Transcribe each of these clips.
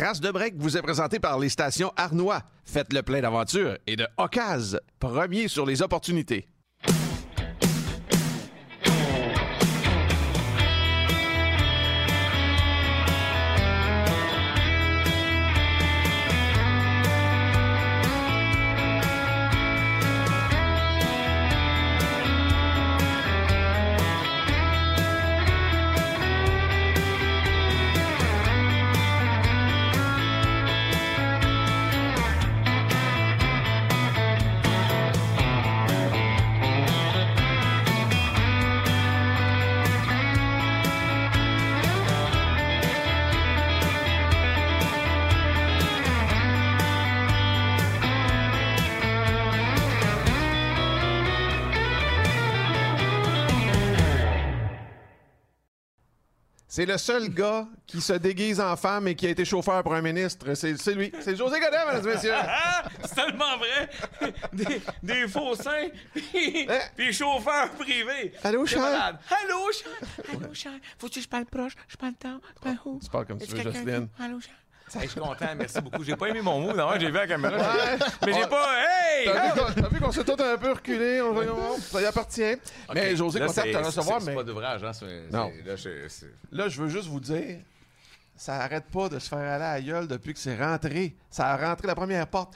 Trace de break vous est présenté par les stations Arnois. Faites le plein d'aventure et de Ocase, premier sur les opportunités. C'est le seul gars qui se déguise en femme et qui a été chauffeur pour un ministre. C'est lui. C'est José Godet, mesdames et messieurs. Ah! C'est tellement vrai! Des, des faux seins, puis puis chauffeurs privés. Hein? Allô, cher? malade. Allô, cher! Allô, cher! Faut-tu que je parle proche? Je parle tard? Je parle haut? Tu parles comme tu veux, qui- Allô, cher! Hey, je suis content, merci beaucoup. J'ai pas aimé mon mot, non, j'ai vu à la caméra. Ouais. Mais j'ai pas. Hey! T'as vu qu'on- t'as vu qu'on s'est tous un peu reculé, on, ça y appartient. Mais José, Là, content de te recevoir, c'est- mais C'est pas d'ouvrage, hein? c'est- Non. c'est- Là, je- c'est- là, je veux juste vous dire, ça arrête pas de se faire aller à la gueule depuis que c'est rentré. Ça a rentré la première porte.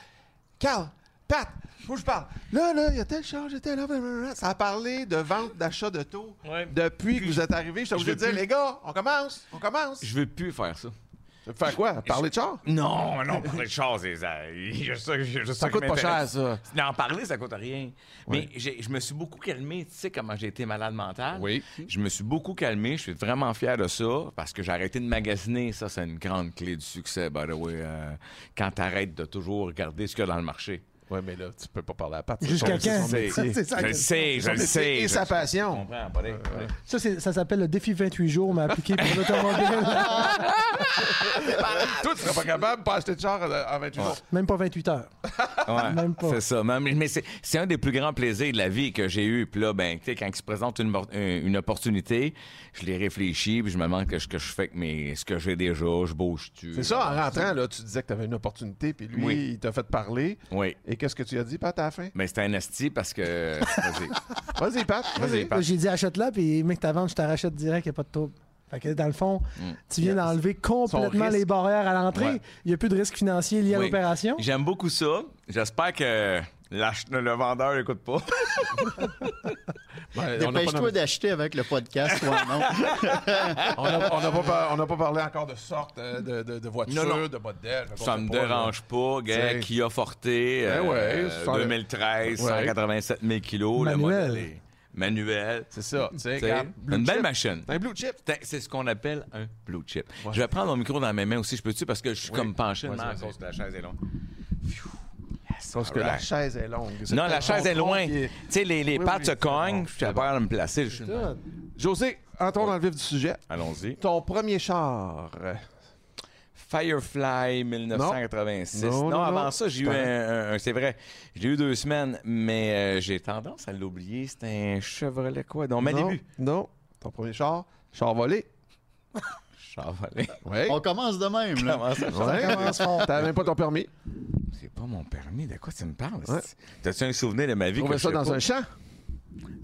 Carl, Pat, faut que je parle. Là, là, il y a tel charge, il y a tel... blablabla. Ça a parlé de vente, d'achat de taux. Ouais. Depuis que vous êtes arrivés, je suis obligé veux de dire, plus. les gars, on commence, on commence. Je veux plus faire ça. Faire quoi? Parler de char? Non, non, parler de char, c'est ça. Ça, coûte pas cher, ça. N'en parler, ça coûte rien. Mais je me suis beaucoup calmé. Tu sais comment j'ai été malade mental? Oui. Je me suis beaucoup calmé. Je suis vraiment fier de ça parce que j'ai arrêté de magasiner. Ça, c'est une grande clé du succès, by the way. euh, quand tu arrêtes de toujours regarder ce qu'il y a dans le marché. Oui, mais là, tu peux pas parler à Pat. c'est Jusqu'à quand? C'est ça Je le sais, je le sais. et sa je passion. comprends, buddy. Ouais. Ça, c'est- ça s'appelle le défi 28 jours, mais appliqué pour l'automobile. Toi, tu serais pas capable de pas acheter de char en 28 jours. Même pas 28 heures. Ouais, Même pas. C'est ça. Mais, mais c'est, c'est un des plus grands plaisirs de la vie que j'ai eu. Puis là, ben, tu sais, quand il se présente une, une, une opportunité, je l'ai réfléchi, puis je me demande que ce que je fais avec mes, ce que j'ai déjà, je bouge-tu? C'est ça, en rentrant, là, tu disais que tu avais une opportunité, puis lui, Oui. il t'a fait parler. Oui. Et qu'est-ce que tu as dit, Pat, à la fin? Mais c'était un esti parce que. Vas-y. Vas-y, Pat. Vas-y, Pat. J'ai dit achète-la, puis mec, ta vente, je te rachète direct, il n'y a pas de trouble. Fait que dans le fond, tu viens d'enlever complètement les barrières à l'entrée. Ouais. Il n'y a plus de risque financier lié à l'opération. J'aime beaucoup ça. J'espère que le vendeur n'écoute pas. Ouais, pas Dépêche-toi d'acheter avec le podcast, toi, non? on n'a on n'a pas, par- on n'a pas parlé encore de sorte euh, de, de, de voiture, Non, non. de modèle. Ça me pas, là. dérange pas, gars. Kia Forte, euh, Ben ouais, ça- 2013, Ouais. 187 000 kilos. Le Manuel. modèle est manuel. C'est ça. T'sais, une belle chip. machine. Un blue chip. C'est- C'est ce qu'on appelle un blue chip. Je vais prendre mon micro dans mes mains aussi, je peux-tu? Parce que je suis Oui. comme penché à cause que la chaise est longue. Parce que la chaise est longue. Non, la chaise est loin. Tu sais, les, les Oui, pattes oui, se cognent, je suis capable de me placer. je suis- José, entrons dans le vif du sujet. Allons-y. Ton premier char? Firefly 1986. Non, Non, non, avant non. ça, j'ai eu un, un- un- c'est vrai, j'ai eu deux semaines, mais euh, j'ai tendance à l'oublier. C'était un Chevrolet quoi? Non, débuts. Non. Ton premier char. Char volé. On commence de même, là. Comment ça? Ouais. commence fort. T'avais même pas ton permis. C'est pas mon permis. De quoi tu me parles? Ouais. T'as-tu un souvenir de ma vie Trouvais que ça dans pas? un champ.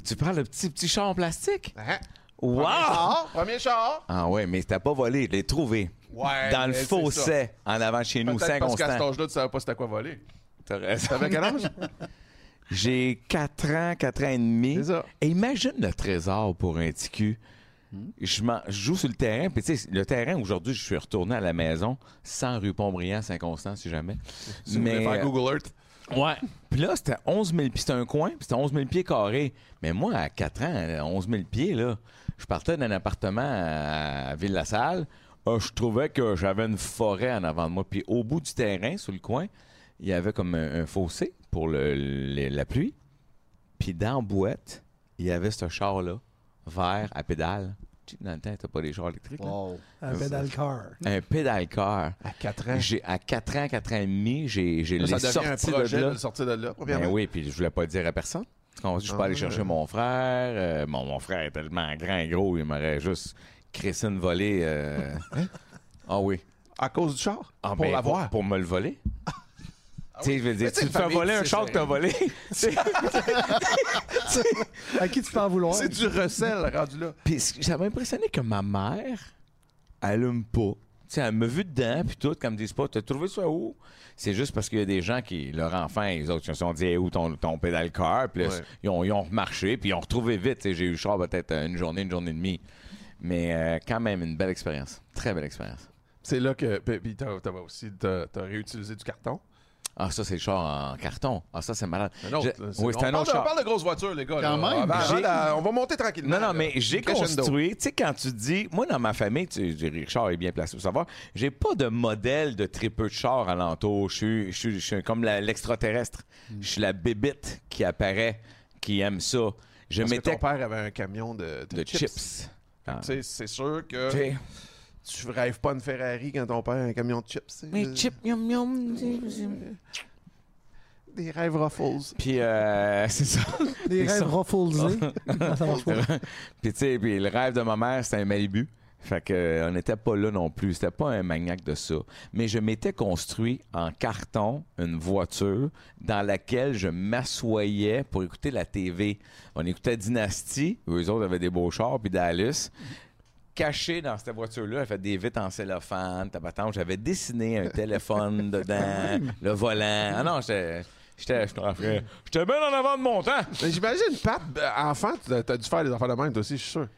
Tu parles de petit, petit char en plastique? Hein? Wow! Char, premier char. Ah ouais, mais c'était pas volé, je l'ai trouvé. Ouais. Dans le c'est fossé, en avant chez nous, Peut-être parce qu'à cet âge-là, tu savais pas c'était quoi voler. T'as raison. T'avais quel âge? J'ai 4 ans, 4 ans et demi. C'est ça. Et imagine le trésor pour un TQ. Je, m'en- je joue sur le terrain, puis tu sais, le terrain, aujourd'hui, je suis retourné à la maison, sans rue Pont-Brillant, Saint-Constant, si jamais. Tu voulais faire Google Earth. Ouais. Puis là, c'était 11 000 pieds. C'était un coin, puis c'était 11 000 pieds carrés. Mais moi, à 4 ans, euh, 11 000 pieds, là, je partais d'un appartement à Ville-la-Salle. Euh, je trouvais que j'avais une forêt en avant de moi. Puis au bout du terrain, sur le coin, il y avait comme un, un fossé pour le- le- la pluie. Puis dans la boîte, il y avait ce char-là, vert, à pédale. Dans le temps, t'as pas des chars électriques. là? Wow. Un pédale car. Un pédale car. À 4 ans. J'ai, à 4 ans, 4 ans et demi, j'ai, j'ai Là, les ça devient un sorti projet de de, là. sortir de là, Ben premièrement. oui, puis je voulais pas le dire à personne. Tu comprends? Je peux Ah, aller chercher mon frère. euh, mon, mon frère est tellement grand et gros, il m'aurait juste crissé une volée. euh. Ah oui. À cause du char? Ah, pour ben, l'avoir? Pour, pour me le voler. Tu une te fais voler un char que t'as volé. À qui tu peux en vouloir? C'est du recel rendu là. Puis ça m'a impressionné que ma mère allume pas. Tu sais, elle me vu dedans, puis tout, comme me disent pas, t'as trouvé ça où? C'est juste parce qu'il y a des gens qui, leur enfant, les autres, ils se sont dit, Hey, où ton, ton pédale car? Puis Ouais. ils, ont, ils ont remarché, puis ils ont retrouvé vite. J'ai eu le char peut-être une journée, une journée et demie. Mais euh, quand même, une belle expérience. Très belle expérience. C'est là que. Puis t'as t'as aussi t'as t'as réutilisé du carton. Ah, ça, c'est le char en carton. Ah, ça, c'est malade. Un autre, Je- là, oui, c'est on un parle autre de- char. On parle de grosses voitures, les gars. Quand là. même, on va monter tranquillement. Non, non, là. mais j'ai construit. Tu sais, quand tu dis, moi, dans ma famille, tu sais, Richard est bien placé pour savoir, j'ai pas de modèle de très peu de char alentour. Je suis, je suis, je suis comme la- l'extraterrestre. Je suis la bébite qui apparaît, qui aime ça. Je Parce que m'étais ton père avait un camion de, de de chips. Ah. Tu sais, c'est sûr que tu rêves pas une Ferrari quand ton père a un camion de chips. Mais chips, yum, yum. Des rêves Ruffles. Puis, euh, c'est ça. Des rêves marche pas. puis tu sais, puis le rêve de ma mère, c'était un Malibu. Fait que euh, on n'était pas là non plus. C'était pas un maniaque de ça. Mais je m'étais construit en carton une voiture dans laquelle je m'assoyais pour écouter la TV. On écoutait Dynasty. Eux autres avaient des beaux chars, puis Dallas. Caché dans cette voiture-là, elle fait des vitres en cellophane, tabatant. J'avais dessiné un téléphone dedans, le volant. Ah non, j'étais. J'étais bien en avant de mon temps. J'imagine, Pat, euh, enfant, t'as t'as dû faire des affaires de même, toi aussi, je suis sûr.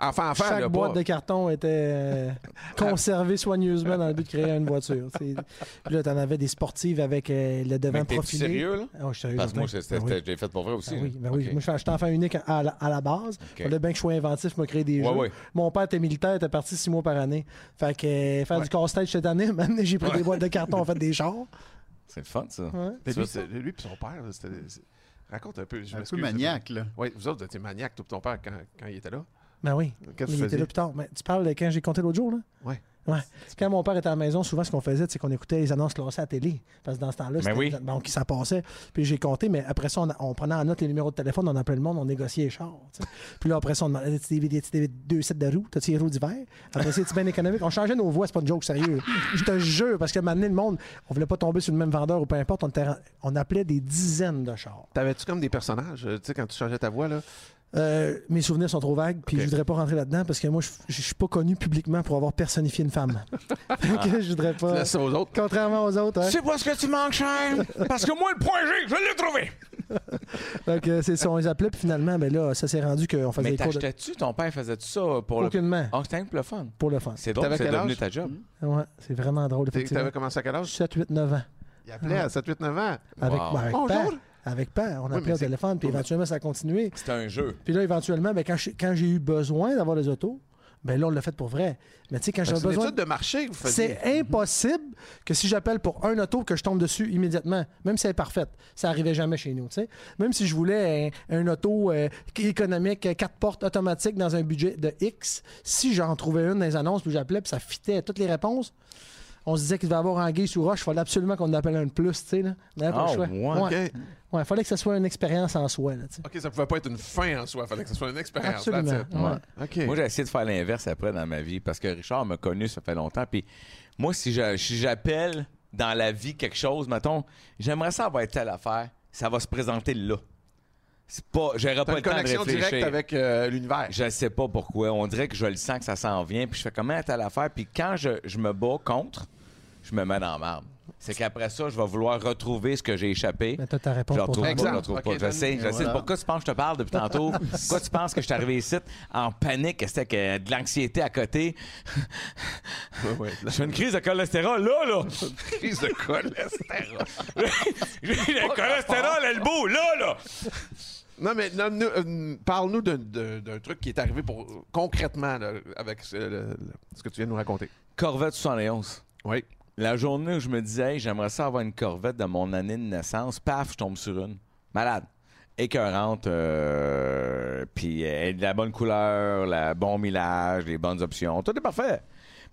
Enfant, enfant, Chaque là, boîte pas. de carton était euh, conservée soigneusement dans le but de créer une voiture. Puis là, t'en avais des sportives avec euh, le devant Mais profilé. sérieux, là? Ah, je suis sérieux. Parce que moi, Ben oui. j'ai fait pour vrai aussi. Ben oui, ben oui. Moi, je suis enfant unique à la, à la base. Ok. Fallait bien que je sois inventif, me créer des Ouais, jeux. ouais. Mon père était militaire, était parti six mois par année. Fait que euh, faire du casse-tête cette année, maintenant j'ai pris des boîtes de carton, on fait des chars. C'est le fun, ça. Lui, ça- lui puis son père, c'était. Raconte un peu. Je Un peu maniaque, là. Oui, vous autres, vous étiez maniaque, toi, et ton père, quand, quand il était là? Ben oui. Qu'est-ce que Mais tu il était là plus tard. Mais tu parles de quand j'ai compté l'autre jour, là? Ouais. Ouais. Quand mon père était à la maison, souvent, ce qu'on faisait, c'est qu'on écoutait les annonces classées à la télé. Parce que dans ce temps-là, Ben c'était oui. bon, qui ça passait. Puis j'ai compté, mais après ça, on, a- on prenait en note les numéros de téléphone, on appelait le monde, on négociait les chars. tu. Puis là, après ça, on demandait des, des- des- deux sets de roues T'as-tu des roues d'hiver? Après ça, c'est bien économique. On changeait nos voix, c'est pas une joke, sérieux. Je te jure, parce que maintenant, le monde, on voulait pas tomber sur le même vendeur ou peu importe, on, on appelait des dizaines de chars. T'avais-tu comme des personnages, euh, tu sais, quand tu changeais ta voix, là? Euh, mes souvenirs sont trop vagues, puis Ok. je voudrais pas rentrer là-dedans parce que moi, je, je suis pas connu publiquement pour avoir personnifié une femme. Fait que je voudrais pas. laisses ça aux autres. Contrairement aux autres, hein. C'est pas ce que tu manques cher, parce que moi, le point G, je l'ai trouvé. Que c'est ça, on les appelait, puis finalement, ben là, ça s'est rendu qu'on faisait Mais des cours de... t'achetais-tu, ton père faisait-tu ça pour le... Aucunement, Ah, pour le fun. pour le fun. C'est drôle, c'est quel devenu ta job. Ouais, c'est vraiment drôle. T'avais commencé à quel âge? 7, 8, 9 ans. Il appelait à 7-8-9 ans. Avec, Wow. ben, avec Bonjour. père. Avec père, on Oui, mais au c'est- téléphone, puis éventuellement, ça a continué. C'était un jeu. Puis là, éventuellement, ben, quand j'ai quand j'ai eu besoin d'avoir les autos, ben là, on l'a fait pour vrai. Mais tu sais, quand j'avais une besoin... de marché. C'est impossible que si j'appelle pour un auto, que je tombe dessus immédiatement, même si elle est parfaite. Ça arrivait jamais chez nous. tu sais. Même si je voulais un, un auto euh, économique, euh, quatre portes automatique dans un budget de X, si j'en trouvais une dans les annonces, puis j'appelais, puis ça fitait toutes les réponses, on se disait qu'il devait avoir Anguille sous roche, il fallait absolument qu'on appelle un de plus. tu sais, Là. On n'avait pas le choix. ouais. Ouais. Ouais, fallait que ce soit une expérience en soi. Là. OK, ça pouvait pas être une fin en soi. Il fallait que ce soit une expérience. Absolument. Ouais. OK. Moi, j'ai essayé de faire l'inverse après dans ma vie parce que Richard m'a connu, ça fait longtemps. Puis moi, si je- si j'appelle dans la vie quelque chose, mettons, j'aimerais ça avoir telle affaire, ça va se présenter là. C'est pas, j'aurais T'as pas une le temps de connexion réfléchir. directe avec euh, l'univers. Je sais pas pourquoi. On dirait que je le sens que ça s'en vient. Puis je fais comment telle affaire. Puis quand je, je me bats contre, je me mets dans la marbre. C'est qu'après ça, je vais vouloir retrouver ce que j'ai échappé. Mais t'as ta réponse Je pour retrouve toi. pas, je retrouve pas. Je sais, je sais. Pourquoi tu penses que je te parle depuis tantôt? Pourquoi tu penses que je suis arrivé ici en panique? C'était que de l'anxiété à côté. Ouais, ouais. J'ai une crise de cholestérol, là, là! crise de cholestérol. J'ai le cholestérol, elle beau, là, là! Non, mais non, nous, euh, parle-nous d'un- d'un d'un truc qui est arrivé pour, concrètement là, avec ce, le- le- ce que tu viens de nous raconter. Corvette 71. Oui. La journée où je me disais, j'aimerais ça avoir une Corvette de mon année de naissance, paf, je tombe sur une. Malade. Écœurante, euh, puis de la bonne couleur, le bon millage, les bonnes options. Tout est parfait.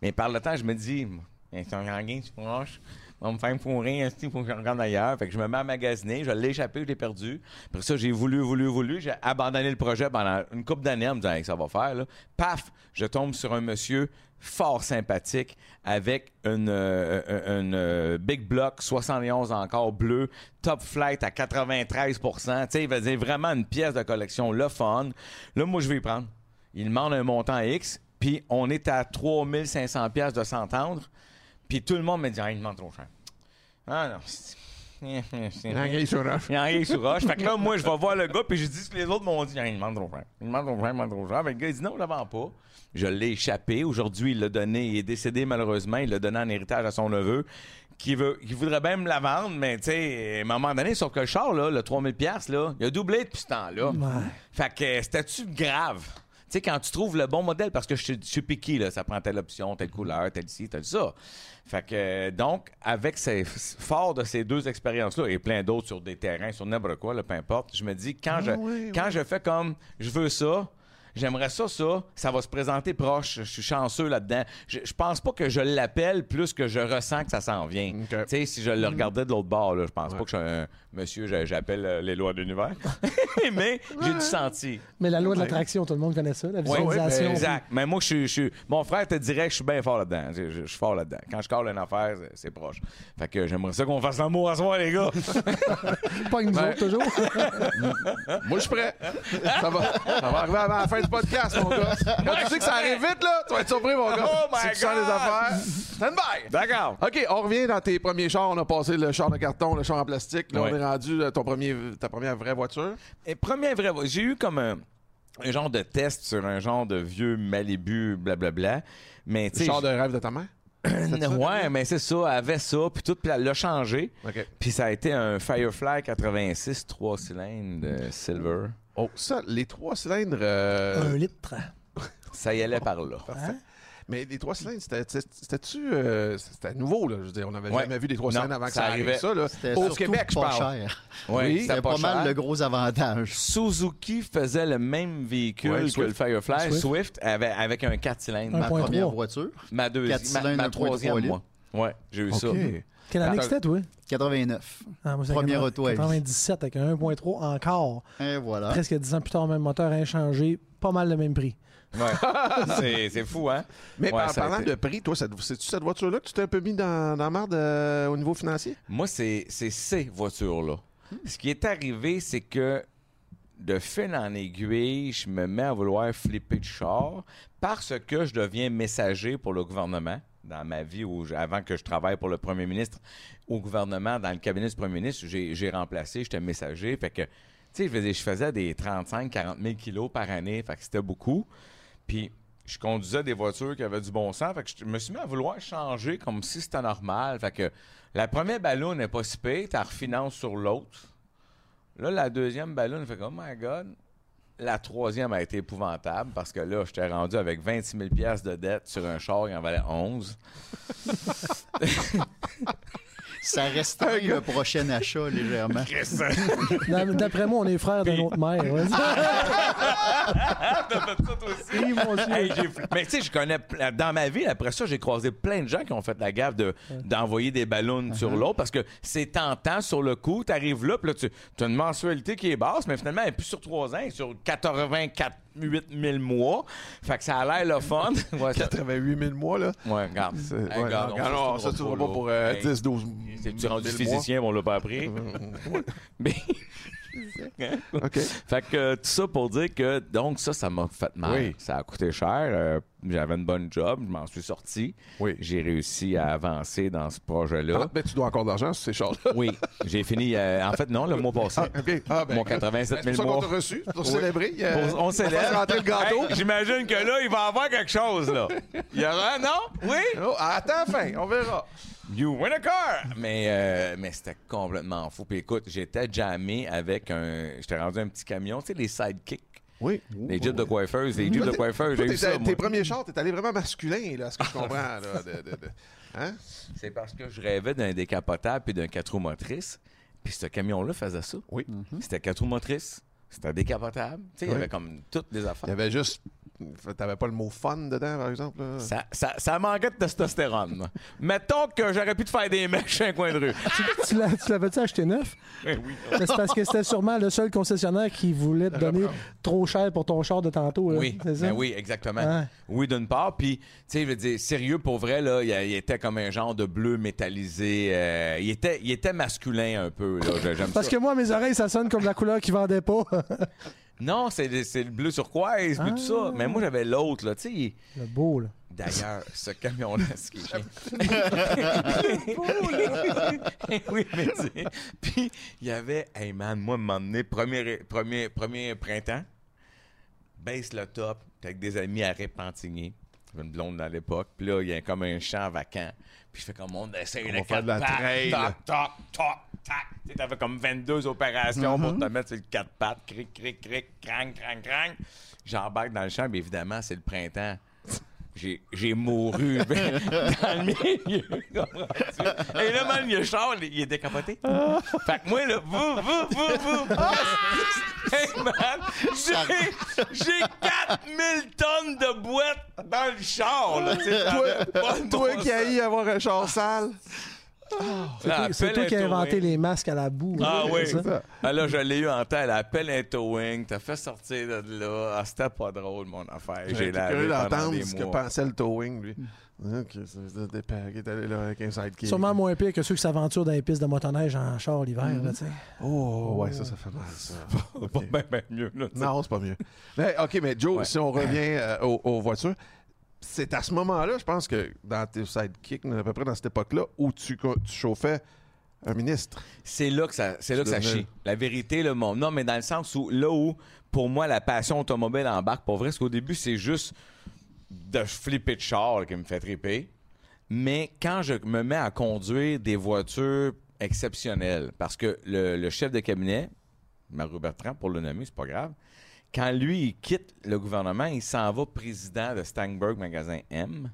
Mais par le temps, je me dis, Ils sont gagnés, tu proche. Va me faire fourrer, il faut que je regarde ailleurs. Fait que je me mets à magasiner, je l'ai échappé, je l'ai perdu. Après ça, j'ai voulu, voulu, voulu. J'ai abandonné le projet pendant une couple d'années en me disant, Hey, ça va faire. Paf, je tombe sur un monsieur fort sympathique avec une, euh, euh, Big Block 71 encore bleu, top flight à 93 Tu sais, il dire vraiment une pièce de collection, le fun. Là, moi, je vais y prendre. Il demande un montant X, puis on est à 3500 pièces de s'entendre. Puis tout le monde me dit, ah, il demande trop cher. Ah non. Anguille sur roche. Il y a rien sur roche. Fait que là, moi, je vais voir le gars, puis je dis ce que les autres m'ont dit. Ah, il demande trop cher. Il demande trop cher, il demande trop cher. Fait que le gars, il dit non, je la vends pas. Je l'ai échappé. Aujourd'hui, il l'a donné. Il est décédé, malheureusement. Il l'a donné en héritage à son neveu. Qui, veut, qui voudrait bien me la vendre, mais tu sais, à un moment donné, sauf que le char, là, le 3000$, là, il a doublé depuis ce temps-là. Fait que c'était-tu grave? Tu sais, quand tu trouves le bon modèle, parce que je suis- je suis piqué, là, ça prend telle option, telle couleur, telle ci, telle ça. Fait que, euh, donc, avec ces, fort de ces deux expériences-là, et plein d'autres sur des terrains, sur n'importe quoi, là, peu importe, je me dis, quand, je, oui, quand je fais comme, je veux ça, j'aimerais ça, ça, ça va se présenter proche, je suis chanceux là-dedans. Je, je pense pas que je l'appelle plus que je ressens que ça s'en vient. Tu sais, si je le regardais de l'autre bord, là, je pense pas que je suis un monsieur, j'a- j'appelle euh, les lois de l'univers, mais j'ai du senti. Mais la loi de l'attraction, tout le monde connaît ça, la Ouais, visualisation. exact. Mais moi, je suis, je suis- Mon frère te dirait que je suis bien fort là-dedans. Je, je- je suis fort là-dedans. Quand je colle une affaire, c'est- proche. Fait que j'aimerais ça qu'on fasse l'amour à soir, les gars. Pas que nous Ouais. autres, toujours. Moi, je suis prêt. Ça va, ça va arriver avant la fin du podcast, mon gars. Quand tu sais que ça arrive vite, là, tu vas être surpris, mon gars. Oh my si tu sens God. les affaires, stand by. D'accord. OK, on revient dans tes premiers chars. On a passé le char de carton, le char en plastique. Là, Ouais. on est rendu à ton premier, ta première vraie voiture. Et première vraie voix, j'ai eu comme un, un genre de test sur un genre de vieux Malibu, blablabla. Mais tu Le sais. char de rêve de ta mère? Ouais, mais c'est ça, elle avait ça, puis tout, puis elle l'a changé. OK. Puis ça a été un Firefly 86, 3 cylindres, euh, silver. Oh, ça, les trois cylindres. euh, Un litre. Ça y allait par là. Hein? Mais les trois cylindres, c'était- c'était- c'était-tu. euh, c'était nouveau, là. Je veux dire, on n'avait Ouais. jamais vu des trois Non, cylindres avant que ça arrivait. ça, là. C'était Au Québec, je pas parle. cher. Ouais, Oui, c'était pas, cher. mal le gros avantage. Suzuki faisait le même véhicule Ouais, que Swift. le Firefly, Swift. Swift, avec, avec un 4 cylindres. Un Ma, première voiture, ma deuxième, Quatre ma, cylindres, ma 1.3 troisième, moi. Ouais, j'ai eu ça. Quelle année que c'était, toi? 89. Ah, moi, 80 auto à vie. 97 avec un 1.3 encore. Et voilà. Presque 10 ans plus tard, même moteur inchangé. Pas mal le même prix. Ouais. c'est, c'est fou, hein? Mais Ouais, a parlant été- de prix, toi, c'est-tu cette voiture-là que tu t'es un peu mis dans, dans la merde euh, au niveau financier? Moi, c'est, c'est ces voitures-là. Ce qui est arrivé, c'est que de fil en aiguille, je me mets à vouloir flipper de char parce que je deviens messager pour le gouvernement dans ma vie où, avant que je travaille pour le premier ministre au gouvernement, dans le cabinet du premier ministre, j'ai, remplacé, j'étais messager. Fait que, tu sais, je faisais, des 35-40 000 kilos par année. Fait que c'était beaucoup. Puis je conduisais des voitures qui avaient du bon sens. Fait que je me suis mis à vouloir changer comme si c'était normal. Fait que la première ballon n'est pas si pire, tu refinances sur l'autre. Là, la deuxième ballon fait comme, oh my God. La troisième a été épouvantable parce que là, j'étais rendu avec 26 000 piastres de dette sur un char qui en valait 11. Ça restreint le prochain achat légèrement. D'a- D'après moi, on est frères d'une autre mère. ouais. Oui, monsieur. Hey, mais tu sais, je connais dans ma vie après ça, j'ai croisé plein de gens qui ont fait la gaffe de d'envoyer des ballons sur l'autre parce que c'est tentant sur le coup. Tu arrives là, puis là, tu as une mensualité qui est basse, mais finalement, elle est plus sur 3 ans, elle est sur 84 8 000 mois. Fait que ça a l'air le fun. ouais, ça- 88 000 mois, là. ouais, regarde. Hey, ouais, regarde, non, on non, se ça, tu trouvera vas pas pour euh, Hey, 10, 12 T'es-tu rendu 1000 mois. physicien, mais on l'a pas appris? Mais- OK. Fait que euh, tout ça pour dire que donc ça, ça m'a fait mal. Oui. Ça a coûté cher. Euh, J'avais une bonne job, je m'en suis sorti. Oui. J'ai réussi à avancer dans ce projet-là. Ah, ben, tu dois encore d'argent sur ces chars-là. Oui, j'ai fini. euh, en fait, non, le mois passé. Ah, OK. Ah, ben, Mon 87 C'est 000 pour ça qu'on mois. reçu, pour célébrer. On, on rentrer le gâteau. Hey, J'imagine que là, il va y avoir quelque chose, là. Il y aura, non? Oui? Oh, attends, fin, on verra. You win a car! Mais, euh, mais c'était complètement fou. Puis écoute, j'étais jammé avec un. J'étais rendu un petit camion, tu sais, les sidekicks. Oui. Les jeeps de coiffeuse, les jeeps de coiffeuse, j'ai eu ça. tes, moi. tes premiers chars, t'es allé vraiment masculin, là, ce que je comprends. Là, de, de- de- Hein? C'est parce que je rêvais d'un décapotable puis d'un quatre roues motrices. Puis ce camion-là faisait ça. Oui. C'était quatre roues motrices. C'était décapotable. Tu sais, il y Oui. avait comme toutes les Il y affaires. avait juste t'avais pas le mot fun dedans, par exemple? là? Ça, ça, ça manquait de testostérone. Mettons que j'aurais pu te faire des mèches sur un coin de rue. tu l'as- tu l'avais-tu acheté neuf? Ben oui. C'est parce que c'était sûrement le seul concessionnaire qui voulait te donner trop cher pour ton char de tantôt. là. Oui, ça? ben oui, exactement. Oui, d'une part. Puis, tu sais, je veux dire, sérieux, pour vrai, là, il, était comme un genre de bleu métallisé. euh, il, était, il était masculin un peu, là. Parce ça. que moi, mes oreilles, ça sonne comme la couleur qu'ils vendaient pas. Non, c'est le bleu turquoise, puis tout ça. Mais moi, j'avais l'autre, là. Tu sais, le beau, là. D'ailleurs, ce camion-là, ce qui est chiant. oui, mais tu sais. Puis, il y avait, hey man, moi, à un moment donné, premier, premier, premier printemps, baisse le top, t'es avec des amis à Répentigny. J'avais une blonde à l'époque. Puis là, il y a comme un champ vacant. Puis je fais comme on essaye On le faire de la quatre pattes, trail. Toc, toc, toc, tac. Tu t'avais comme 22 opérations Mm-hmm. pour te mettre sur le quatre pattes. Cric, cric, cric, crang, crang, crang. J'embarque dans le champ, mais évidemment, c'est le printemps. J'ai, j'ai mouru dans le milieu. Et là, man, le char, il est décapoté. Fait que moi, là, vous, vous, vous, vous. hey, man, j'ai, j'ai 4000 tonnes de boîtes dans le char, là. Toi bon qui haïs avoir un char sale. C'est Ah, toi, c'est toi qui as inventé les masques à la boue. Ah là, oui. c'est ça? Ah là, je l'ai eu en temps. Elle appelle un towing. T'as fait sortir de là. Ah, c'était pas drôle, mon affaire. J'ai curieux pendant d'entendre ce que pensait le towing, lui. Ok, c'est des paquets, t'es allé là avec un sidekick. Sûrement moins pire que ceux qui s'aventurent dans les pistes de motoneige en char l'hiver. là, tu sais. Oh, ouais, ça, ça fait mal, ça. Pas Ok. bien, bien mieux, là. Non, c'est pas mieux. Mais, OK, mais Joe, Ouais. si on revient euh, aux, aux voitures, c'est à ce moment-là, je pense que dans tes sidekicks, à peu près dans cette époque-là, où tu, chauffais un ministre. C'est là que ça, c'est là que ça chie. La vérité, le monde. Non, mais dans le sens où, là où, pour moi, la passion automobile embarque, pour vrai, parce qu'au début, c'est juste de flipper de char là, qui me fait triper. Mais quand je me mets à conduire des voitures exceptionnelles, parce que le, le chef de cabinet, Mario Bertrand, pour le nommer, c'est pas grave, quand lui, il quitte le gouvernement, il s'en va président de Stangberg Magasin M.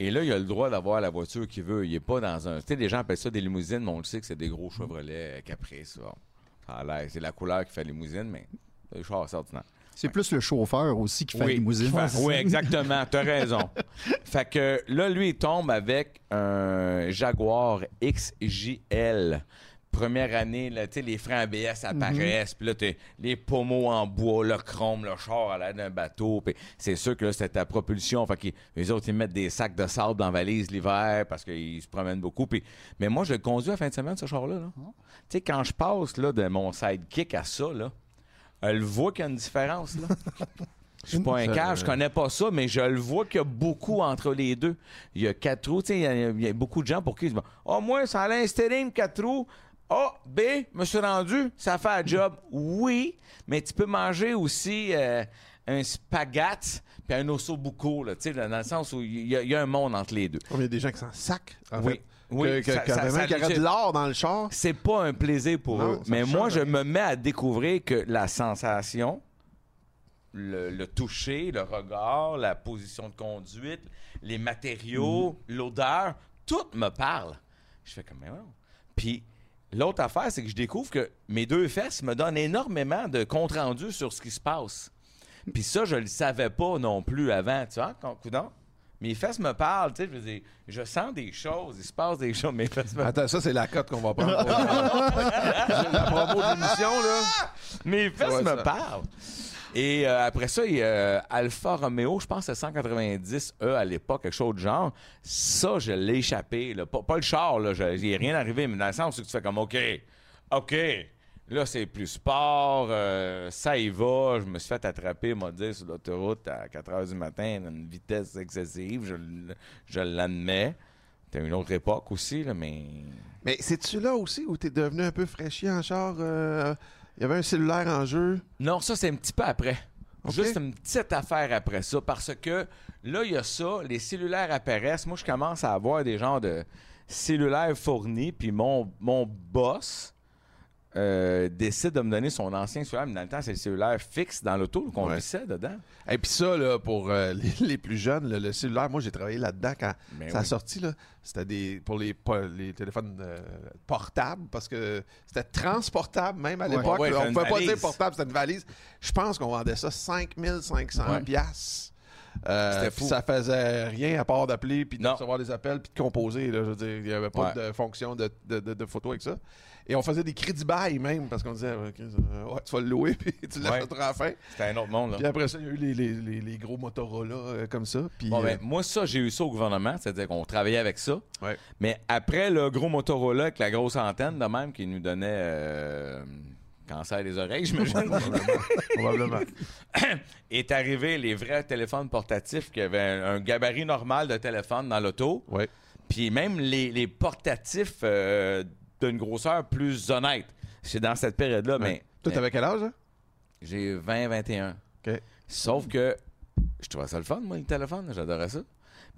Et là, il a le droit d'avoir la voiture qu'il veut. Il n'est pas dans un. Tu sais, les gens appellent ça des limousines, mais on le sait que c'est des gros Chevrolet euh, Caprice. Bon. C'est la couleur qui fait limousine, mais c'est des chars assez ordinaires. C'est plus le chauffeur aussi qui fait la limousine. fait- oui, exactement. T'as raison. fait que là, lui, il tombe avec un Jaguar XJL. Première année, là, les freins ABS apparaissent, puis là, les pommeaux en bois, le chrome, le char à l'air d'un bateau, puis c'est sûr que là, c'était ta propulsion. Fait que les autres, ils mettent des sacs de sable dans la valise l'hiver parce qu'ils se promènent beaucoup. Puis, mais moi, je le conduis à fin de semaine, ce char-là. là. Tu sais, quand je passe là, de mon sidekick à ça, là, elle voit qu'il y a une différence. Là. Je suis pas un cave, je connais pas ça, mais je le vois qu'il y a beaucoup entre les deux. Il y a quatre roues, tu sais, il y a- il y, a beaucoup de gens pour qui ils se disent Oh, moi, ça a l'instérim, quatre roues. A, B, me suis rendu, ça fait un job. Oui, mais tu peux manger aussi euh, un spaghette puis un osso bucco, là, tu sais, dans le sens où il y, a- il y a un monde entre les deux. Il y a des gens qui s'en sacent, en Oui. fait. Oui, que, ça- que de l'or dans le char. c'est pas un plaisir pour Non, eux. Mais moi, je me mets à découvrir que la sensation, le, le toucher, le regard, la position de conduite, les matériaux, Mhm. l'odeur, tout me parle. Je fais comme, mais non. Puis l'autre affaire, c'est que je découvre que mes deux fesses me donnent énormément de compte rendu sur ce qui se passe. Puis ça, je le savais pas non plus avant, tu vois, quand- coudonc. Mes fesses me parlent, tu sais, je veux dire, je sens des choses, il se passe des choses, mes fesses me Attends, ça, c'est la cote qu'on va prendre. la promo de l'émission, là. Mes fesses Ouais, me ça. parlent. Et euh, après ça, il y a Alfa Romeo, je pense que c'est 190E à l'époque, quelque chose de genre. Ça, je l'ai échappé. là. Pas, le char, là. N'y rien arrivé, mais dans le sens où tu fais comme OK, OK. Là, c'est plus sport, euh, ça y va. Je me suis fait attraper, m'a dit, sur l'autoroute à 4 h du matin, à une vitesse excessive. Je, je l'admets. C'était une autre époque aussi, là, mais. Mais c'est-tu là aussi où t'es devenu un peu fraîchier en char? euh, Il y avait un cellulaire en jeu. Non, ça, c'est un petit peu après. Juste une petite affaire après ça. Parce que là, il y a ça, les cellulaires apparaissent. Moi, je commence à avoir des genres de cellulaires fournis. Puis mon, mon boss euh, décide de me donner son ancien cellulaire. Mais dans le temps, c'est le cellulaire fixe dans l'auto qu'on Ouais. vissait dedans. Et puis ça, là, pour euh, les, les plus jeunes, là, le cellulaire, moi, j'ai travaillé là-dedans quand ça a oui. sorti. Là, c'était des, pour les, les téléphones euh, portables, parce que c'était transportable même à l'époque. Ouais, on une pouvait pas dire portable, c'était une valise. Je pense qu'on vendait ça 5500 Ouais. piastres. Euh, fou. ça faisait rien à part d'appeler, puis de Non. recevoir des appels, puis de composer. Là, je veux dire, il n'y avait pas Ouais. de fonction de, de, de- de photo avec ça. Et on faisait des crédits bail même, parce qu'on disait, euh, euh, ouais, tu vas le louer, puis tu l'achèteras à la fin. C'était un autre monde, là. Puis après ça, il y a eu les, les, les, les gros Motorola euh, comme ça. Puis, Bon, euh, ben, moi, ça, j'ai eu ça au gouvernement, c'est-à-dire qu'on travaillait avec ça. Ouais. Mais après le gros Motorola avec la grosse antenne, de même, qui nous donnait euh, cancer des oreilles, j'imagine, probablement. est arrivé les vrais téléphones portatifs qui avaient un, un gabarit normal de téléphone dans l'auto. Puis même les, les portatifs euh, d'une grosseur plus honnête. C'est dans cette période-là, mais. Toi, t'avais quel âge, hein? J'ai 20, 21. OK. Sauf que je trouvais ça le fun, moi, le téléphone. J'adorais ça.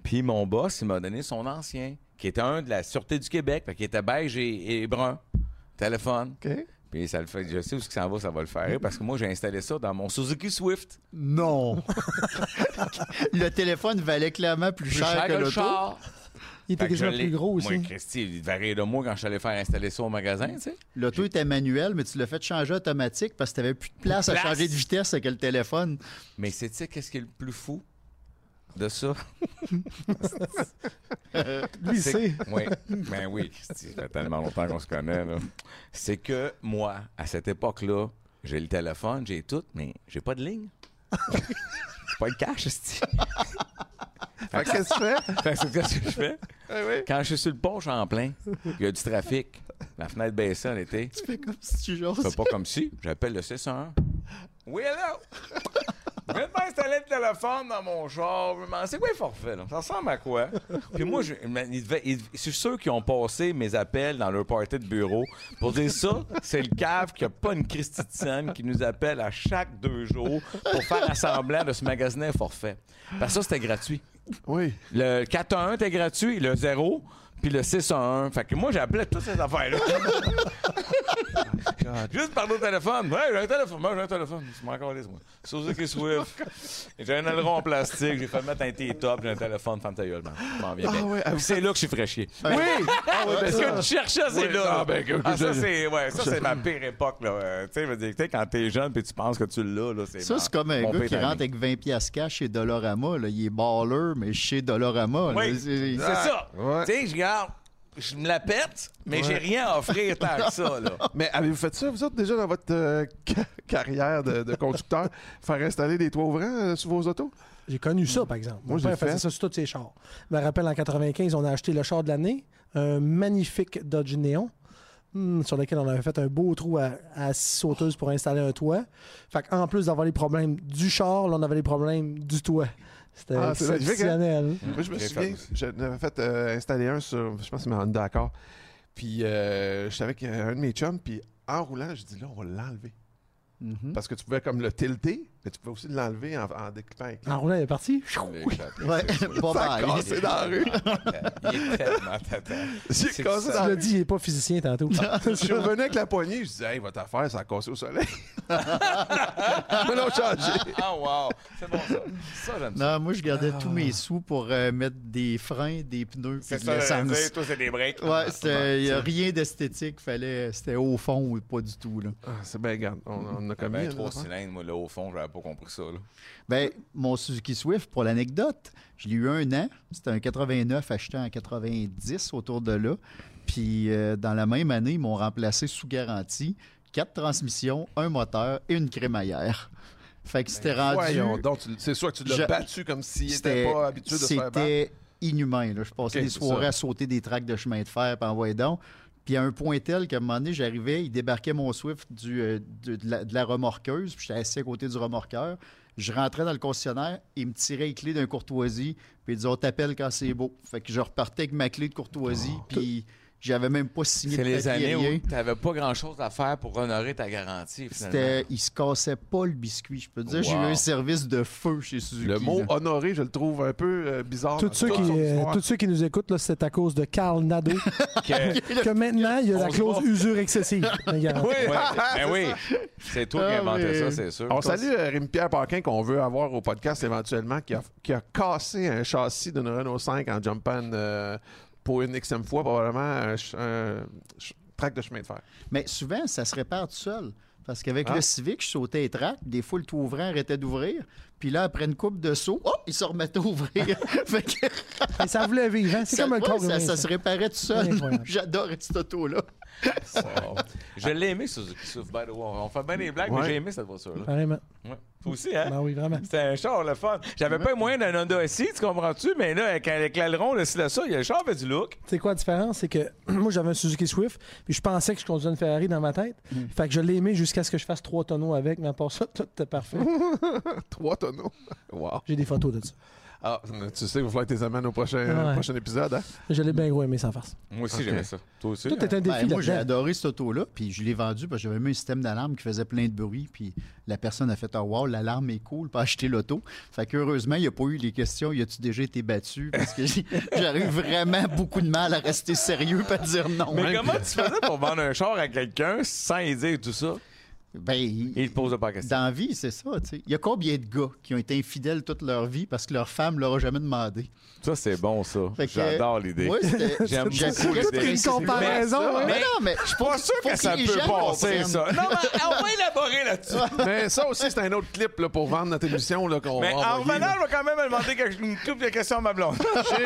Puis mon boss, il m'a donné son ancien, qui était un de la Sûreté du Québec, qu'il était beige et, et brun. Téléphone. OK. Puis ça le fait. Je sais où que ça va, ça va le faire. Parce que moi, j'ai installé ça dans mon Suzuki Swift. Non. le téléphone valait clairement plus, Plus cher, que, le l'auto. char. Il était déjà plus gros aussi. Moi, Christy, il devait de moi quand je suis allé faire installer ça au magasin, tu sais. L'auto était manuel, mais tu l'as fait changer automatique parce que tu n'avais plus de place à changer de vitesse avec le téléphone. Mais c'est, tu sais, qu'est-ce qui est le plus fou de ça? Lui, sait. Oui, ben oui, Christy, ça fait tellement longtemps qu'on se connaît, là. C'est que moi, à cette époque-là, j'ai le téléphone, j'ai tout, mais j'ai pas de ligne. pas de cash. Fait que qu'est-ce que tu fais? Fait que c'est ce que je fais? Eh oui. Quand je suis sur le pont, plein. Il y a du trafic. La fenêtre baissée en été. Tu fais comme si tu Je fais pas comme si. J'appelle le 601. Oui, allô? Je viens de m'installer le téléphone dans mon char. C'est quoi le forfait, là? Ça ressemble à quoi? Puis moi, je, suis sûr qu'ils ont passé mes appels dans leur party de bureau pour dire ça, c'est le cave qui a pas une scène qui nous appelle à chaque deux jours pour faire assemblant de se magasiner un forfait. Parce que ça, c'était gratuit. Oui. Le 411 était gratuit, le 0, puis le 611. Fait que moi, j'appelais toutes ces affaires-là. Juste parler au téléphone. Ouais, j'ai un téléphone. Moi, j'ai un téléphone. C'est encore moi. Suzuki Swift. J'ai un aileron en plastique. J'ai fait mettre un T-top. J'ai un téléphone. Femme ta gueule, man. Je m'en viens Ah ouais, Puis c'est là que je suis fraîchier. Oui! Ah ouais, ben Ce que tu cherchais, c'est Oui, là. ah, ben, que- Ah, ça, je- c'est ouais, ça, c'est ma pire époque. Là. Euh, tu sais, je quand t'es jeune puis tu penses que tu l'as, là, c'est Ça, c'est comme un gars qui rentre avec 20 pièces cash chez Dolorama. Là. Il est baller, mais chez Dolorama. Oui, c'est- ça. Tu sais, je garde, je me la pète, mais j'ai rien à offrir tant que ça, là. Mais avez-vous fait ça, vous autres, déjà dans votre euh, ca- carrière de, de conducteur, faire installer des toits ouvrants euh, sur vos autos? J'ai connu ça, par exemple. Moi, Mon j'ai père faisait fait. ça sur tous ses chars. Je me rappelle, en 95, on a acheté le char de l'année, un magnifique Dodge Neon, hmm, sur lequel on avait fait un beau trou à, à scie sauteuse pour installer un toit. Fait en plus d'avoir les problèmes du char, là, on avait les problèmes du toit. C'était Ah, exceptionnel. Moi, je me souviens, fait j'en avais fait euh, installer un sur, je pense que c'est ma Honda Accord. Puis, euh, j'étais avec un de mes chums, puis en roulant, je dis là, on va l'enlever. Mhm. Parce que tu pouvais comme le tilter, mais tu pouvais aussi l'enlever en, en déclippant avec En roulant, il est parti. Ouais, Ça a bye. cassé dans la rue. Il est tellement tata. J'ai C'est cassé ça. dans Tu la l'as rue. dit, il n'est pas physicien tantôt. Je suis revenu avec la poignée, je disais, hey, votre affaire, ça a cassé au soleil. Mais non, changé. Ah, wow. C'est bon, ça. Ça, j'aime ça. Non, moi, je gardais tous mes sous pour euh, mettre des freins, des pneus C'est de ça, j'allais l'essence. dire. Toi, c'est des breaks. Ouais, c'était y a rien d'esthétique. Fallait, c'était au fond ou pas du tout. Là. Ah, c'est bien, garde. On, on a commis. Ben, là, trois l'affaire. cylindres, moi, là, au fond, j'avais pas compris ça, là. Ben, mon Suzuki Swift, pour l'anecdote, je l'ai eu un an. C'était un 89 acheté en 90 autour de là. Puis euh, dans la même année, ils m'ont remplacé sous garantie quatre transmissions, un moteur et une crémaillère. Fait que c'était rendu. Donc, tu- c'est sûr que tu l'as Je- battu comme s'il C'était n'était pas habitué de se faire battre. C'était inhumain. Là. Je passais Ok, des soirées à sauter des tracks de chemin de fer, puis envoyer donc. Puis à un point tel qu'à un moment donné, j'arrivais, il débarquait mon Swift du, euh, de, de la, de la remorqueuse, puis j'étais assis à côté du remorqueur. Je rentrais dans le concessionnaire, il me tirait les clés d'un courtoisie, puis il disait On t'appelle quand c'est beau. Fait que je repartais avec ma clé de courtoisie, puis j'avais même pas signé C'est de les papier, années rien. où t'avais pas grand-chose à faire pour honorer ta garantie. C'était, il se cassait pas le biscuit. Je peux te dire, j'ai eu un service de feu chez Suzuki. Le mot là. honoré, je le trouve un peu euh, bizarre. Tous ceux, qui, euh, tous ceux qui nous écoutent, c'est à cause de Carl Nadeau Que- que maintenant, il y a la clause usure excessive. Oui, Ouais, ben oui. C'est toi qui as inventé mais- ça, c'est sûr. On salue euh, Rémi-Pierre Paquin qu'on veut avoir au podcast éventuellement, qui a, qui a cassé un châssis d'une Renault 5 en jumpant euh, pour une xème fois, probablement un, ch- un ch- track de chemin de fer. Mais souvent, ça se répare tout seul. Parce qu'avec Ah. le Civic, je sautais les tracks. Des fois, le tout ouvrant arrêtait d'ouvrir. Puis là, après une coupe de saut, oh, il se remettait à ouvrir. Fait que Et ça voulait vivre, hein? C'est ça, comme un ouais, corps ça, se réparait tout seul. J'adore cette auto-là. Je l'ai aimé, Suzuki Swift, by the way. On fait bien des blagues, mais j'ai aimé cette voiture-là. Carrément. Ouais. Toi aussi, hein? Ben oui, vraiment. C'était un char, le fun. J'avais pas les moyens d'un Honda SI, tu comprends-tu? Mais là, avec, avec l'aileron, le ci, le ça, il y a le char avait du look. Tu sais quoi la différence? C'est que moi, j'avais un Suzuki Swift, puis je pensais que je conduisais une Ferrari dans ma tête. Fait que je l'ai aimé jusqu'à ce que je fasse trois tonneaux avec, mais à part ça, tout était parfait. Trois tonneaux. Wow. J'ai des photos de ça. Ah, tu sais, il va falloir que tu les amènes au prochain, Ouais. prochain épisode. Hein? Je l'ai bien gros aimé sans farce. Moi aussi, Ok. j'aimais ça. Toi aussi? Tout est un défi Ben, moi, j'ai là-dedans. adoré cette auto-là, puis je l'ai vendue parce que j'avais mis un système d'alarme qui faisait plein de bruit, puis la personne a fait Oh, wow, l'alarme est cool, pas acheter l'auto. Fait qu'heureusement, il n'y a pas eu les questions Y a-tu déjà été battu? Parce que j'ai- j'arrive vraiment beaucoup de mal à rester sérieux et à dire non. Mais comment tu faisais pour vendre un char à quelqu'un sans y dire tout ça? Ben, il- pose pas la question. dans la vie, c'est ça. tu sais. Il y a combien de gars qui ont été infidèles toute leur vie parce que leur femme leur a jamais demandé? Ça, c'est bon, ça. Que, J'adore l'idée. C'était- J'aime beaucoup l'idée. une comparaison, Mais, hein? mais non, mais je suis Pas sûr que ça peut passer, ça. Non, mais on va élaborer là-dessus. Mais ça aussi, c'est un autre clip là, pour vendre notre émission là, qu'on Mais va en revenant, je vais quand même demander une couple de questions à ma blonde. Chérie,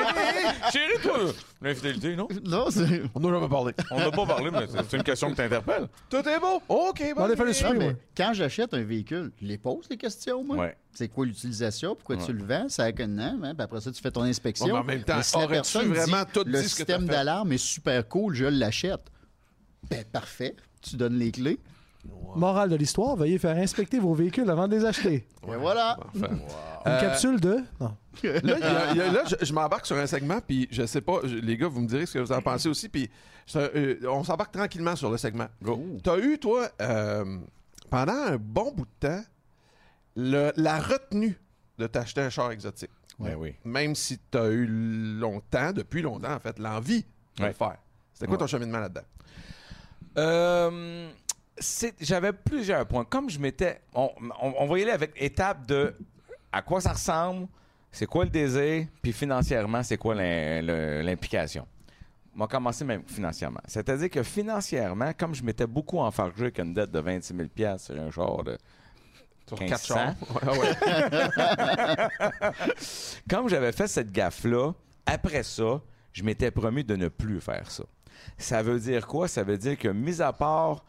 chérie, toi, l'infidélité, non? Non, c'est- On n'a jamais parlé. On n'a pas parlé, mais c'est une question qui t'interpelle. Tout est beau. OK, bon. Non, mais quand j'achète un véhicule, je les pose les questions, moi. Ouais. C'est quoi l'utilisation? Pourquoi tu le vends? Ça a qu'un an, hein? Puis après ça, tu fais ton inspection. Ouais, mais en même temps, si la personne vraiment dit, tout le système d'alarme est super cool, je l'achète. Ben, parfait. Tu donnes les clés. Morale de l'histoire, veuillez faire inspecter vos véhicules avant de les acheter. Et voilà. Enfin. Une Euh, capsule de? Non. Là, il y a- il y a- là, je, je m'embarque sur un segment, puis je sais pas, je- les gars, vous me direz ce que vous en pensez aussi, puis euh, on s'embarque tranquillement sur le segment. T'as eu, toi, euh, pendant un bon bout de temps, le- la retenue de t'acheter un char exotique. Ben oui. Même si t'as eu longtemps, depuis longtemps, en fait, l'envie de Ouais. le faire. C'était quoi ton cheminement là-dedans? Euh, J'avais plusieurs points. Comme je m'étais. On, on- on va y aller avec étape de à quoi ça ressemble, c'est quoi le désir, puis financièrement, c'est quoi l'implication. On va commencer même financièrement. C'est-à-dire que financièrement, comme je m'étais beaucoup enfargé avec une dette de 26 000 sur un genre de. Sur 1500. quatre chars? Ouais. Comme j'avais fait cette gaffe-là, après ça, je m'étais promis de ne plus faire ça. Ça veut dire quoi? Ça veut dire que, mis à part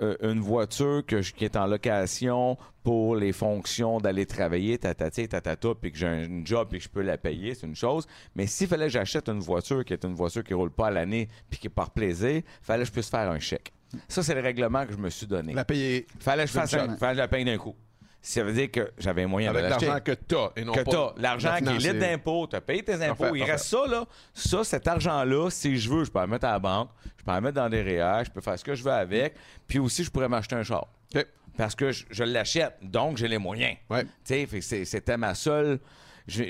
une voiture que je- qui est en location pour les fonctions d'aller travailler, tatati, tatata, puis que j'ai un job et que je peux la payer, c'est une chose. Mais s'il fallait que j'achète une voiture qui est une voiture qui roule pas à l'année puis qui est par plaisir, fallait que je puisse faire un chèque. Ça, c'est le règlement que je me suis donné. La payer Fallait que je fasse un, fallait que je la paye d'un coup. Ça veut dire que j'avais un moyen avec de l'acheter l'argent que t'as et non que pas t'as l'argent la qui est libre d'impôts, tu as payé tes impôts, Parfait, il reste ça, là. Ça, cet argent-là, si je veux, je peux le mettre à la banque, je peux le mettre dans des REER, je peux faire ce que je veux avec, puis aussi, je pourrais m'acheter un char. OK. Parce que je, je l'achète, donc j'ai les moyens. Ouais. Tu sais, fait que c'est- c'était ma seule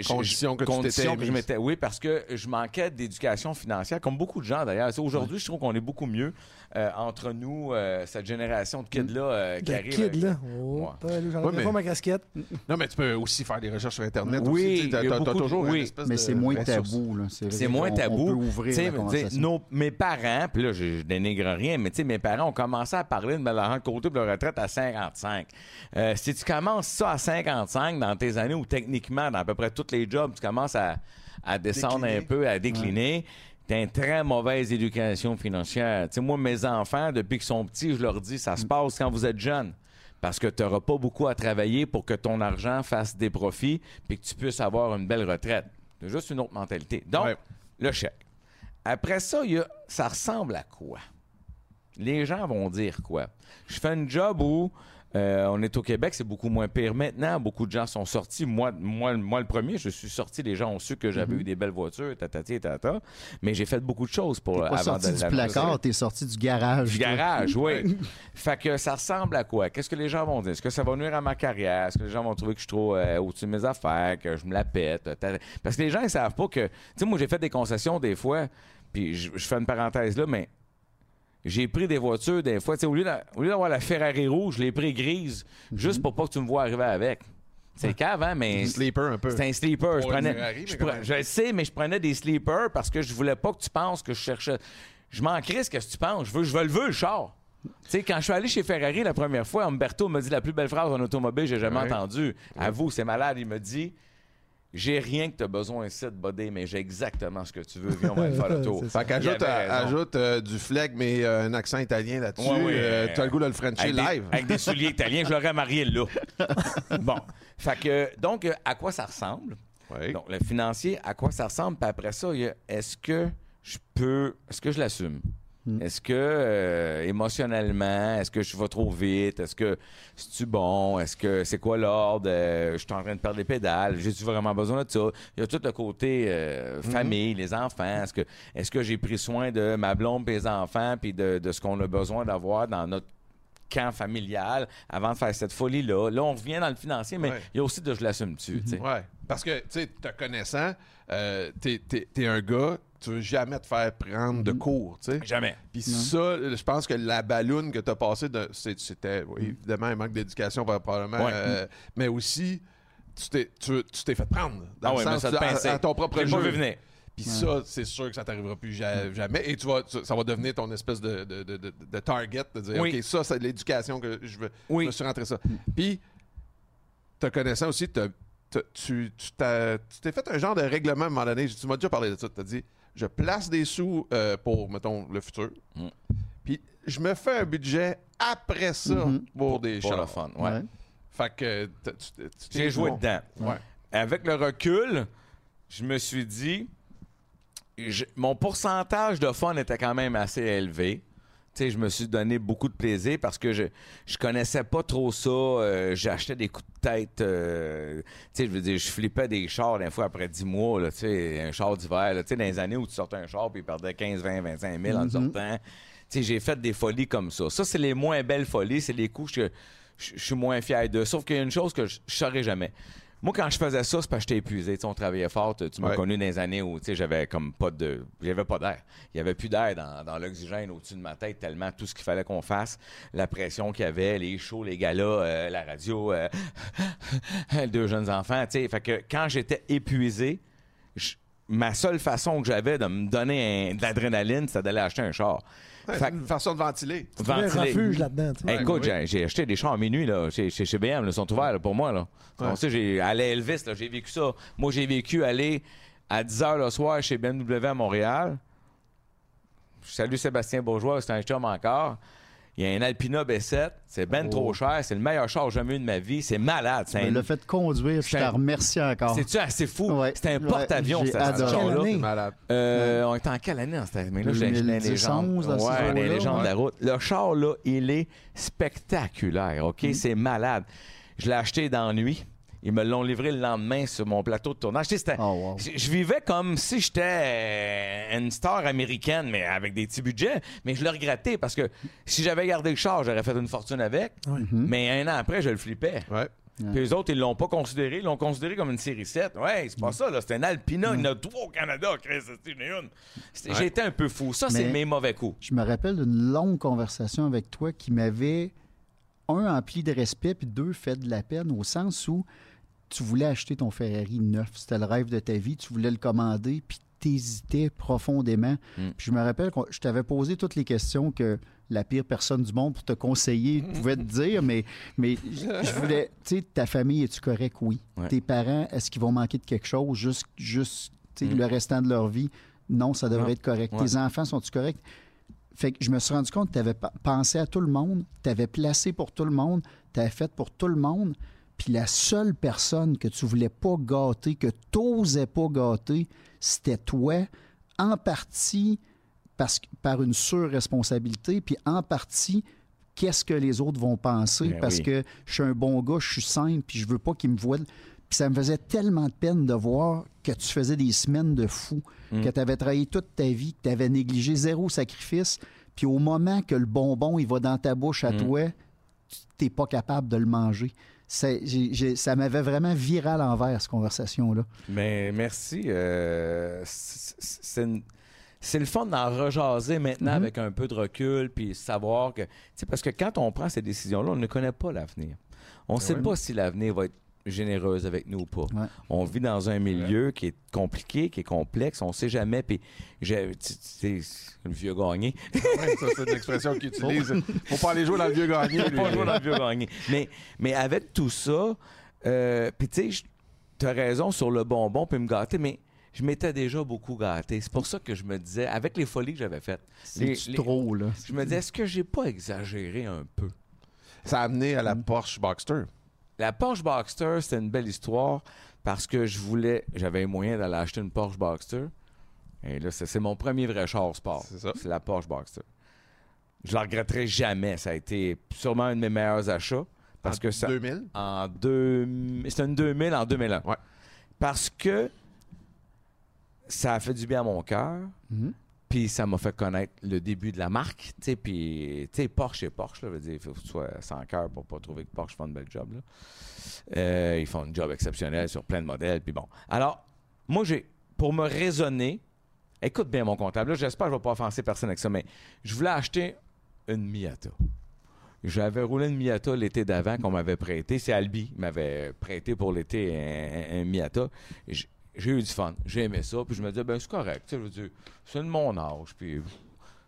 Condition que tu condition t'étais que je mise. m'étais- Oui, parce que je manquais d'éducation financière, comme beaucoup de gens d'ailleurs. Aujourd'hui, je trouve qu'on est beaucoup mieux euh, entre nous, euh, cette génération de kids-là euh, qui De arrive. kid, là. Ouais. Oh, J'en Ouais, mais- pas ma casquette. Non, mais tu peux aussi faire des recherches sur Internet. Oui, aussi, tu sais, t'as- il y a t'as- t'as beaucoup de- toujours oui. une espèce Mais de c'est moins tabou. là. C'est moins tabou. On peut ouvrir T'sais, la t'sais, conversation. nos- mes parents, puis là, je, je dénigre rien, mais tu sais, mes parents ont commencé à parler de de côté pour leur retraite à 55. Euh, si tu commences ça à 55 dans tes années où techniquement, dans à peu près tous les jobs, tu commences à, à descendre Décliner. un peu, à décliner. T'as une très mauvaise éducation financière. Tu sais, moi, mes enfants, depuis qu'ils sont petits, je leur dis, ça se passe quand vous êtes jeunes. Parce que tu n'auras pas beaucoup à travailler pour que ton argent fasse des profits puis que tu puisses avoir une belle retraite. C'est juste une autre mentalité. Donc, Ouais. le chèque. Après ça, il y a, ça ressemble à quoi? Les gens vont dire quoi? Je fais un job où euh, on est au Québec, c'est beaucoup moins pire maintenant. Beaucoup de gens sont sortis. Moi, moi, moi le premier, je suis sorti. Les gens ont su que j'avais eu des belles voitures, tatati, tata. Mais j'ai fait beaucoup de choses pour T'es pas avant sorti de du placard, t'es sorti du garage. Du garage, oui. fait que ça ressemble à quoi? Qu'est-ce que les gens vont dire? Est-ce que ça va nuire à ma carrière? Est-ce que les gens vont trouver que je suis trop euh, au-dessus de mes affaires, que je me la pète? Parce que les gens, ils savent pas que. Tu sais, moi, j'ai fait des concessions des fois, puis je, je fais une parenthèse là, mais j'ai pris des voitures des fois. Tu sais, au lieu d'avoir la Ferrari rouge, je l'ai pris grise, juste pour pas que tu me vois arriver avec. C'est cave, hein, mais. Un sleeper un peu. C'est un sleeper. Je, prenais, Ferrari, je, pre- sais, mais je prenais des sleepers parce que je voulais pas que tu penses que je cherchais. Je m'en crisse, qu'est-ce que tu penses? Je veux, je veux le veux, le char. Tu sais, quand je suis allé chez Ferrari la première fois, Umberto m'a dit la plus belle phrase en automobile que j'ai jamais Ouais. entendue. Avoue, c'est malade. Il me dit J'ai rien que tu as besoin ici de body, mais j'ai exactement ce que tu veux. Viens, on va aller faire le tour. Fait qu'ajoute euh, ajoute, euh, du flag, mais euh, un accent italien là-dessus. Ouais, ouais, T'as le goût de le Frencher avec des, live. avec des souliers italiens, je l'aurais marié là. bon. Fait que, donc, à quoi ça ressemble? Ouais. Donc, le financier, à quoi ça ressemble? Puis après ça, est-ce que je peux, est-ce que je l'assume? Est-ce que euh, émotionnellement, est-ce que je vais trop vite? Est-ce que c'est-tu bon? Est-ce que c'est quoi l'ordre? Euh, je suis en train de perdre les pédales. J'ai-tu vraiment besoin de ça? Il y a tout le côté euh, famille, les enfants. Est-ce que, est-ce que j'ai pris soin de ma blonde et les enfants puis de, de ce qu'on a besoin d'avoir dans notre camp familial avant de faire cette folie-là? Là, on revient dans le financier, mais il Ouais. y a aussi de je l'assume-tu. tu sais? Ouais. Parce que, tu sais, te connaissant, euh, t'es, t'es- t'es un gars, tu veux jamais te faire prendre de cours, tu sais. Jamais. Puis ça, je pense que la balloune que tu as passée, c'était oui, évidemment un manque d'éducation, probablement, Ouais. euh, mais aussi, tu t'es, tu, tu t'es fait prendre. Dans Ah le ouais, mais sens, ça te à- ton propre jeu. venir. Puis ça, c'est sûr que ça t'arrivera plus ja- jamais. Et tu vas, tu- ça va devenir ton espèce de, de, de- de- target, de dire, Oui. OK, ça, c'est de l'éducation que je veux. Oui. Je me suis rentré ça. Puis, te connaissant aussi, t'as- tu t'es fait un genre de règlement à un moment donné. Tu m'as déjà parlé de ça. Tu as dit, je place des sous euh, pour, mettons, le futur. Mm. Puis, je me fais un budget après ça Mhm. pour des Pour le fun, ouais. Ouais. Fait que t'as- tu- tu- tu- J'ai joué bon. dedans. Ouais. Avec le recul, je me suis dit, je- mon pourcentage de fun était quand même assez élevé. Sais, je me suis donné beaucoup de plaisir parce que je je connaissais pas trop ça. Euh, J'achetais des coups de tête. euh, tu sais, je veux dire, je flippais des chars des fois après 10 mois. Là, tu sais, un char d'hiver. là, Tu sais, dans les années où tu sortais un char puis il perdait 15, 20, 25 000 en le sortant. Tu sais, j'ai fait des folies comme ça. Ça, c'est les moins belles folies. C'est les coups que je, suis moins fier de. Sauf qu'il y a une chose que je ne saurais jamais. Moi, quand je faisais ça, c'est parce que j'étais épuisé. On travaillait fort. Tu m'as Ouais. connu dans les années où tu sais, j'avais comme pas de. J'avais pas d'air. Il y avait plus d'air dans, dans l'oxygène au-dessus de ma tête, tellement tout ce qu'il fallait qu'on fasse, la pression qu'il y avait, les shows, les galas, euh, la radio, euh, deux jeunes enfants. Tu sais, fait que quand j'étais épuisé, ma seule façon que j'avais de me donner un- de l'adrénaline, c'était d'aller acheter un char. Ouais, Fait c'est une façon de ventiler. Tu veux un ventiler. refuge là-dedans. tu sais. Hey, écoute, oui. j'ai- j'ai acheté des chars à minuit là, chez, chez, chez BM, là, ils sont ouverts là, pour moi. Là. Ouais. On sait, j'ai allé à Elvis, là, j'ai vécu ça. Moi, j'ai vécu aller à 10 h le soir chez BMW à Montréal. Je salue Sébastien Bourgeois, c'est un chum encore. Il y a un Alpina B7, c'est ben Oh. trop cher, c'est le meilleur char que j'ai jamais eu de ma vie, c'est malade. C'est un- l'a fait conduire, puis je C'est un- te remercie encore. C'est-tu assez fou? Ouais. C'était un porte-avions, ce char-là. Euh, On était en quelle année année? là, j'ai les 2010, légendes. 11, dans ces Ouais, les légendes de la route. Le char, là, il est spectaculaire, OK? Mm. C'est malade. Je l'ai acheté dans la nuit. Ils me l'ont livré le lendemain sur mon plateau de tournage. Tu sais, c'était- Oh, wow. je, je vivais comme si j'étais euh, une star américaine, mais avec des petits budgets. Mais je le regrettais parce que si j'avais gardé le char, j'aurais fait une fortune avec. Mm-hmm. Mais un an après, je le flippais. Ouais. Puis les autres, ils l'ont pas considéré. Ils l'ont considéré comme une série 7. Ouais, c'est pas ça, là. C'est un Alpina. Il y en a trois au Canada, Chris. C'est une. C'était- Ouais. J'ai été un peu fou. Ça, c'est mes mauvais coups. Je me rappelle d'une longue conversation avec toi qui m'avait, un, empli de respect, puis deux, fait de la peine, au sens où tu voulais acheter ton Ferrari neuf. C'était le rêve de ta vie. Tu voulais le commander, puis t'hésitais profondément. Mm. Puis je me rappelle que je t'avais posé toutes les questions que la pire personne du monde pour te conseiller pouvait te dire, mais, mais je voulais, tu sais, ta famille, es-tu correct? Oui. Ouais. Tes parents, est-ce qu'ils vont manquer de quelque chose? Juste, juste Mm. le restant de leur vie? Non, ça devrait Non. être correct. Ouais. Tes enfants sont-tu corrects? Fait que je me suis rendu compte que tu avais pensé à tout le monde, tu avais placé pour tout le monde, tu avais fait pour tout le monde. Puis la seule personne que tu voulais pas gâter, que tu n'osais pas gâter, c'était toi, en partie parce, que- par une surresponsabilité, puis en partie, qu'est-ce que les autres vont penser, Ben parce oui. que je suis un bon gars, je suis simple, puis je veux pas qu'ils me voient. Puis ça me faisait tellement de peine de voir que tu faisais des semaines de fou, Mm. que tu avais travaillé toute ta vie, que tu avais négligé zéro sacrifice, puis au moment que le bonbon il va dans ta bouche à Mm. toi, tu n'es pas capable de le manger. Ça m'avait vraiment viré à l'envers, cette conversation-là. Mais merci. euh, c'est une- c'est le fun d'en rejaser maintenant Mhm. avec un peu de recul, puis savoir que. tu sais, Parce que quand on prend ces décisions-là, on ne connaît pas l'avenir. On ne sait pas si l'avenir va être généreuse avec nous ou pas. Ouais. On vit dans un milieu qui est compliqué, qui est complexe, on sait jamais. Puis, sais, le vieux gagné. Ouais, ça, c'est une expression qu'il utilise. Faut pas aller jouer dans le vieux gagné. lui. pas jouer dans le vieux gagné. Mais, mais avec tout ça, euh, puis tu sais, tu as raison sur le bonbon puis me gâter, mais je m'étais déjà beaucoup gâté. C'est pour ça que je me disais, avec les folies que j'avais faites, les- C'est les- trop, là. je me disais, est-ce que j'ai pas exagéré un peu? Ça a amené à la Porsche Boxster. La Porsche Boxster, c'était une belle histoire parce que je voulais, j'avais les moyens d'aller acheter une Porsche Boxster. Et là, c'est mon premier vrai char sport. C'est ça. C'est la Porsche Boxster. Je la regretterai jamais. Ça a été sûrement un de mes meilleurs achats parce que ça, 2000. en deux, c'était une 2000 en 2001. Ouais. Parce que ça a fait du bien à mon cœur. Mhm. Puis ça m'a fait connaître le début de la marque. tu sais, Puis, Porsche et Porsche, là, veut dire, il faut que tu sois sans cœur pour pas trouver que Porsche font un bel job. Euh, ils font un job exceptionnel sur plein de modèles. Puis bon. Alors, moi, j'ai, pour me raisonner, écoute bien mon comptable. J'espère que je ne vais pas offenser personne avec ça, mais je voulais acheter une Miata. J'avais roulé une Miata l'été d'avant qu'on m'avait prêté. C'est Albi qui m'avait prêté pour l'été un- un Miata. J'ai eu du fun. J'ai aimé ça. Puis je me disais, ben c'est correct. Je veux dire, c'est de mon âge. Puis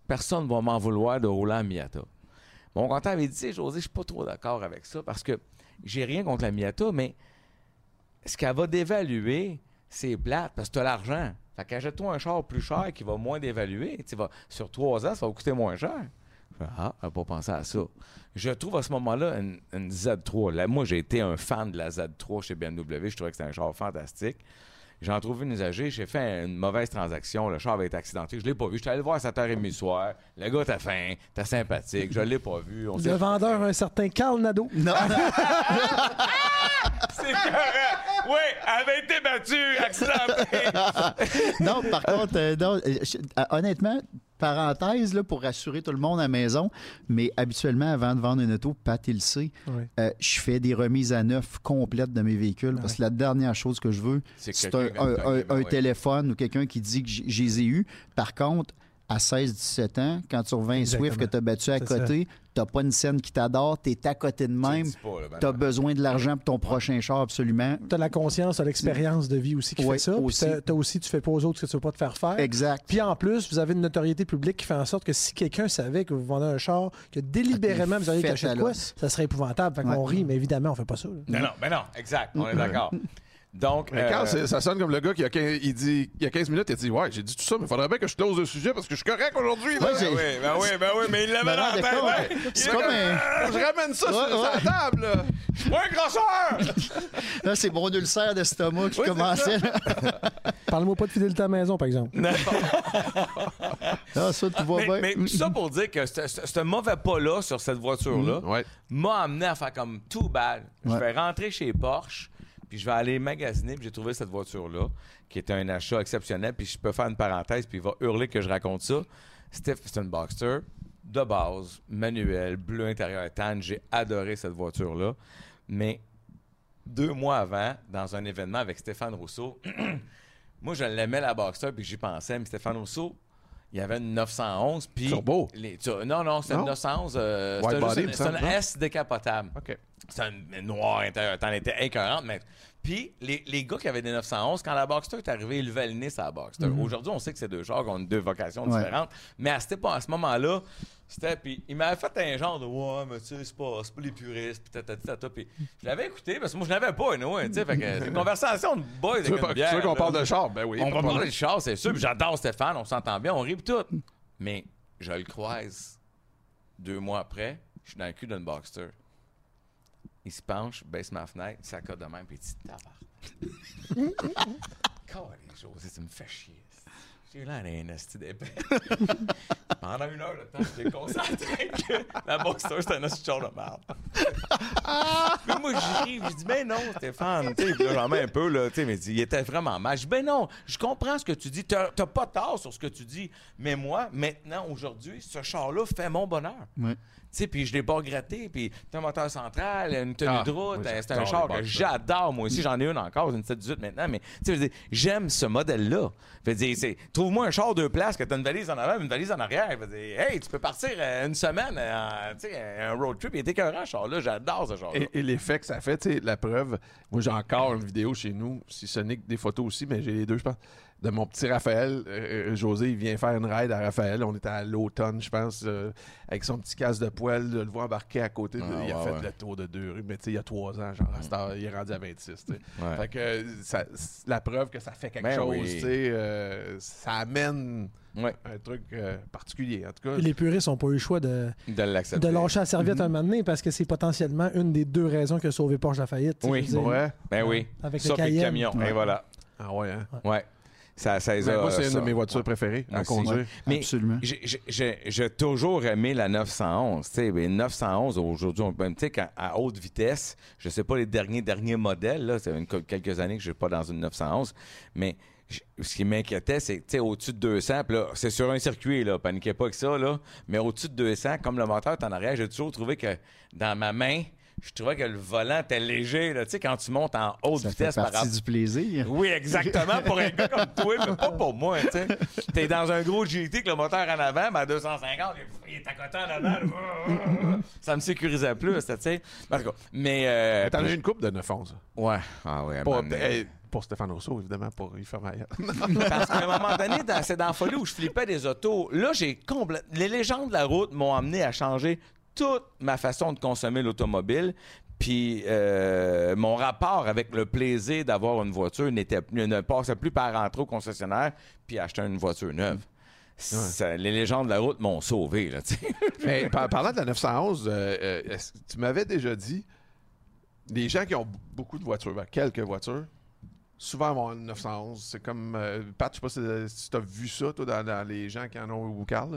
personne ne va m'en vouloir de rouler en Miata. Mon comptable avait dit, José, je suis pas trop d'accord avec ça parce que j'ai rien contre la Miata, mais ce qu'elle va dévaluer, c'est plate parce que tu as l'argent. Fait qu'achète-toi un char plus cher qui va moins dévaluer. Tu vas, sur trois ans, ça va coûter moins cher. Je Ah, on pas pensé à ça. Je trouve à ce moment-là une, une Z3. Là, moi, j'ai été un fan de la Z3 chez BMW. Je trouvais que c'était un char fantastique. J'en trouve une usagée. J'ai fait une mauvaise transaction. Le char avait été accidenté. Je l'ai pas vu. J'étais allé le voir à 7h30 le soir. Le gars, t'as faim, t'as sympathique. Je l'ai pas vu. On Le vendeur, un certain Carl Nadeau. Non, C'est correct. Oui, elle avait été battue, accidentée. non, par contre, euh, non, euh, je- euh, honnêtement, parenthèse là, pour rassurer tout le monde à la maison, mais habituellement, avant de vendre une auto, Pat, il le sait, euh, je fais des remises à neuf complètes de mes véhicules parce que la dernière chose que je veux, C'est un, un- téléphone ou quelqu'un qui dit que j- je les ai eus. Par contre, à 16-17 ans, quand tu revends un Swift que Exactement. tu as battu à côté, tu pas une scène qui t'adore, tu es à côté de même, ben tu as non. besoin de l'argent pour ton prochain char, absolument. Tu as la conscience, tu as l'expérience de vie aussi qui Ouais, fait ça. Puis aussi. t'as- t'as aussi, tu fais pas aux autres ce que tu veux pas te faire faire. Exact. Puis en plus, vous avez une notoriété publique qui fait en sorte que si quelqu'un savait que vous vendez un char, que délibérément vous auriez caché à de quoi, ça serait épouvantable. Fait qu'on Ouais. rit, mais évidemment, on fait pas ça. là. Non, non, ben non, exact, on est d'accord. Donc, Mais euh, ça sonne comme le gars qui a 15, il dit, il y a 15 minutes, il dit Ouais, j'ai dit tout ça, mais il faudrait bien que je close le sujet parce que je suis correct aujourd'hui. Ouais, ben oui, ben oui, ben oui, mais il l'avait dans la tête. hein. C'est comme un- que je ramène ça sur, Ouais, la table. là. Ouais, grosseur! Là, c'est mon ulcère d'estomac qui c'est commençait. Parle-moi pas de fidélité à la maison, par exemple. Ah, ça, tu vois mais, bien. mais tout ça pour dire que ce mauvais pas-là sur cette voiture-là Ouais. m'a amené à faire comme tout bad. Je vais rentrer chez Porsche, je vais aller magasiner, puis j'ai trouvé cette voiture-là, qui était un achat exceptionnel, puis je peux faire une parenthèse, puis il va hurler que je raconte ça. C'était c'est Boxster de base, manuel, bleu intérieur tan. J'ai adoré cette voiture-là. Mais deux mois avant, dans un événement avec Stéphane Rousseau, moi, je l'aimais, la Boxster, puis j'y pensais, mais Stéphane Rousseau, il y avait une 911, puis... Turbo. les- tu- non, non, Non? une 911, euh, une non? S décapotable. OK. C'est un noir intérieur. T'en étais écœurante, mais. Puis, les, les gars qui avaient des 911, quand la Boxster est arrivée, ils levaient le nez sur la Boxster. Aujourd'hui, on sait que c'est deux chars qui ont deux vocations Ouais. différentes. Mais à, à ce moment-là, c'était. Puis, il m'avait fait un genre de Ouais, mais tu sais, c'est pas, pas les puristes. Puis, tata, tata, puis Je l'avais écouté parce que moi, je n'avais pas, anyway, tu sais. Fait que c'est une conversation de boys Tu veux, une qu'on parle de char? Ben oui. On va de parler de char, c'est sûr. Puis j'adore Stéphane, on s'entend bien, on rit tout. Mais je le croise deux mois après, je suis dans le cul d'une Boxster. Il se penche, baisse ma fenêtre, ça cote de même, puis il dit Tabarnak. José, tu me fais chier. J'ai l'air d'un esti d'épais. Pendant une heure de temps, j'étais concentré que la Boxster, c'était un esti de char de merde. Mais moi, je ris, je dis, ben non, Stéphane, tu sais, puis j'en mets un peu, là, tu sais, mais il était vraiment mal. Je dis, ben non, je comprends ce que tu dis, t'as t'as pas tort sur ce que tu dis, mais moi, maintenant, aujourd'hui, ce char-là fait mon bonheur. Ouais. Sais, puis je l'ai pas regretté, puis t'as un moteur central, une tenue Ah, de route, c'est un char que j'adore, moi aussi, j'en ai une encore, une 718 maintenant, mais tu sais, j'aime ce modèle-là. Trouve-moi un char deux places que t'as une valise en avant, une valise en arrière. Dire, hey, tu peux partir euh, une semaine, euh, en, un road trip. Il était écœurant, ce char-là. J'adore ce char-là. Et, et l'effet que ça fait, tu sais, la preuve. Moi, j'ai encore une vidéo chez nous, si ce n'est que des photos aussi, mais j'ai les deux, je pense, de mon petit Raphaël. Euh, euh, José, il vient faire une ride à Raphaël. On était à l'automne, je pense, euh, avec son petit casque de poêle, de le voir embarquer à côté. de- Ah, il a ouais, fait ouais. le tour de deux rues, mais tu sais, il y a trois ans, genre, il est rendu à 26. tu sais. Ouais. Fait que ça- la preuve que ça fait quelque Ben chose, oui. tu sais, euh, ça amène Ouais, un truc euh, particulier. En tout cas, Les puristes n'ont pas eu le choix de, de l'accepter. de lâcher la serviette un moment donné parce que c'est potentiellement une des deux raisons qui a sauvé Porsche la faillite. Oui. ouais. Ben oui. Avec Ça, le le Cayenne. camion. Et voilà. Ah ouais, hein? Ouais. Ça, ça les Ben, a, moi, c'est une de mes voitures préférées à conduire. Mais Absolument. j'ai- j'ai- j'ai j'ai toujours aimé la 911. Tu sais, ben, 911, aujourd'hui, on peut- tu sais, quand- à haute vitesse, je sais pas les derniers derniers modèles, là, c'est quelques années que je suis pas dans une 911, mais ce qui m'inquiétait, c'est que, tu sais, au-dessus de 200, puis là, c'est sur un circuit, là, paniquez pas que ça, là, mais au-dessus de 200, comme le moteur est en arrière, j'ai toujours trouvé que dans ma main, je trouvais que le volant était léger, là, tu sais, quand tu montes en haute Ça fait vitesse par partie rapport du plaisir. oui, exactement, pour un gars comme toi, mais pas pour moi, tu sais. T'es dans un gros GT que le moteur en avant, mais à 250, il- est à côté en avant. là. Ça me sécurisait plus, tu sais. Cas, mais... euh, T'en as eu une coupe de 911. Ouais. Ah ouais, eh, pour Stéphane Rousseau, évidemment, pour y faire ma gueule. Parce qu'à un moment donné, dans- c'est dans la folie où je flippais des autos. Là, j'ai complètement... Les légendes de la route m'ont amené à changer toute ma façon de consommer l'automobile. Puis euh, mon rapport avec le plaisir d'avoir une voiture n'était ne passait plus par rentrer au concessionnaire puis acheter une voiture neuve. Ça- les légendes de la route m'ont sauvé, là. Mais par- parlant de la 911, euh, euh, est-ce tu m'avais déjà dit, les gens qui ont b- beaucoup de voitures, ben, quelques voitures, souvent vont une 911. C'est comme, euh, Pat, je sais pas si, tu as vu ça, toi, dans, dans les gens qui en ont ou Carl.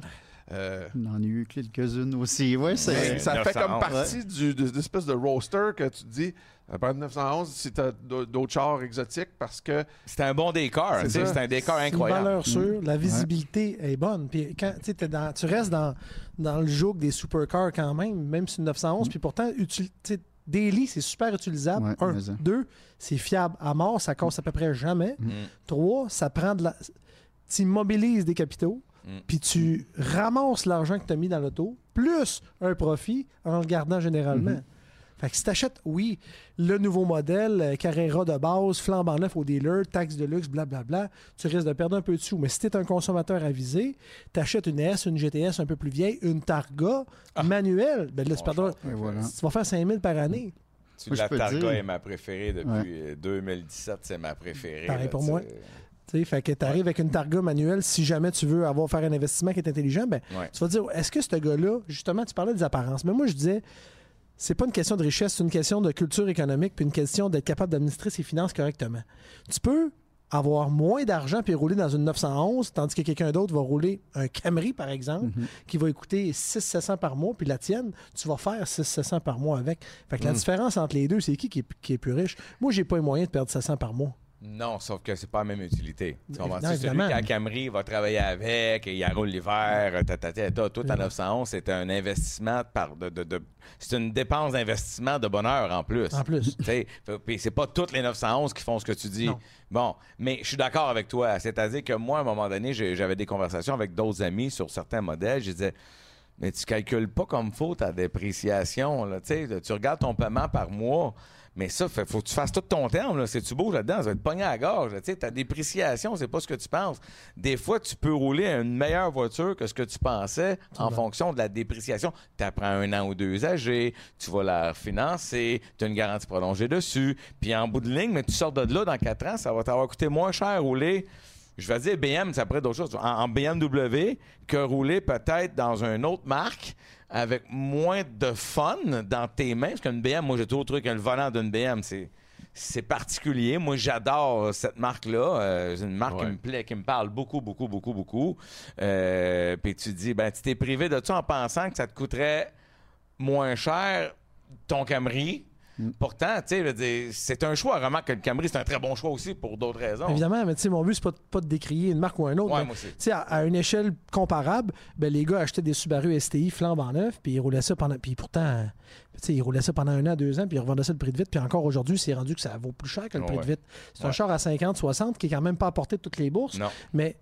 Euh, On en a eu quelques-unes aussi. Ouais, c'est. Ouais. ça fait comme 911, partie du, de, de l'espèce de roster que tu te dis, à part de 911, si tu as d'autres chars exotiques, parce que C'était un bon décor. C'est un décor C'est une incroyable. valeur sûre. La visibilité est bonne. Puis quand t'es dans- tu restes dans, dans le joug des supercars quand même, même si c'est une 911. Puis pourtant, util- daily, c'est super utilisable. Ouais, Un. ça. Deux, c'est fiable à mort. Ça casse à peu près jamais. Mm. Trois, ça prend de la. Tu immobilises des capitaux. Mm. Puis tu ramasses l'argent que tu as mis dans l'auto, plus un profit en le gardant généralement. Mm-hmm. Fait que si t'achètes, oui, le nouveau modèle, euh, Carrera de base, flambant neuf au dealer, taxe de luxe, blablabla, tu risques de perdre un peu de sous. Mais si t'es un consommateur avisé, t'achètes une S, une GTS un peu plus vieille, une Targa Ah. manuelle, ben là, tu, perdras- voilà. tu vas faire 5000 par année. Tu- Moi, je la Targa dire- est ma préférée depuis euh, 2017. C'est ma préférée. Pareil là, pour moi. Sais. Tu sais, fait que tu arrives avec une Targa manuelle, si jamais tu veux avoir faire un investissement qui est intelligent, ben, Ouais. tu vas dire est-ce que ce gars-là, justement, tu parlais des apparences, mais moi je disais c'est pas une question de richesse, c'est une question de culture économique, puis une question d'être capable d'administrer ses finances correctement. Tu peux avoir moins d'argent puis rouler dans une 911, tandis que quelqu'un d'autre va rouler un Camry, par exemple, qui va coûter 600-700 par mois, puis la tienne, tu vas faire 600-700 par mois avec. Fait que la différence entre les deux, c'est qui qui est, qui est plus riche? Moi, j'ai pas les moyens de perdre 700 par mois. Non, sauf que c'est pas la même utilité. Tu comprends? Non, C'est celui qui a Camry va travailler avec, il roule l'hiver, ta, ta, ta, ta. Tout à 911, c'est un investissement par de, de- de- c'est une dépense d'investissement de bonheur en plus. En plus. Puis c'est pas toutes les 911 qui font ce que tu dis. Non. Bon, mais je suis d'accord avec toi. C'est-à-dire que moi, à un moment donné, j'avais des conversations avec d'autres amis sur certains modèles. Je disais, mais tu calcules pas comme faut ta dépréciation. Là. Tu regardes ton paiement par mois. Mais ça, fait, faut que tu fasses tout ton terme. Si tu bouges là-dedans, ça va être pogné à la gorge. là. Tu sais, ta dépréciation, c'est pas ce que tu penses. Des fois, tu peux rouler une meilleure voiture que ce que tu pensais en fonction de la dépréciation. Tu apprends un an ou deux âgés, tu vas la refinancer, tu as une garantie prolongée dessus. Puis en bout de ligne, mais tu sors de là dans quatre ans, ça va t'avoir coûté moins cher rouler. Je vais dire BM, ça pourrait être d'autres choses. En, en BMW, que rouler peut-être dans une autre marque avec moins de fun dans tes mains. Parce qu'une BM, moi, j'ai toujours trouvé que le volant d'une BM, c'est. C'est particulier. Moi, j'adore cette marque-là. Euh, c'est une marque qui me plaît, qui me parle beaucoup, beaucoup, beaucoup, beaucoup. Euh, Puis tu te dis, ben, tu t'es privé de ça en pensant que ça te coûterait moins cher ton Camry. Pourtant, tu sais, je veux dire, c'est un choix. Remarque que le Camry, c'est un très bon choix aussi pour d'autres raisons. Évidemment, mais tu sais, mon but, c'est pas, de- pas de décrier une marque ou un autre. Ouais, mais, à, à une échelle comparable, ben, les gars achetaient des Subaru STI flambant neuf, puis ils roulaient ça pendant. Puis pourtant, tu sais, ils roulaient ça pendant un an, deux ans, puis ils revendaient ça le prix de vite. Puis encore aujourd'hui, c'est rendu que ça vaut plus cher que le Oh, prix ouais. de vite. C'est un char à 50, 60 qui est quand même pas à portée de toutes les bourses. Non. Mais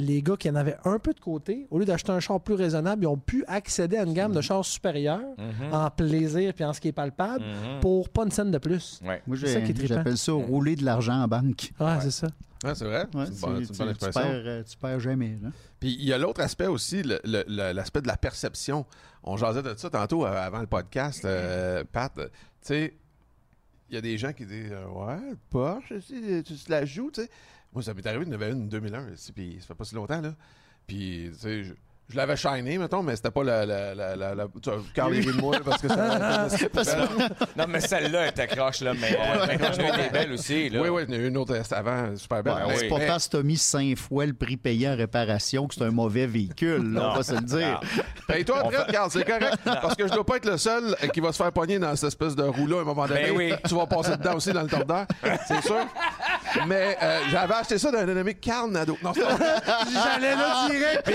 les gars qui en avaient un peu de côté, au lieu d'acheter un char plus raisonnable, ils ont pu accéder à une gamme de chars supérieurs Mhm. en plaisir puis en ce qui est palpable Mhm. pour pas une scène de plus. Ouais. Moi, ça j'appelle ça rouler de l'argent en banque. Ouais, c'est ça. Ouais, c'est vrai. Ouais, c'est une tu- bonne, tu- tu expression. perds, euh, tu perds jamais. là. Puis il y a l'autre aspect aussi, l'aspect de la perception. On jasait de ça tantôt euh, avant le podcast, euh, Pat. Tu sais, il y a des gens qui disent Ouais, Porsche, tu te la joues, tu sais. Moi, ça m'est arrivé, il y en avait une en 2001, ici, puis ça fait pas si longtemps, là. Puis, tu sais, je, l'avais shiné, mettons, mais c'était pas la. la, la, la, la- tu de moi, là, parce que ça. Non, mais celle-là était croche, là. Mais euh, mais quand je était belle aussi, là. oui, oui, il y en a eu une autre avant, super belle. Ouais, c'est oui. pas Mais- parce que tu as mis cinq fois le prix payé en réparation que c'est un mauvais véhicule, là, on va se le dire. Paye-toi après, regarde, c'est correct. Parce que je dois pas être le seul euh, qui va se faire pogner dans cette espèce de roue-là à un moment donné. Ben oui. Tu vas passer dedans aussi dans le tordeur, c'est sûr. Mais euh, j'avais acheté ça d'un ami Carl Nadeau. Non, c'est pas vrai. J'allais là direct.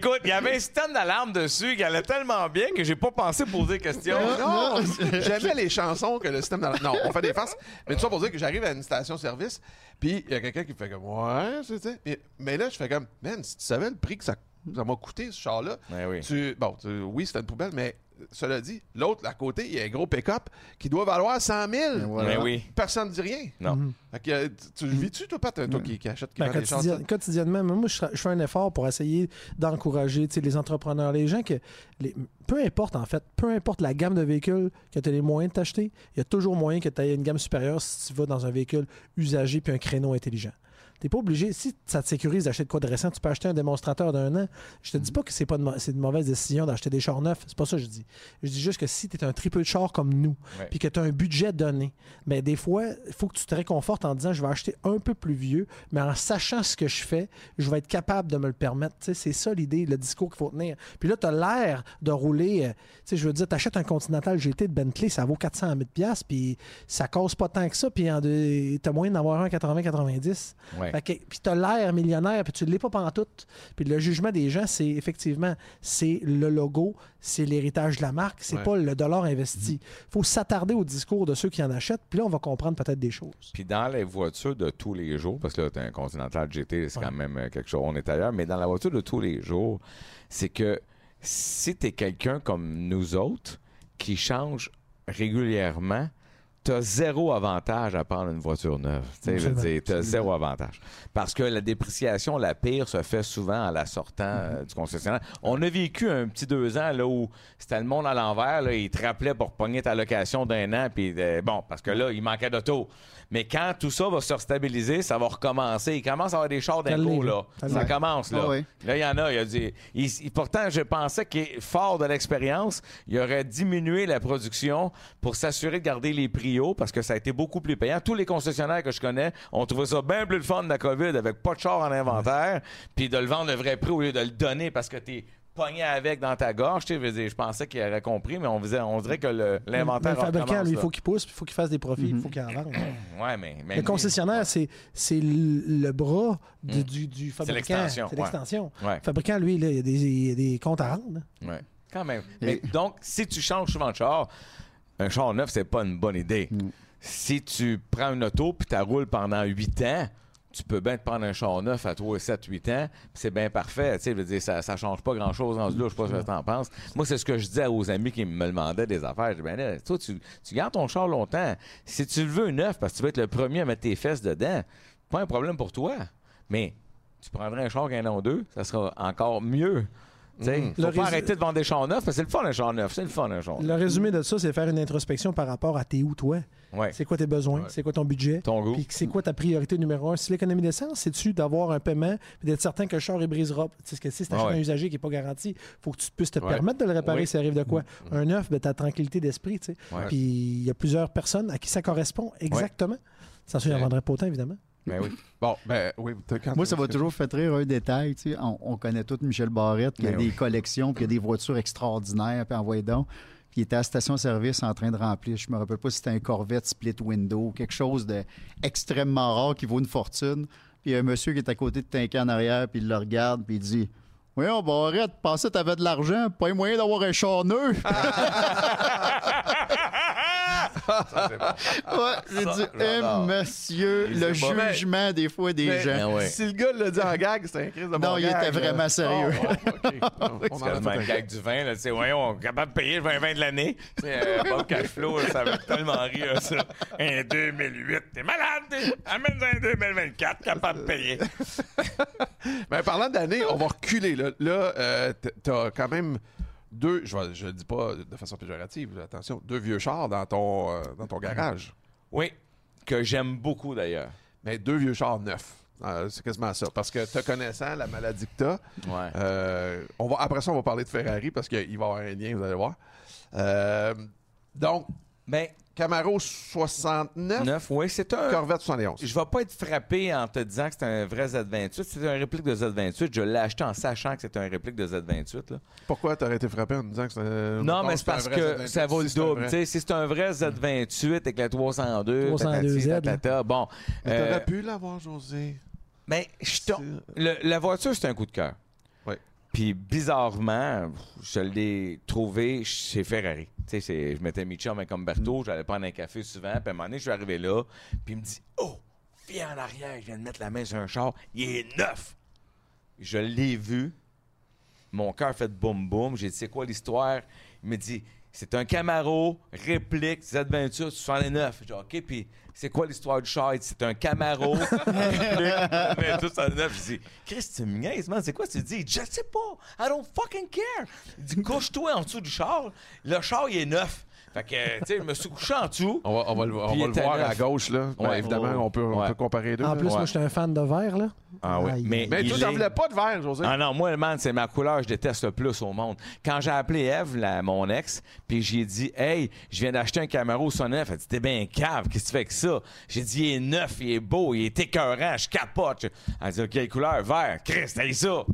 Écoute, il y avait un système d'alarme dessus qui allait tellement bien que j'ai pas pensé poser question. Non, j'aimais les chansons que le système. dans- Non, on fait des farces. Mais tout ça pour dire que j'arrive à une station-service, puis il y a quelqu'un qui fait comme Ouais, c'est ça. Puis- Mais là, je fais comme Man, si tu savais le prix que ça ça m'a coûté, ce char-là, Ben oui. tu. Bon, tu- oui, c'était une poubelle, mais cela dit, l'autre, à côté, il y a un gros pick-up qui doit valoir 100 000. Et voilà. Ben oui. Personne ne dit rien. Non. Fait que, euh, tu, tu vis-tu, toi, Pat, toi qui, qui achète, qui Ben, des chars? quotidien- quotidiennement, moi, je, je fais un effort pour essayer d'encourager tu sais, les entrepreneurs, les gens que. les- peu importe, en fait, peu importe la gamme de véhicules que tu as les moyens de t'acheter, il y a toujours moyen que tu aies une gamme supérieure si tu vas dans un véhicule usagé puis un créneau intelligent. Tu pas obligé, si ça te sécurise d'acheter de quoi de récent, tu peux acheter un démonstrateur d'un an. Je te dis pas que c'est pas de, c'est une mauvaise décision d'acheter des chars neufs, c'est pas ça que je dis. Je dis juste que si tu es un tripeux de chars comme nous, puis que tu as un budget donné, mais des fois, il faut que tu te réconfortes en disant je vais acheter un peu plus vieux, mais en sachant ce que je fais, je vais être capable de me le permettre. C'est ça l'idée, le discours qu'il faut tenir. Puis là, tu as l'air de rouler. euh, tu sais, je veux dire, tu achètes un Continental GT de Bentley, ça vaut 400 000 puis ça cause pas tant que ça, puis tu as moyen d'avoir un 80-90. Ouais. Fait que- Puis tu as l'air millionnaire, puis tu ne l'es pas pantoute. Puis le jugement des gens, c'est effectivement, c'est le logo, c'est l'héritage de la marque, c'est Ouais. pas le dollar investi. Il faut s'attarder au discours de ceux qui en achètent, puis là, on va comprendre peut-être des choses. Puis dans les voitures de tous les jours, parce que là, t'as un Continental GT, c'est Ouais. quand même euh, quelque chose, on est ailleurs, mais dans la voiture de tous les jours, c'est que si t'es quelqu'un comme nous autres qui change régulièrement, t'as zéro avantage à prendre une voiture neuve. Tu sais, je veux Absolument. dire, t'as zéro avantage. Parce que la dépréciation, la pire, se fait souvent en la sortant euh, du concessionnaire. On a vécu un petit deux ans là, où c'était le monde à l'envers. Ils te rappelaient pour pogner ta location d'un an. Puis euh, bon, parce que là, il manquait d'auto. Mais quand tout ça va se restabiliser, ça va recommencer. Il commence à avoir des chars d'impôts, là. Ça commence, là. Ah oui. Là, il y en a. Il a dit, il- il- pourtant, je pensais qu'il, fort de l'expérience, il aurait diminué la production pour s'assurer de garder les prix parce que ça a été beaucoup plus payant. Tous les concessionnaires que je connais ont trouvé ça bien plus le fun de la COVID avec pas de char en inventaire, puis de le vendre le vrai prix au lieu de le donner parce que t'es pogné avec dans ta gorge. Tu sais, je veux dire, je pensais qu'il aurait compris, mais on, faisait, on dirait que le- l'inventaire le fabricant, recommence, lui, il faut qu'il pousse, puis il faut qu'il fasse des profits, il faut qu'il en vende. Ouais, mais, mais Le concessionnaire, c'est c'est le le bras du, Mm. du, du fabricant. l'extension, C'est ouais. l'extension. Ouais. Le fabricant, lui, là, il y a des, il y a des comptes à rendre. Ouais, quand même. Et- Mais donc, si tu changes souvent de char, un char neuf, c'est pas une bonne idée. Si tu prends une auto puis tu roules pendant 8 ans, tu peux bien te prendre un char neuf à 3, 7, 8 ans, c'est bien parfait. Tu sais, je veux dire, ça, ça change pas grand-chose dans ce là, je sais pas ce que t'en penses. Moi, c'est ce que je disais aux amis qui me demandaient des affaires. Je dis, ben là, toi, tu, tu gardes ton char longtemps. Si tu le veux neuf parce que tu veux être le premier à mettre tes fesses dedans, pas un problème pour toi. Mais tu prendrais un char qu'un an ou deux, ça sera encore mieux. Tu sais, Mm. faut Le pas résu- arrêter de vendre des chars neufs, parce que c'est le fun un char neuf, c'est le fun un neuf. Le résumé de ça, c'est faire une introspection par rapport à tes où, toi? Ouais. C'est quoi tes besoins, Ouais. c'est quoi ton budget, Ton goût. puis c'est quoi ta priorité numéro un? Si l'économie d'essence, c'est-tu d'avoir un paiement puis d'être certain que le char ne brisera pas. Tu sais, que si c'est Ah ouais. un usager qui n'est pas garanti, faut que tu puisses te permettre de le réparer Oui. s'il arrive de quoi. Un neuf, ben, tu as tranquillité d'esprit. Puis il y a plusieurs personnes à qui ça correspond exactement. Ça, il en Ouais. vendrait pas autant, évidemment. Ben oui. Bon, ben oui. quand Moi, ça va toujours fait rire un détail. tu sais. On, on connaît tout Michel Barrette, qui a Ben des oui. collections, puis il y a des voitures extraordinaires, puis envoyé donc. Puis il était à station-service en train de remplir. Je me rappelle pas si c'était un Corvette split window, quelque chose d'extrêmement rare qui vaut une fortune. Puis il y a un monsieur qui est à côté de Tinker en arrière, puis il le regarde, puis il dit Voyons, Barrette, pensais que t'avais de l'argent, pas un moyen d'avoir un char neuf. C'est. Ouais, j'ai Ça, dit, eh, monsieur, Et le c'est bon. jugement des fois des Mais- gens. Ah ouais. Si le gars l'a dit en gag, c'était un crise de Non, mon il gag, était vraiment sérieux. Ah, ouais, ok. On en C'est a le gag du vin, là. Tu sais, voyons, on est capable de payer le 20-20 de l'année. Tu sais, euh, Bob Cashflow, ça va tellement rire, ça. Un 2008, t'es malade, t'es. Amène un 2024, capable de payer. Mais parlant d'années, on va reculer. Là, là euh, t'as quand même deux, je ne le dis pas de façon péjorative, attention, deux vieux chars dans ton, euh, dans ton garage. Oui, que j'aime beaucoup, d'ailleurs. Mais deux vieux chars neufs. Euh, c'est quasiment ça. Parce que te connaissant la maladie que t'as, Ouais. euh, on va, après ça, on va parler de Ferrari parce qu'il va y avoir un lien, vous allez voir. Euh, donc, Ben, Camaro 69, 9, oui, c'est un. Corvette 71. Je vais pas être frappé en te disant que c'est un vrai Z28. C'est un réplique de Z28. Je l'ai acheté en sachant que c'était un réplique de Z28. Là. Pourquoi t'aurais été frappé en me disant que c'était... Non, mais c'est parce que ça vaut le double. Si c'est un vrai Z28 avec la 302, 302 Z, là. tatati, bon. euh, T'aurais pu l'avoir, José. mais je t'en- le- la voiture, c'est un coup de cœur. Puis bizarrement, je l'ai trouvé chez Ferrari. Tu sais, je m'étais mis chum avec Umberto, j'allais prendre un café souvent. Puis à un moment donné, je suis arrivé là, puis il me dit Oh, viens en arrière, je viens de mettre la main sur un char, il est neuf. Je l'ai vu, mon cœur fait boum boum. J'ai dit C'est quoi l'histoire Il me dit C'est un Camaro, réplique, Z28, 69. J'ai dit OK, puis c'est quoi l'histoire du char? C'est un Camaro, réplique, 69. J'ai dit Chris, tu me niaises, man, c'est quoi tu dis? Je sais pas, I don't fucking care. Il dit Couche-toi en dessous du char, le char, il est neuf. Fait que, tu sais, je me suis couché en dessous. On va, on va le, on va il le voir neuf. à gauche, là. Ben, Ouais. évidemment, on peut, on Ouais. peut comparer les deux. En plus, moi, j'étais un fan de verre, là. Ah oui. Aïe. Mais, Mais il toi, t'en est- voulais pas de verre, José. Ah non, moi, man, c'est ma couleur que je déteste le plus au monde. Quand j'ai appelé Eve, la- mon ex, puis j'ai dit, hey, je viens d'acheter un Camaro 69. Elle dit, t'es bien cave, qu'est-ce que tu fais avec ça? J'ai dit, il est neuf, il est beau, il est écœurant, je capote. Elle dit, quelle couleur? Vert. Christ, t'as ça?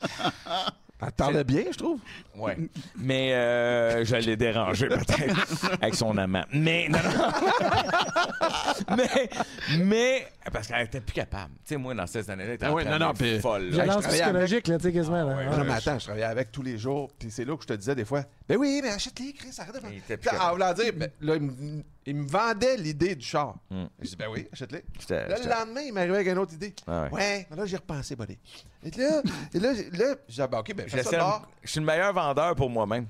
Elle parlait bien, je trouve. Ouais. Mais euh, je l'ai dérangé peut-être avec son amant. Mais non, non. mais, mais parce qu'elle était plus capable. Tu sais, moi, dans ces années-là, elle était Ah oui, non, non, puis- folle. là. je Violence travaillais psychologique, là, tu sais, quasiment. là. ouais, Ouais. non, mais attends, je travaillais avec tous les jours, puis c'est là que je te disais des fois, ben oui, mais achète-les, Chris, arrête de faire. Il était plus En voulant dire, ben, là, il me, il me vendait l'idée du char. Hmm. Je dis, ben oui, Là, le lendemain, il m'arrivait avec une autre idée. Ah ouais. ouais. mais là, j'ai repensé, buddy. Et là, et là, là, j'ai dit, ah, ben, OK, ben, fais ça dehors. Je suis le meilleur vendeur pour moi-même.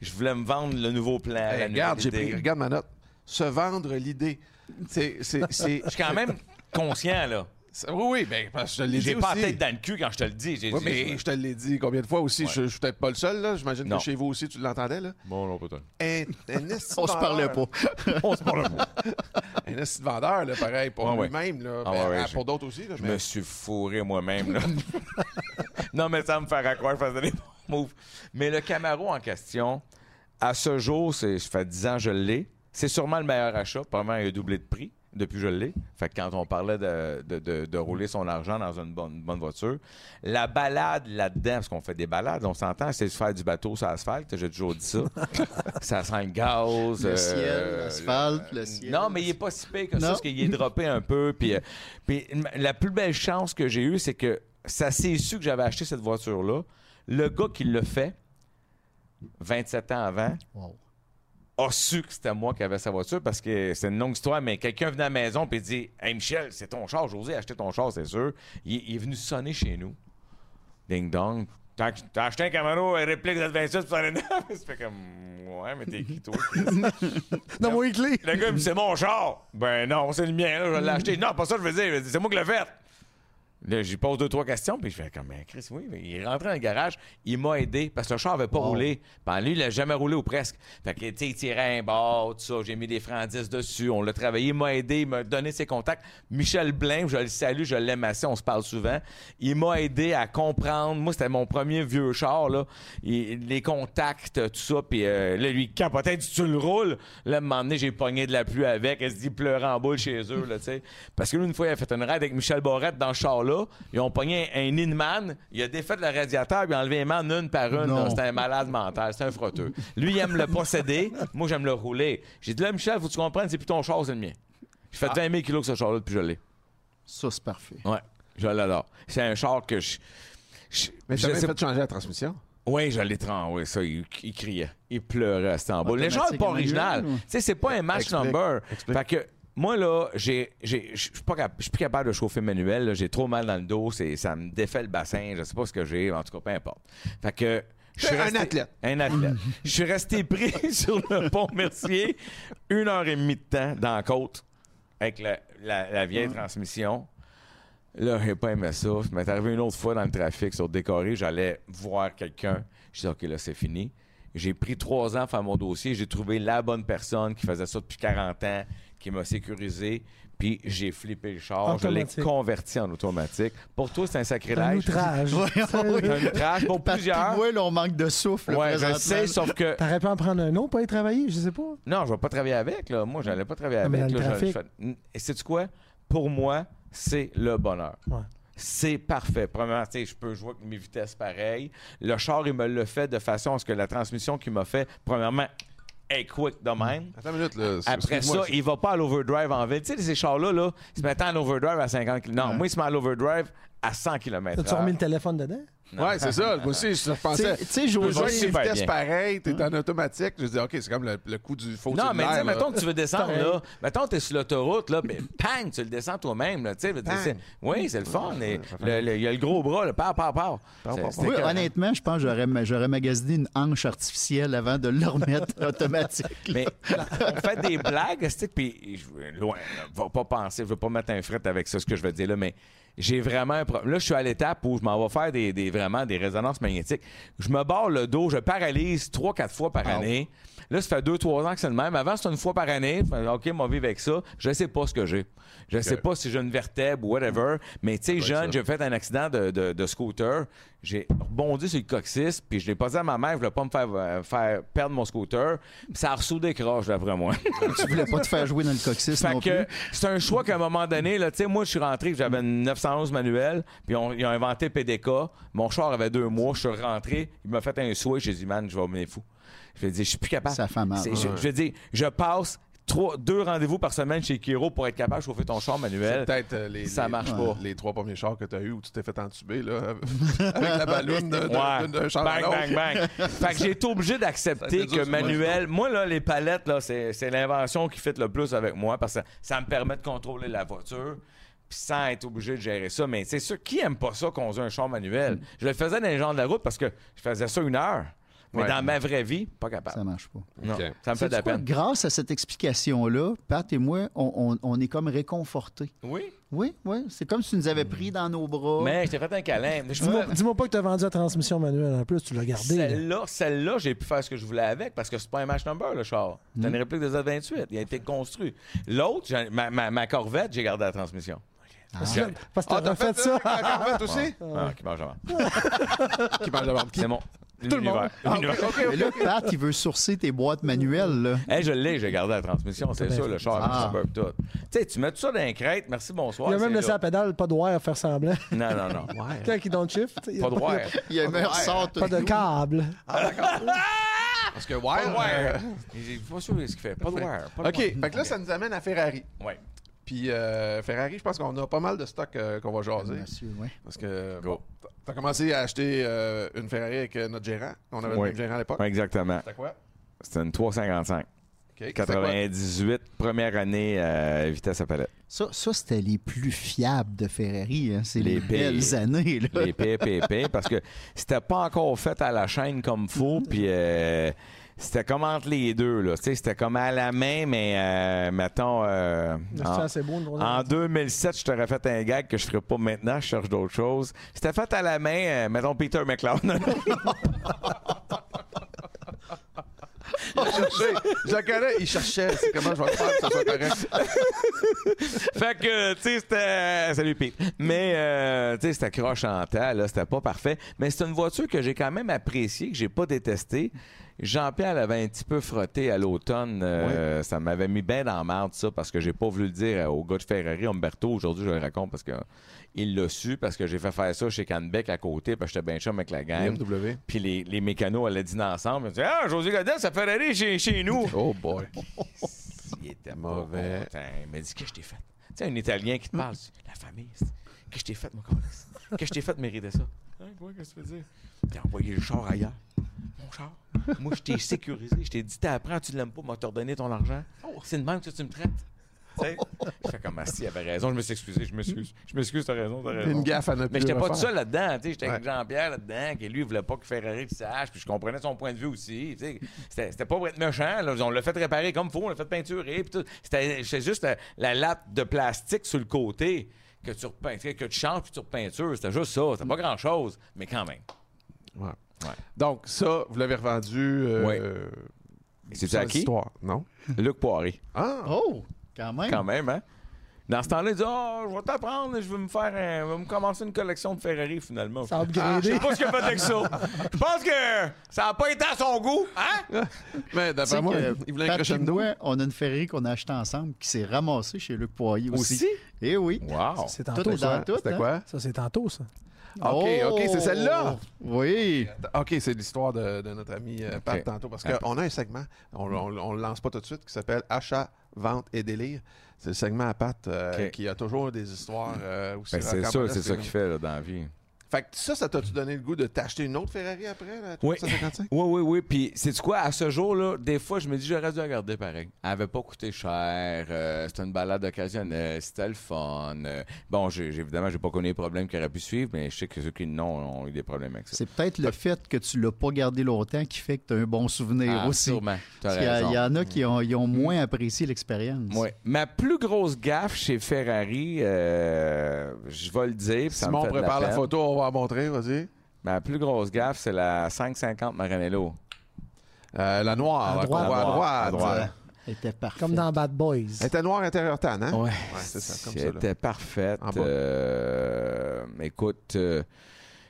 Je voulais me vendre le nouveau plan. Hey, la regarde, j'ai pris, regarde ma note. Se vendre l'idée. C'est, c'est, c'est, Je suis quand même conscient, là. Oui, oui, ben, parce que je te l'ai dit J'ai pas aussi. la tête dans le cul quand je te le dis. J'ai Oui, dit, mais je te l'ai dit combien de fois aussi. Ouais. Je, je suis peut-être pas le seul, là. J'imagine Non. que chez vous aussi, tu l'entendais, là. Bon, non, peut-être. Un, un esti de On se parlait vendeur. pas. On se parle pas. Un esti de vendeur, là, pareil, pour ouais. lui-même, là. Ah, Ben, ouais, ouais, ah, je- pour d'autres aussi, là. Je mais- me suis fourré moi-même, là. non, mais ça me fait à croire que je faisais des bons moves. Mais le Camaro en question, à ce jour, c'est, ça fait 10 ans que je l'ai. C'est sûrement le meilleur achat. Probablement, il a doublé de prix depuis que je l'ai. Fait que quand on parlait de, de- de- de rouler son argent dans une bonne, bonne voiture, la balade là-dedans, parce qu'on fait des balades, on s'entend, c'est de faire du bateau sur l'asphalte. J'ai toujours dit ça. ça sent le gaz. Le euh, ciel, l'asphalte, le ciel. Non, mais il est pas si pire que ça, parce qu'il est droppé un peu. Puis, euh, puis la plus belle chance que j'ai eue, c'est que ça s'est su que j'avais acheté cette voiture-là. Le gars qui l'a fait, 27 ans avant, Wow. A su que c'était moi qui avais sa voiture parce que c'est une longue histoire, mais quelqu'un venait à la maison et dit Hey Michel, c'est ton char, José a acheté ton char, c'est sûr. Il, il est venu sonner chez nous. Ding dong. T'as t'as acheté un Camaro euh, réplique de 27 pour fait comme Ouais, mais t'es qui toi? Moi, les clés. Le gars, il me dit, c'est mon char. Ben non, c'est le mien, là, je l'ai acheté. Non, pas ça, je veux dire. C'est moi qui l'ai fait. Là, j'y pose deux, trois questions, puis je fais comme, ben, Chris, oui, mais il est rentré dans le garage, il m'a aidé, parce que le char avait pas roulé. Ben, lui, il a jamais roulé ou presque. Fait que, tu sais, il tirait un bord, tout ça, j'ai mis des 10 dessus, on l'a travaillé, il m'a aidé, il m'a donné ses contacts. Michel Blain, je le salue, je l'aime assez, on se parle souvent. Il m'a aidé à comprendre, moi, c'était mon premier vieux char, là, Il- les contacts, tout ça, puis euh, là, lui, capotait, dit, tu le roules? Là, moment donné, j'ai pogné de la pluie avec, elle se dit, pleurait en boule chez eux, là, tu sais. Parce que lui, une fois, il a fait une raid avec Michel Borette dans ce char-là. Ils ont pogné un, un Inman, il a défait le radiateur, il a enlevé les mains une par une. C'était un malade mental, c'était un frotteux. Lui, il aime le posséder, moi, j'aime le rouler. J'ai dit, là, Michel, faut que tu comprennes, c'est plus ton char, c'est le mien. J'ai fait 20 000 kilos que ce char-là depuis je l'ai. Ça, c'est parfait. Ouais, je l'adore. C'est un char que je. je- Mais je sais- fait changer la transmission? Oui, je l'ai oui, ça, il, il criait. Il pleurait à Istanbul. Les gens, Automatique pas original. Tu sais, c'est pas un match Explique, number. explique. Fait que moi, là, j'ai, j'ai, je suis pas cap- je suis plus capable de chauffer manuel. là. J'ai trop mal dans le dos. C'est, ça me défait le bassin. Je sais pas ce que j'ai. En tout cas, peu importe. Fait que. je suis Un resté- athlète. Un athlète. Je suis resté pris sur le pont Mercier une heure et demie de temps dans la côte avec la, la- la vieille transmission. Là, j'ai pas aimé ça. Ça m'est arrivé une autre fois dans le trafic sur Décoré. J'allais voir quelqu'un. Je dis, OK, là, c'est fini. J'ai pris trois ans à faire mon dossier. J'ai trouvé la bonne personne qui faisait ça depuis 40 ans, qui m'a sécurisé. Puis j'ai flippé le char. Je l'ai converti en automatique. Pour toi, c'est un Un sacrilège. outrage. C'est un outrage pour plusieurs. moi, là, on manque de souffle. Ouais, je sais, sauf que. T'aurais pu en prendre un autre pour aller travailler, je sais pas. Non, je vais pas travailler avec. Là. Moi, j'allais pas travailler Ah, mais avec. là, je- je trafic. fais- Et sais-tu quoi? Pour moi, c'est le bonheur. Ouais. C'est parfait. Premièrement, tu sais, je peux jouer avec mes vitesses pareilles. Le char, il me le fait de façon à ce que la transmission qu'il m'a fait, premièrement, est quick de même. Attends une minute, là. Après ça, il va pas à l'overdrive en ville. Tu sais, ces chars-là, là, ils se mettent en overdrive à 50 km. Non, moi, il se met à l'overdrive à 100 km. T'as-tu remis le téléphone dedans? Ouais, c'est ça. Moi aussi, je pensais. sais- tu sais, Je José, vitesses bien. pareilles, t'es en automatique. Je dis, OK, c'est comme le, le coup du faux Non, mais tu sais, cellulaire, là. mettons que tu veux descendre, là. Mettons que tu es sur l'autoroute, là, mais pang, tu le descends toi-même, là. Tu sais, c'est- oui, c'est le fun. et le- le- Il y a le gros bras, là. Par, par, par. Oui, honnêtement, je pense que j'aurais, ma- j'aurais magasiné une hanche artificielle avant de le remettre automatique. Mais on fait des blagues, c'est puis je- loin, là, va pas penser, je veux pas mettre un fret avec ça, ce que je veux dire là, mais j'ai vraiment un problème. Là, je suis à l'étape où je m'en vais faire des, des- vraiment des résonances magnétiques. Je me barre le dos, je paralyse trois, quatre fois par année. Là, ça fait deux, trois ans que c'est le même. Avant, c'était une fois par année. Fait, OK, moi, vivre avec ça. Je sais pas ce que j'ai. Je sais pas si j'ai une vertèbre ou whatever. Mais tu sais, jeune, j'ai fait un accident de, de- de scooter. J'ai rebondi sur le coccyx, puis je l'ai pas dit à ma mère, je voulais pas me faire, euh, faire perdre mon scooter. Puis ça a ressoudé croche, d'après moi. tu voulais pas te faire jouer dans le coccyx Fait non que plus? c'est un choix qu'à un moment donné, là, tu sais, moi, je suis rentré, j'avais une 911 manuel, puis on- ils ont inventé PDK. Mon char avait deux mois, je suis rentré, il m'a fait un souhait, j'ai dit, man, je vais venir fou. Je vais dire, je suis plus capable. Ça fait mal. Je, je vais dire, je passe trois, deux rendez-vous par semaine chez Kiro pour être capable de chauffer ton char manuel. peut-être euh, les, Ça les- marche ouais, pas. les trois premiers chars que tu as eu où tu t'es fait entuber là, avec la balloune de- de- Ouais. d'un char Bang, bang, bang. fait que j'ai été obligé d'accepter que manuel, moi, là, les palettes, là, c'est, l'invention qui fit le plus avec moi parce que ça me permet de contrôler la voiture. Puis sans être obligé de gérer ça. Mais c'est sûr, qui aime pas ça conduire un char manuel? Mm. Je le faisais dans les gens de la route parce que je faisais ça une heure. Mais Ouais. dans ma vraie vie, pas Ça capable. marche pas. Non, ça me fait de la quoi? peine. Grâce à cette explication-là, Pat et moi, on, on- on est comme réconfortés. Oui. Oui, oui. C'est comme si tu nous avais pris dans nos bras. Mais je t'ai fait un câlin. Dis-moi pas que t'as vendu la transmission manuelle en plus, tu l'as gardé. là. Celle-là, celle-là, j'ai pu faire ce que je voulais avec parce que c'est pas un match number, le char. C'est Hmm. une réplique des Z28. Il a été construit. L'autre, ma, ma- ma Corvette, j'ai gardé la transmission. Parce que parce que Ah, t'as fait ça. La Corvette aussi? Ah, qui mange avant. Qui mange de? Qui? C'est mon. Tout le monde. L'univers. Ah, ok, ok, Mais là, ok. Pat, il veut sourcer tes boîtes manuelles. Là. Hey, je l'ai, j'ai gardé la transmission, c'est ça, le char, Ah. tout. Tu sais, tu mets tout ça dans un crête, merci, bonsoir. Il a même laissé la pédale, pas de wire à faire semblant. Non, non, non. Quand il donne shift, il Pas de wire. Il y a un meilleur sort. Pas de câble. Parce que Pas de Wire. euh, wire. J'ai pas sûr de ce qu'il fait. Pas de wire. pas de OK, wire. fait que là, ça nous amène à Ferrari. Ouais. Puis euh, Ferrari, je pense qu'on a pas mal de stock euh, qu'on va jaser. Monsieur, ouais. Parce que, Go. bon, t'as commencé à acheter euh, une Ferrari avec euh, notre gérant. On avait Oui. le même gérant à l'époque. Exactement. C'était quoi? C'était une 355. OK. C'était 98, première année euh, vitesse à palette. Ça, ça c'était les plus fiables de Ferrari. hein. C'est les, Les belles années. Là. les PPP parce que c'était pas encore fait à la chaîne comme faut puis euh, c'était comme entre les deux là tu sais c'était comme à la main mais euh, mettons euh, en, assez beau. en 2007 je t'aurais fait un gag que je ferais pas maintenant je cherche d'autres choses c'était fait à la main euh, mettons Peter McLeod Il cherchait. Je le connais, il cherchait. C'est comment je vais le faire pour que ça soit correct. fait que, tu sais, c'était. Salut Pete. Mais, euh, tu sais, c'était croche en temps, là, c'était pas parfait. Mais c'est une voiture que j'ai quand même appréciée, que j'ai pas détestée. Jean-Pierre l'avait un petit peu frotté à l'automne. euh, Ça m'avait mis bien dans la merde, ça, parce que j'ai pas voulu le dire au gars de Ferrari, Umberto. Aujourd'hui, je le raconte parce que il l'a su, parce que j'ai fait faire ça chez Canbec à côté, parce que j'étais bien chum avec la gang. Puis les, les mécanos allaient dîner ensemble. Ils disaient Ah, José Godet, ça Ferrari chez, chez nous. Oh boy. Il était Mauvais. mauvais. Il m'a dit Qu'est-ce que je t'ai fait? Tu sais, un Italien qui te parle, dis, la famille, qu'est-ce que je t'ai fait, mon? Qu'est-ce que je t'ai fait de mériter ça? Hein, quoi, qu'est-ce que tu veux dire? T'as envoyé le char ailleurs. Mon char. Moi, je t'ai sécurisé. Je t'ai dit, t'apprends, tu l'aimes pas, moi, te redonner ton argent. C'est de même que tu me traites. Je fais comme, ah, si, il avait raison. Je me suis excusé. Je m'excuse. Je m'excuse, t'as raison, t'as raison. Une gaffe à ne plus Mais j'étais pas tout seul là-dedans, tu sais, j'étais avec. Jean-Pierre là-dedans, qui lui, il voulait pas que Ferrari le sache, puis je comprenais son point de vue aussi, tu sais. C'était c'était pas pour être méchant, là, on l'a fait réparer comme faut, on l'a fait peinturer, puis tout. C'était c'était juste la, la latte de plastique sur le côté que tu, repeins- que tu changes puis tu repeintures, c'était juste ça, c'était pas grand-chose, mais quand même. Ouais. Ouais. Donc, ça, vous l'avez revendu. Euh, Oui. Et c'est-tu sans à qui? histoire, Non? Luc Poiré, Ah! Oh, quand même. quand même, hein? Dans ce temps-là, il dit Oh, je vais t'apprendre, je vais me faire un- je vais me commencer une collection de Ferrari finalement. Ça a Je upgradé. sais pas ce qu'il a fait avec ça. Je pense que ça a pas été à son goût, hein? Mais d'après moi, il voulait un crescendo. moi, on a une Ferrari qu'on a achetée ensemble qui s'est ramassée chez Luc Poirier aussi. Aussi? Eh oui. Wow. C'est Tout tantôt, ça. tout. C'était hein? quoi? Ça, c'est tantôt, ça. OK, OK, c'est celle-là. Oh! Oui. OK, c'est l'histoire de, de notre ami euh, Pat tantôt. Parce qu'on a un segment, on ne le lance pas tout de suite, qui s'appelle Achat, vente et délire. C'est le segment à Pat euh, qui a toujours des histoires euh, aussi Ben, c'est ça, c'est ça qu'il fait là, dans la vie. Fait que ça, ça t'a-tu donné le goût de t'acheter une autre Ferrari après, la Oui. 355? Oui, oui, oui. Puis, c'est quoi, à ce jour-là, des fois, je me dis, j'aurais dû la garder pareil. Elle avait pas coûté cher. euh, c'était une balade occasionnelle. C'était le fun. euh, bon, j'ai, j'ai- évidemment, j'ai pas connu les problèmes qui auraient pu suivre, mais je sais que ceux qui n'ont ont eu des problèmes avec ça. C'est peut-être le fait que tu l'as pas gardé longtemps qui fait que tu as un bon souvenir Ah, aussi. Sûrement. T'as Parce y, il y en a qui ont, ont moins apprécié l'expérience. Oui. Ma plus grosse gaffe chez Ferrari, euh, je vais le dire. me Simon fait de la prépare la, photo, on va la montrer, vas-y. Ma plus grosse gaffe, c'est la 550 Maranello. Euh, la noire, À là, droite. qu'on voit à À droite. Euh, Elle était parfaite. Comme dans Bad Boys. Elle était noire intérieur tan, hein? Ouais, c'est ça, comme ça, là. C'était parfaite. En bas. Euh, écoute, euh,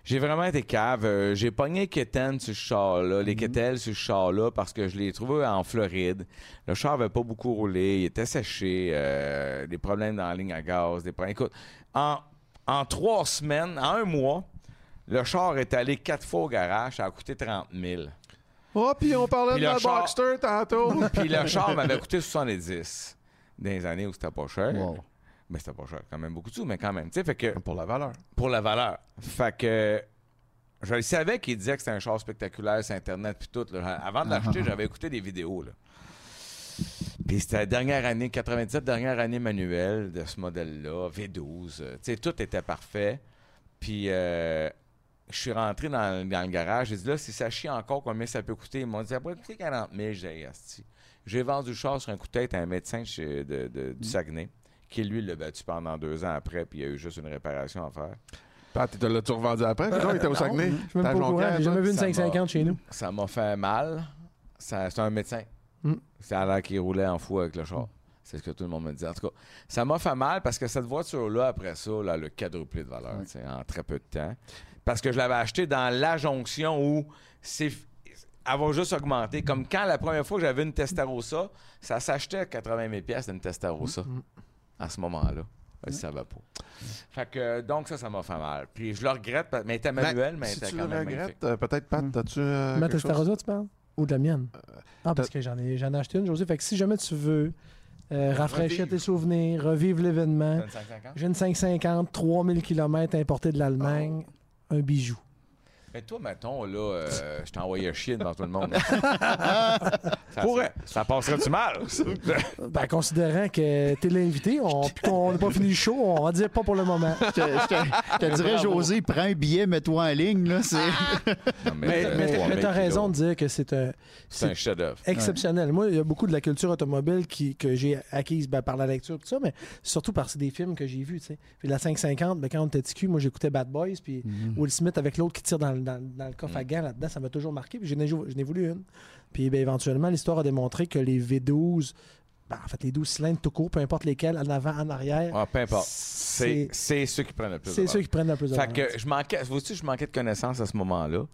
j'ai vraiment été cave. Euh, j'ai pogné Keten sur ce char-là, les Ketel sur ce char-là, parce que je l'ai trouvé en Floride. Le char avait pas beaucoup roulé, il était séché, euh, des problèmes dans la ligne à gaz, des problèmes. Écoute, en, en trois semaines, en un mois, le char est allé quatre fois au garage, ça a coûté 30 000. Oh, puis on parlait Puis de la char- Boxster tantôt. Puis le char m'avait coûté 70 dans les années où c'était pas cher. Wow. Mais c'était pas cher, quand même beaucoup de sous, mais quand même. Tu sais, fait que Pour la valeur. pour la valeur. Fait que je le savais qu'il disait que c'était un char spectaculaire sur Internet puis tout. là. Avant de l'acheter, j'avais écouté des vidéos. Là. Puis c'était la dernière année, 97, dernière année manuelle de ce modèle-là, V12. euh, Tu sais, tout était parfait. Puis euh, je suis rentré dans, dans le garage. J'ai dit là, si ça chie encore, combien ça peut coûter? Ils m'ont dit, ça pourrait coûter 40 000. J'ai dit. J'ai vendu le char sur un coup de tête à un médecin chez- de- de- du Saguenay, qui lui l'a battu pendant deux ans après, puis il y a eu juste une réparation à faire. Pat, tu l'as-tu revendu après? Non, il était au Saguenay. Je suis même T'as pas au courant. Jonquière, J'ai jamais vu une ça 550 chez nous. Ça m'a fait mal. Ça- C'est un médecin. Mm. C'est à l'air qu'il roulait en fou avec le char. C'est ce que tout le monde me dit. En tout cas, ça m'a fait mal parce que cette voiture-là, après ça, là, elle a quadruplé de valeur en très peu de temps. Parce que je l'avais acheté dans la jonction où c'est elle va juste augmenter. Comme quand la première fois que j'avais une Testarossa, ça s'achetait à 80 000 pièces une Testarossa. À ce moment-là. Je savais pas. Fait que, donc ça, ça m'a fait mal. Puis je le regrette, mais elle était manuelle, mais elle si était tu quand le même regrettes, euh, peut-être, Pat, Mm. t'as-tu euh, Ma? Testarossa, tu parles? Ou de la mienne Ah, parce que j'en ai, j'en ai acheté une, José. Fait que si jamais tu veux euh, rafraîchir Revivre. tes souvenirs, revivre l'événement, T'as une 550? j'ai une 550, 3000 km importée de l'Allemagne, un bijou. Mais toi, mettons, là, euh, je t'ai envoyé chier devant tout le monde. ça, Pourrait. Ça passerait-tu mal? Ben, considérant que t'es l'invité, on, qu'on n'a pas fini le show, on va dire pas pour le moment. Je te, je te- je te dirais, José, prends un billet, mets-toi en ligne. Là. Non, Mais, t'as raison de dire que c'est un, C'est un chef-d'œuvre. exceptionnel. Moi, il y a beaucoup de la culture automobile qui, que j'ai acquise ben, par la lecture, tout ça, mais surtout par des films que j'ai vus. tu sais. Puis la 550, ben, quand on était TQ, moi j'écoutais Bad Boys, puis Will Smith avec l'autre qui tire dans, le- dans- dans le coffre à gants là-dedans, ça m'a toujours marqué. Puis j'en ai, jou- j'en ai voulu une. Puis ben, éventuellement, l'histoire a démontré que les V12, ben, en fait, les 12 cylindres tout court, peu importe lesquels, en avant, en arrière, Ah, peu importe. C'est ceux qui prennent le plus de c'est ceux qui prennent le plus de Fait que je manquais, vois-tu, je manquais de connaissances à ce moment-là.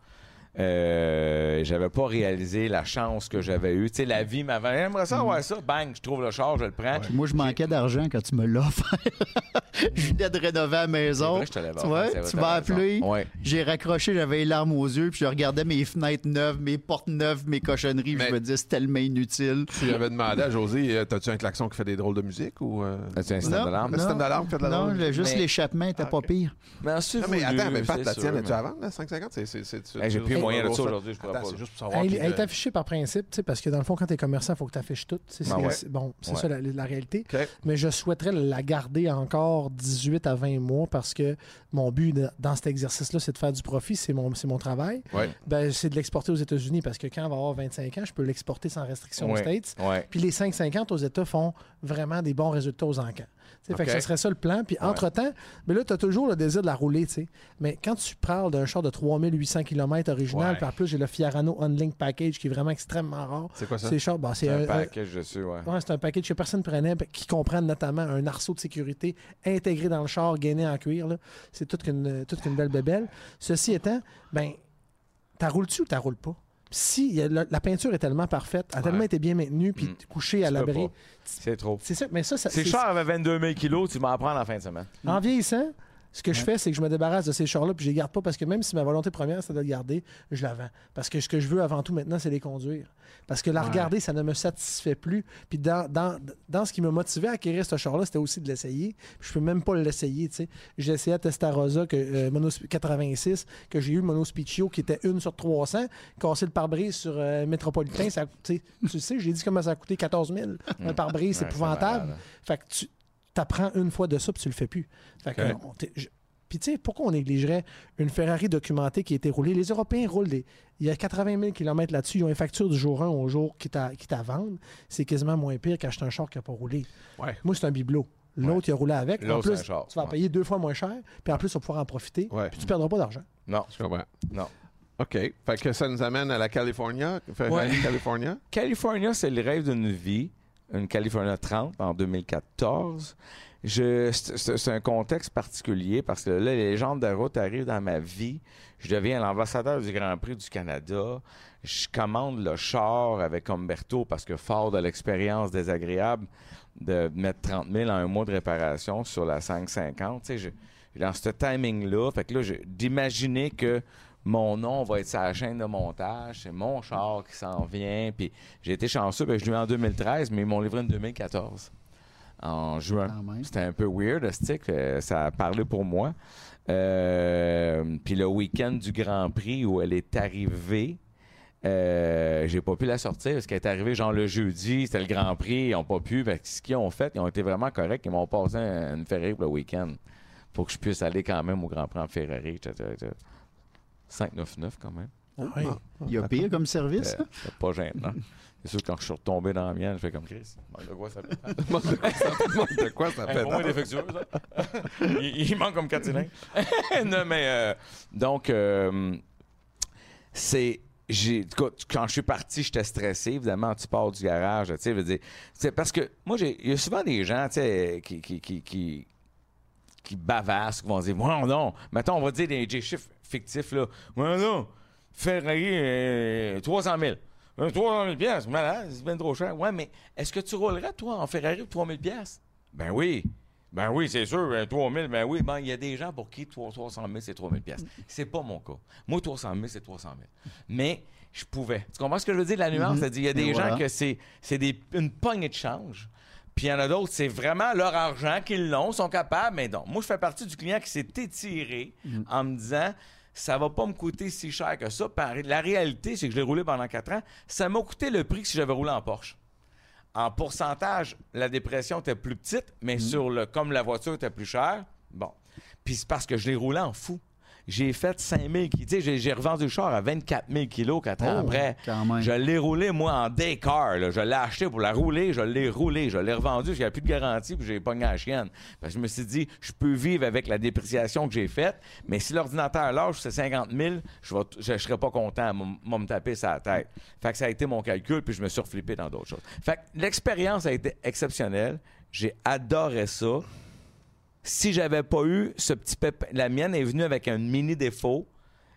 Euh, j'avais pas réalisé la chance que j'avais eue. Tu sais, la vie m'avait. J'aimerais ça avoir ça. Bang, je trouve le char, je le prends. Moi, je manquais d'argent quand tu me l'as offert. Je venais de rénover la maison. Vrai, je te l'avais tu vois, tu m'as appelé. Ouais. J'ai raccroché, j'avais les larmes aux yeux, puis je regardais mes fenêtres neuves, mes portes neuves, mes cochonneries, Mais- je me disais, c'est tellement inutile. Tu avais demandé à José, euh, t'as-tu un klaxon qui fait des drôles de musique ou. euh, As-tu un système Non, d'alarme? Système d'alarme fait de la Non, le- juste Mais- l'échappement était Ah, pas ok. pire. Mais ensuite, Non, mais attends, mais Pat, la tienne, es-tu mais- à vendre, là, 550? C'est, moyen de ça aujourd'hui, je pourrais Attends, pas. c'est juste pour savoir. Elle, elle est affichée par principe, tu sais, parce que dans le fond, quand tu es commerçant, il faut que tu affiches tout. Ben c'est- ouais? Bon, c'est Ouais. ça la, la réalité. Mais je souhaiterais la garder encore 18 à 20 mois parce que mon but de- dans cet exercice-là, c'est de faire du profit, c'est mon, c'est mon travail. Ouais. Ben, c'est de l'exporter aux États-Unis parce que quand on va avoir 25 ans, je peux l'exporter sans restriction aux. States. Ouais. Puis les 5,50 aux États font vraiment des bons résultats aux encans. Sais, Fait que ce serait ça le plan. Puis entre-temps, mais là, tu as toujours le désir de la rouler. tu sais. Mais quand tu parles d'un char de 3800 km original, Ouais. puis en plus, j'ai le Fiorano Unlink Package qui est vraiment extrêmement rare. C'est quoi ça? C'est bon, c'est un un, un- package dessus, ouais. Ouais, c'est un package que personne ne prenait, ben, qui comprend notamment un arceau de sécurité intégré dans le char, gainé en cuir. C'est toute qu'une toute qu'une belle bébelle. Ceci étant, ben, t'as roules-tu ou t'as roules pas? Si la, la peinture est tellement parfaite, elle a tellement été bien maintenue, puis Mm. couchée à l'abri. C'est trop. C'est ça, mais ça, ça C'est cher avec 22 000 kilos, tu m'en prends en fin de semaine. En vieillissant, ce que je fais, c'est que je me débarrasse de ces chars-là, puis je les garde pas, parce que même si ma volonté première, c'est de le garder, je la vends. Parce que ce que je veux avant tout maintenant, c'est les conduire. Parce que la Ouais. regarder, ça ne me satisfait plus. Puis dans, dans, dans ce qui m'a motivé à acquérir ce char-là, c'était aussi de l'essayer. Puis je peux même pas l'essayer, tu sais. J'ai essayé à Testarossa que, euh, Mono 86, que j'ai eu le Mono Spicchio, qui était une sur 300, cassé le pare-brise sur euh, Métropolitain. Ça, a coûté- tu sais, j'ai dit comment ça a coûté 14 000. Un pare-brise, c'est Ouais, épouvantable. malade. Fait que tu apprends une fois de ça, puis tu le fais plus. Fait que, je- Puis tu sais, pourquoi on négligerait une Ferrari documentée qui a été roulée? Les Européens roulent des... Il y a 80 000 km là-dessus. Ils ont une facture du jour 1 au jour qui t'a qui t'a à vendre. C'est quasiment moins pire qu'acheter un char qui n'a pas roulé. Ouais. Moi, c'est un bibelot. L'autre, il a roulé avec. En plus, un char. tu vas en Ouais. payer deux fois moins cher. Puis en plus, tu vas pouvoir en profiter. Ouais. Puis tu ne perdras pas d'argent. Non, Je comprends. non. OK. Fait que ça nous amène à la California. Ferrari. California. California, c'est le rêve d'une vie. Une California 30 en 2014. Je, c'est, un contexte particulier parce que là, les légendes de route arrivent dans ma vie. Je deviens l'ambassadeur du Grand Prix du Canada. Je commande le char avec Humberto parce que fort de l'expérience désagréable de mettre 30 000 en un mois de réparation sur la 550, tu sais, dans ce timing-là, fait que là, d'imaginer que mon nom va être la chaîne de montage, c'est mon char qui s'en vient, puis j'ai été chanceux, ben, je l'ai eu en 2013, mais ils m'ont livré en 2014, en juin. C'était un peu weird, le stick, euh, ça a parlé pour moi. Euh, puis le week-end du Grand Prix où elle est arrivée, euh, j'ai pas pu la sortir parce qu'elle est arrivée genre le jeudi, c'était le Grand Prix, ils ont pas pu. Fait ce qu'ils ont fait, ils ont été vraiment corrects, ils m'ont passé un- une Ferrari pour le week-end pour que je puisse aller quand même au Grand Prix en Ferrari. etc., etc. 599 quand même. Oui. Ah. Il y a pire comme service. Euh, c'est pas gênant. C'est sûr que quand je suis retombé dans la mienne, je fais comme Chris. manque de quoi ça fait? Manque de quoi ça- manque de quoi ça fait? Il, il manque comme 4 cylindres. non, mais euh, donc, euh, c'est. J'ai, écoute, quand je suis parti, j'étais stressé. Évidemment, tu pars du garage, tu sais, je veux dire. C'est parce que moi, j'ai, il y a souvent des gens, qui, qui, qui, qui, qui bavassent, qui vont dire, ouais, non. Mettons, on va dire des, des chiffres fictifs, là. Ouais, non. Ferrari, euh, 300 000. Euh, 300 000 piastres, malade, c'est bien trop cher. Ouais, mais est-ce que tu roulerais, toi, en Ferrari pour 3 000 piastres? Ben oui. Ben oui, c'est sûr. Ben, 3 000, ben oui. Ben, il y a des gens pour qui 3 300 000, c'est 3 000 piastres. C'est pas mon cas. Moi, 300 000, c'est 300 000. Mais je pouvais. Tu comprends ce que je veux dire, la nuance? Mhm. C'est-à-dire, il y a des Et gens voilà. que c'est, c'est des, une poignée de change. Puis il y en a d'autres, c'est vraiment leur argent qu'ils l'ont, sont capables, mais non. Moi, je fais partie du client qui s'est étiré en me disant ça va pas me coûter si cher que ça. Par- La réalité, c'est que je l'ai roulé pendant 4 ans. Ça m'a coûté le prix que si j'avais roulé en Porsche. En pourcentage, la dépression était plus petite, mais sur le comme la voiture était plus chère, bon. Puis c'est parce que je l'ai roulé en fou. J'ai fait 5 000 Tu sais, j'ai- revendu le char à 24 000 kilos 4 ans Oh, après. Je l'ai roulé, moi, en là. Je l'ai acheté pour la rouler, je l'ai roulé, je l'ai revendu, avait plus de garantie, puis j'ai pogné la chienne. Parce que je me suis dit, je peux vivre avec la dépréciation que j'ai faite, mais si l'ordinateur lâche, c'est 50 000, je ne je, serais pas content, moi me taper sa tête. Fait que ça a été mon calcul, puis je me suis reflippé dans d'autres choses. Fait que l'expérience a été exceptionnelle. J'ai adoré ça si j'avais pas eu ce petit pépin, la mienne est venue avec un mini défaut.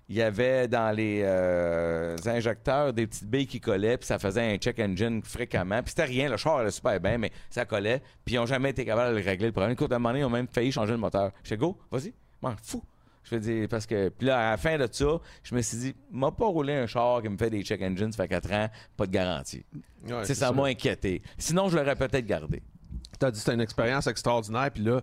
il y avait dans les euh, injecteurs des petites billes qui collaient, puis ça faisait un check engine fréquemment. Puis c'était rien, le char allait super bien, mais ça collait. Puis ils n'ont jamais été capables de le régler le problème. Écoute, à un moment donné, ils ont même failli changer le moteur. Je go, vas-y, m'en fou. Je veux dire, parce que. Puis là, à la fin de ça, je me suis dit, m'a pas roulé un char qui me fait des check engines, ça fait 4 ans, pas de garantie. Ouais, ça m'a inquiété. Sinon, je l'aurais peut-être gardé. Tu as dit c'était une expérience extraordinaire, puis là,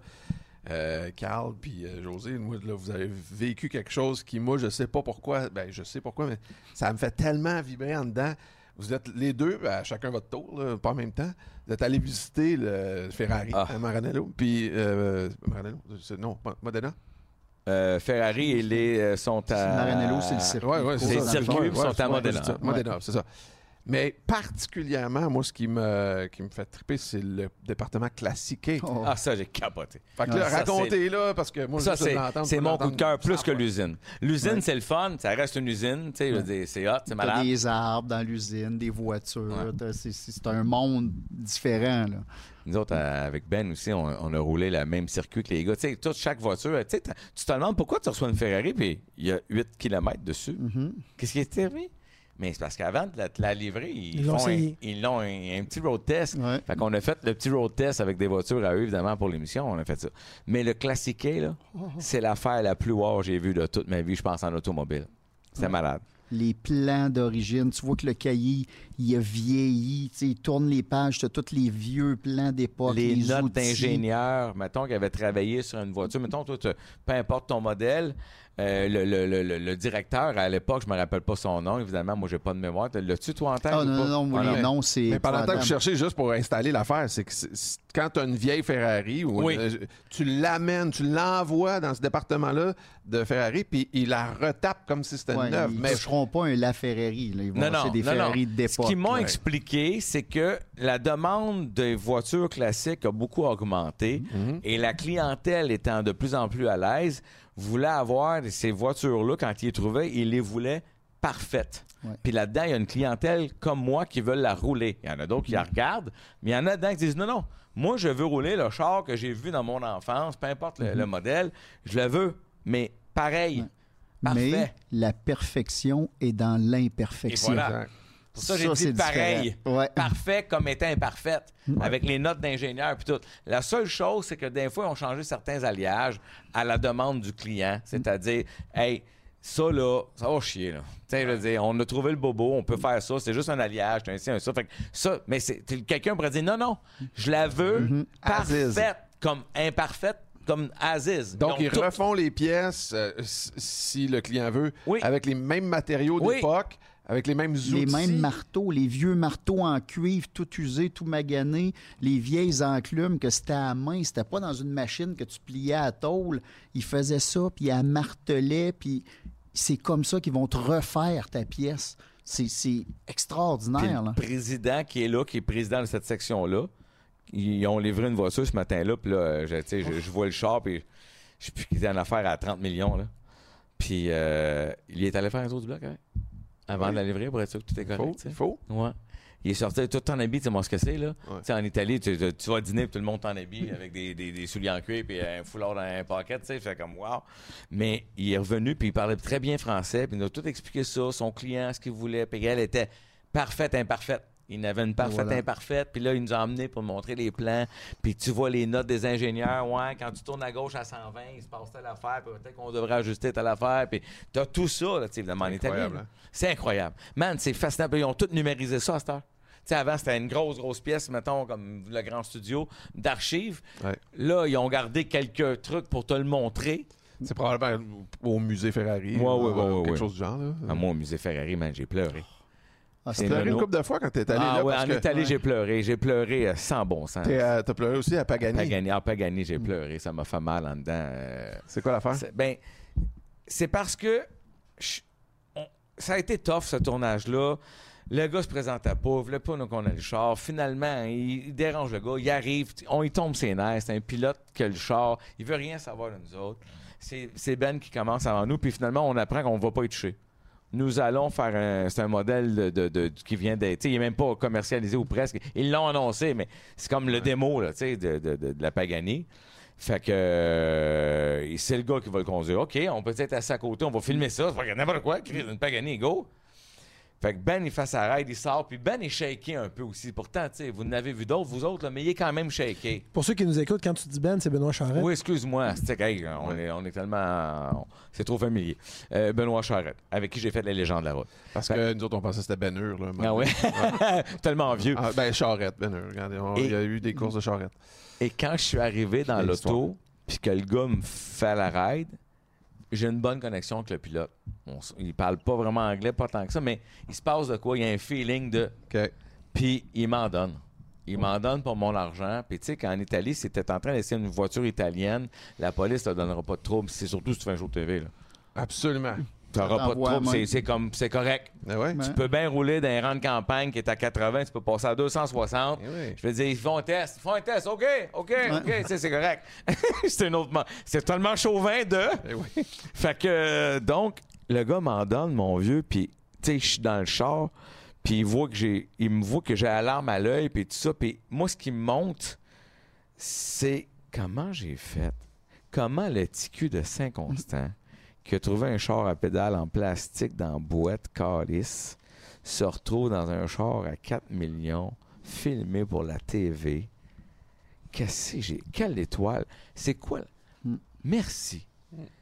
euh, Carl puis euh, José, moi, là, vous avez vécu quelque chose qui, moi, je sais pas pourquoi, ben, je sais pourquoi, mais ça me fait tellement vibrer en dedans. Vous êtes les deux, ben, à chacun votre tour, là, pas en même temps. Vous êtes allés visiter le Ferrari Ah. à Maranello. Puis, euh, Maranello, non, Modena? Euh, Ferrari et les euh, sont à. Maranello, c'est le circuit. Ouais, ouais, C'est ça. le circuit, Ouais, ils sont ouais, à Modena. Modena, c'est ça. Mais particulièrement, moi, ce qui me, qui me fait triper, c'est le département classiqué. Oh. Ah, ça, j'ai capoté. Fait que là, Ah, racontez-là, parce que moi, Ça, c'est, mon coup de cœur plus que l'usine. L'usine, Ouais. c'est le fun. Ça reste une usine. Tu sais, je veux dire, c'est hot, c'est malade. des arbres dans l'usine, des voitures. Ouais. c'est- C'est c'est un monde différent. Là. Nous autres, euh, avec Ben aussi, on, on a roulé le même circuit que les gars. Tu sais, toute chaque voiture, tu sais, t'as- tu te demandes pourquoi tu reçois une Ferrari puis il y a 8 km dessus. Mhm. Qu'est-ce qui est servi? Mais c'est parce qu'avant de la, de la livrer, ils, font un, ils l'ont un, un petit road test. Ouais. Fait qu'on a fait le petit road test avec des voitures à eux, évidemment, pour l'émission. On a fait ça. Mais le classiqué, là, c'est l'affaire la plus wow que j'ai vue de toute ma vie, je pense, en automobile. C'est malade. Les plans d'origine, tu vois que le cahier, il a vieilli. tu sais, Il tourne les pages, tu as tous les vieux plans d'époque. les, Les, notes d'ingénieurs, mettons, qui avaient travaillé sur une voiture, mettons, toi, tu- peu importe ton modèle, euh, le, le- le- le- le directeur, à l'époque, je me rappelle pas son nom, évidemment, moi, j'ai pas de mémoire. L'as-tu, toi, en tête? Ah non, non, non, Ah, non. noms, c'est. Mais pendant le temps que vous épouvantable. cherchez juste pour installer l'affaire, c'est que c'est- quand tu as une vieille Ferrari, ou Oui. une- euh, tu l'amènes, tu l'envoies dans ce département-là de Ferrari, puis il la retape comme si c'était Ouais, neuve. ils Mais ne toucheront pas un LaFerrari. Là. Ils vont Non, des non, non. Ferrari Ce qu'ils m'ont expliqué, c'est que la demande des voitures classiques a beaucoup augmenté Mhm. et la clientèle étant de plus en plus à l'aise, voulait avoir ces voitures-là, quand ils les trouvaient, ils les voulaient parfaites. Ouais. Puis là-dedans, il y a une clientèle comme moi qui veulent la rouler. Il y en a d'autres qui la Mm. regardent, mais il y en a dedans qui disent non, non, moi, je veux rouler le char que j'ai vu dans mon enfance, peu importe le, le modèle, je le veux, mais pareil. Ouais. Parfait. Mais la perfection est dans l'imperfection. Et voilà. Pour ça, j'ai dit c'est pareil. Ouais. Parfait comme étant imparfaite, avec les notes d'ingénieur puis tout. La seule chose, c'est que des fois, ils ont changé certains alliages à la demande du client. C'est-à-dire, hey, ça là, ça va chier là. Tu sais, je veux dire, on a trouvé le bobo, on peut faire ça, c'est juste un alliage, c'est un ci, un ça. Fait que ça, mais c'est quelqu'un pourrait dire non, non, je la veux As-is. parfaite comme imparfaite comme Aziz. Donc, ils tout- refont les pièces, euh, si le client veut, Oui. avec les mêmes matériaux Oui. d'époque, avec les mêmes outils. Les mêmes marteaux, les vieux marteaux en cuivre, tout usés, tout maganés, les vieilles enclumes que c'était à main, c'était pas dans une machine que tu pliais à tôle. Ils faisaient ça, puis ils martelaient, puis c'est comme ça qu'ils vont te refaire ta pièce. C'est extraordinaire. le là. président qui est là, qui est président de cette section-là, ils ont livré une voiture ce matin-là, puis là, je, tu sais, je, je vois le char, puis je sais plus qu'il était en affaire à 30 millions, là. Puis euh, il est allé faire un tour du bloc, hein, avant Oui. de la livrer, pour être sûr que tout est correct, sais. faut. Ouais. Il est sorti tout en habit, tu sais moi ce que c'est, là. Ouais. Tu sais, en Italie, tu, tu- tu vas dîner, puis tout le monde t'en habille avec des, des, des souliers en cuir, puis un foulard dans un paquet, tu sais, fait comme wow. Mais il est revenu, puis il parlait très bien français, puis il nous a tout expliqué ça, son client, ce qu'il voulait, puis elle était parfaite, imparfaite. Il avait une parfaite, Voilà. imparfaite, puis là, il nous a emmenés pour montrer les plans, puis tu vois les notes des ingénieurs, ouais, quand tu tournes à gauche à 120, il se passe telle affaire, puis peut-être qu'on devrait ajuster telle affaire, puis t'as tout ça, là, tu sais, évidemment, en Italie. Hein? C'est incroyable. Man, c'est fascinant. Puis Ils ont tout numérisé ça à cette heure. Tu sais, avant, c'était une grosse, grosse pièce, mettons, comme le grand studio d'archives. Ouais. Là, ils ont gardé quelques trucs pour te le montrer. C'est probablement au musée Ferrari. Ouais, ou, ouais, ouais, ouais, quelque ouais. chose du genre. Là. À moi, au musée Ferrari, man, j'ai pleuré. Ah, C'est pleuré une couple de fois quand t'es allé ah là. ouais, parce en que Italie, ouais. j'ai pleuré. J'ai pleuré euh, sans bon sens. t'es, euh, t'as pleuré aussi à Pagani? Pagani, en Pagani, j'ai pleuré. Ça m'a fait mal en dedans. euh, C'est quoi l'affaire? C'est- Ben, c'est parce que je- on- ça a été tough, ce tournage-là. Le gars se présentait pas, il voulait pas nous qu'on ait le char. Finalement, il, il dérange le gars, il arrive, on y tombe ses nerfs. C'est un pilote qui a le char, il veut rien savoir de nous autres. C'est Ben qui commence avant nous, puis finalement, on apprend qu'on va pas y toucher. Nous allons faire un. C'est un modèle de, de- de- qui vient d'être. Il n'est même pas commercialisé ou presque. Ils l'ont annoncé, mais c'est comme le démo là, de, de- de- de la Pagani. Fait que euh, c'est le gars qui va le conduire. OK, on peut être à côté, on va filmer ça. C'est pas n'importe quoi. Une Pagani, go. Fait que Ben, il fait sa ride, il sort. Puis Ben est shaké un peu aussi. Pourtant, tu sais, vous en avez vu d'autres, vous autres, là, mais il est quand même shaké. Pour ceux qui nous écoutent, quand tu dis Ben, c'est Benoît Charette. Oui, excuse-moi. C'est hey, on, est, on est tellement. c'est trop familier. Euh, Benoît Charette, avec qui j'ai fait la légende de la route. Parce que nous autres, on pensait que c'était Ben Hur. Là, Ah oui? tellement vieux. Ah, ben, Charrette, Ben Hur. Regardez, on- Et- il y a eu des courses de Charrette. Et quand je suis arrivé dans l'auto, puis que le gars me fait la ride, j'ai une bonne connexion avec le pilote. On il parle pas vraiment anglais, pas tant que ça, mais il se passe de quoi? Il y a un feeling de. OK. Puis il m'en donne. Il m'en donne pour mon argent. Puis tu sais, qu'en Italie, si t'es en train d'essayer une voiture italienne, la police te donnera pas de trouble. C'est surtout si tu fais un show de TV. Là. Absolument. T'auras pas de trouble. C'est, comme, c'est correct. Ah ouais? Ouais. Tu peux bien rouler dans un rang de campagne qui est à 80, tu peux passer à 260. Eh oui. Je veux dire, ils font un test. Ils font un test. OK, OK, OK. C'est correct. c'est un autre. man- C'est totalement chauvin de. Eh oui. Fait que, donc, le gars m'en donne, mon vieux, puis, tu sais, je suis dans le char, puis il voit que j'ai, il me voit que j'ai la larme à l'œil, puis tout ça, puis moi, ce qui me monte, c'est comment j'ai fait, comment le TQ de Saint-Constant, qui a trouvé un char à pédale en plastique dans la boîte calice, se retrouve dans un char à 4 millions, filmé pour la TV. Qu'est-ce que j'ai? Quelle étoile? C'est quoi? Mm. Merci.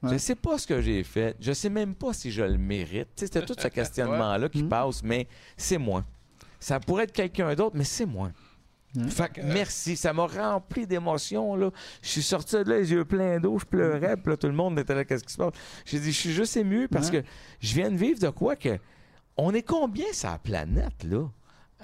Je Ouais. sais pas ce que j'ai fait. Je sais même pas si je le mérite. C'était tout ce questionnement-là qui passe, mais c'est moi. Ça pourrait être quelqu'un d'autre, mais c'est moi. Fait que merci. Ça m'a rempli d'émotions. Je suis sorti de là, les yeux pleins d'eau, je pleurais, puis là, tout le monde était là, qu'est-ce qui se passe? J'ai dit, je suis juste ému parce que je viens de vivre de quoi que. On est combien sur la planète, là?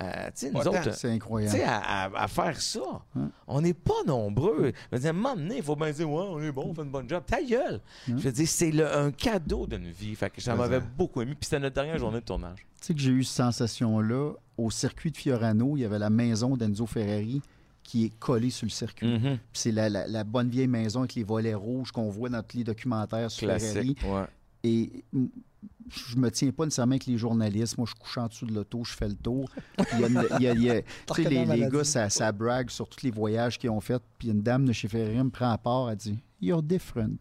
Euh, nous. C'est incroyable. à, à- à faire ça. Ouais. On n'est pas nombreux. Je veux dire, à un moment donné, il faut bien dire, ouais, on est bon, on fait une bonne job. Ta gueule! Je veux dire, c'est un cadeau d'une vie. Fait que m'avait ça. beaucoup aimé. Puis c'était notre dernière journée de tournage. Tu sais que j'ai eu cette sensation-là. Au circuit de Fiorano, il y avait la maison d'Enzo Ferrari qui est collée sur le circuit. Puis c'est la, la- la bonne vieille maison avec les volets rouges qu'on voit dans tous les documentaires sur Ferrari. Classique. Ouais. Et mm, je me tiens pas nécessairement avec les journalistes. Moi, je couche en dessous de l'auto, je fais le tour. Il y a une- il y a- il y a- tu sais, les, les gars, ça, ça brague sur tous les voyages qu'ils ont fait. Puis une dame de chez Ferrari me prend à part, elle dit You're different.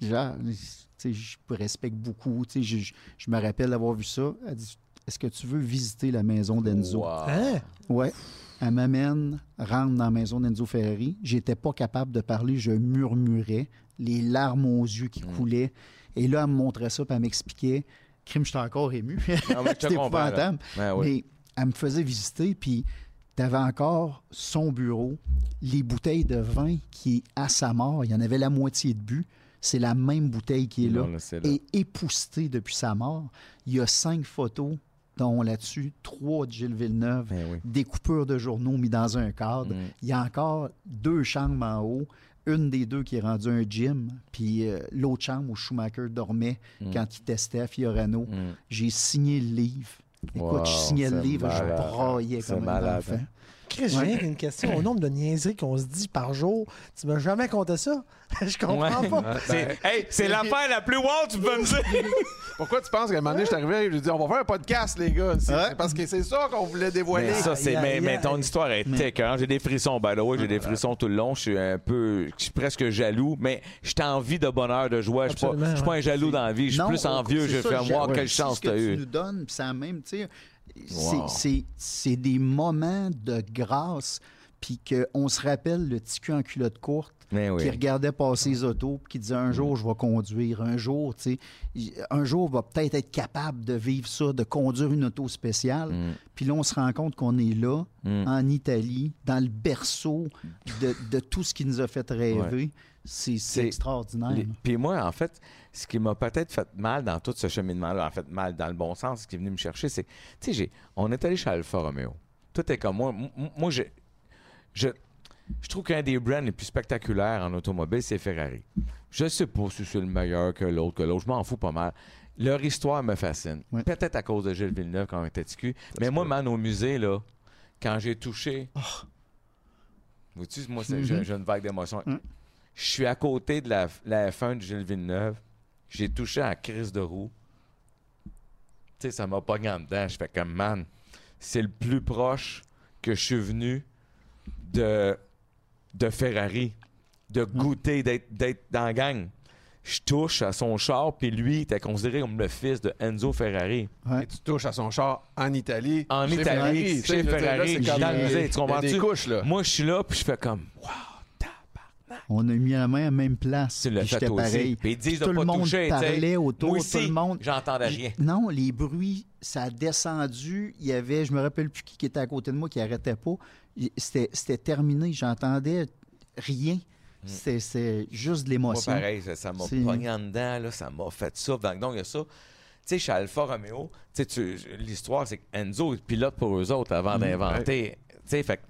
Genre, tu sais, je respecte beaucoup. Tu sais, je, je- je me rappelle d'avoir vu ça. Elle dit Est-ce que tu veux visiter la maison d'Enzo? Wow. Hein? Ouais. Elle m'amène, rentre dans la maison d'Enzo Ferrari. J'étais pas capable de parler, je murmurais, les larmes aux yeux qui Mm. coulaient. Et là, elle me montrait ça, puis elle m'expliquait. Crime, j'étais encore ému. Ah, C'était là. épouvantable. Ben oui. Mais elle me faisait visiter, puis t'avais encore son bureau, les bouteilles de vin qui est à sa mort. Il y en avait la moitié de bu. C'est la même bouteille qui est là Non, et époustée depuis sa mort. Il y a cinq photos, dont là-dessus trois de Gilles Villeneuve, Ben oui. des coupures de journaux mis dans un cadre. Mm. Il y a encore deux chambres en haut. Une des deux qui est rendue un gym, puis euh, l'autre chambre où Schumacher dormait Mm. quand il testait à Fiorano. Mm. J'ai signé le livre. Écoute, Wow, je signais le livre, malade. je braillais comme un enfant. Hein. Chris, j'ai rien qu'une question. Au nombre de niaiseries qu'on se dit par jour, tu m'as jamais compté ça? je comprends Ouais. pas. C'est, hey, c'est l'affaire la plus wow, tu peux me dire. Pourquoi tu penses qu'à un moment donné, je suis arrivé, je lui ai dit, on va faire un podcast, les gars. C'est Ouais. c'est parce que c'est ça qu'on voulait dévoiler. Mais ça, c'est, mais, ton histoire est Mais- écœurante. J'ai des frissons, by the way. J'ai des frissons tout le long. Je suis un peu, je suis presque jaloux, mais je t'ai envie de bonheur, de joie. Je suis pas, je suis pas un jaloux dans la vie. Je suis plus envieux. Je fais ouais. quelle C'est chance ce que t'as tu eu. nous donnes, puis ça même, tu sais, Wow. c'est- des moments de grâce, puis qu'on se rappelle le petit cul en culotte courte oui. qui regardait passer les autos, puis qui disait un jour je vais conduire, un jour, tu sais, un jour va peut-être être capable de vivre ça, de conduire une auto spéciale. Mm. Puis là, on se rend compte qu'on est là, Mm. en Italie, dans le berceau de, de tout ce qui nous a fait rêver. C'est C'est- extraordinaire. Les- Puis moi, en fait, ce qui m'a peut-être fait mal dans tout ce cheminement-là, en fait, mal dans le bon sens, ce qui est venu me chercher, c'est, tu sais, j'ai- on est allé chez Alfa Romeo. Tout est comme moi. Moi, je, je, je trouve qu'un des brands les plus spectaculaires en automobile, c'est Ferrari. Je sais pas si c'est le meilleur que l'autre, que l'autre. Je m'en fous pas mal. Leur histoire me fascine. Ouais. Peut-être à cause de Gilles Villeneuve quand on était TQ. Mais moi, man, au musée, là, quand j'ai touché. Vois-tu, moi, c'est- j'ai Mhm. j'ai une vague d'émotion. Mm. Je suis à côté de la, la F1 de Gilles Villeneuve. J'ai touché à la crise de roue. Tu sais, ça m'a pogné en dedans. Je fais comme, man, c'est le plus proche que je suis venu de, de Ferrari de goûter, d'être, dans la gang. Je touche à son char, puis lui, il était considéré comme le fils de Enzo Ferrari. Ouais. Et tu touches à son char en Italie. En chez Italie, chez Ferrari, dans le musée, tu comprends-tu? Moi, je suis là, puis je fais comme, wow. On a mis la main à la même place. Tu l'as puis fait pareil. Puis ils disent de tout pas le monde toucher, parlait autour, Moi tout aussi, le monde. j'entendais rien. Non, les bruits, ça a descendu. Il y avait, je me rappelle plus qui, qui était à côté de moi, qui arrêtait pas. C'était c'était terminé. J'entendais rien. C'était- C'était juste de Hmm. Moi, l'émotion. pareil, ça- ça m'a C'est- pogné en dedans, là, ça m'a fait ça. Donc, donc, il y a ça. Tu sais, chez Alfa Romeo, tu sais, l'histoire, c'est qu'Enzo est pilote pour eux autres avant d'inventer. Tu sais, fait que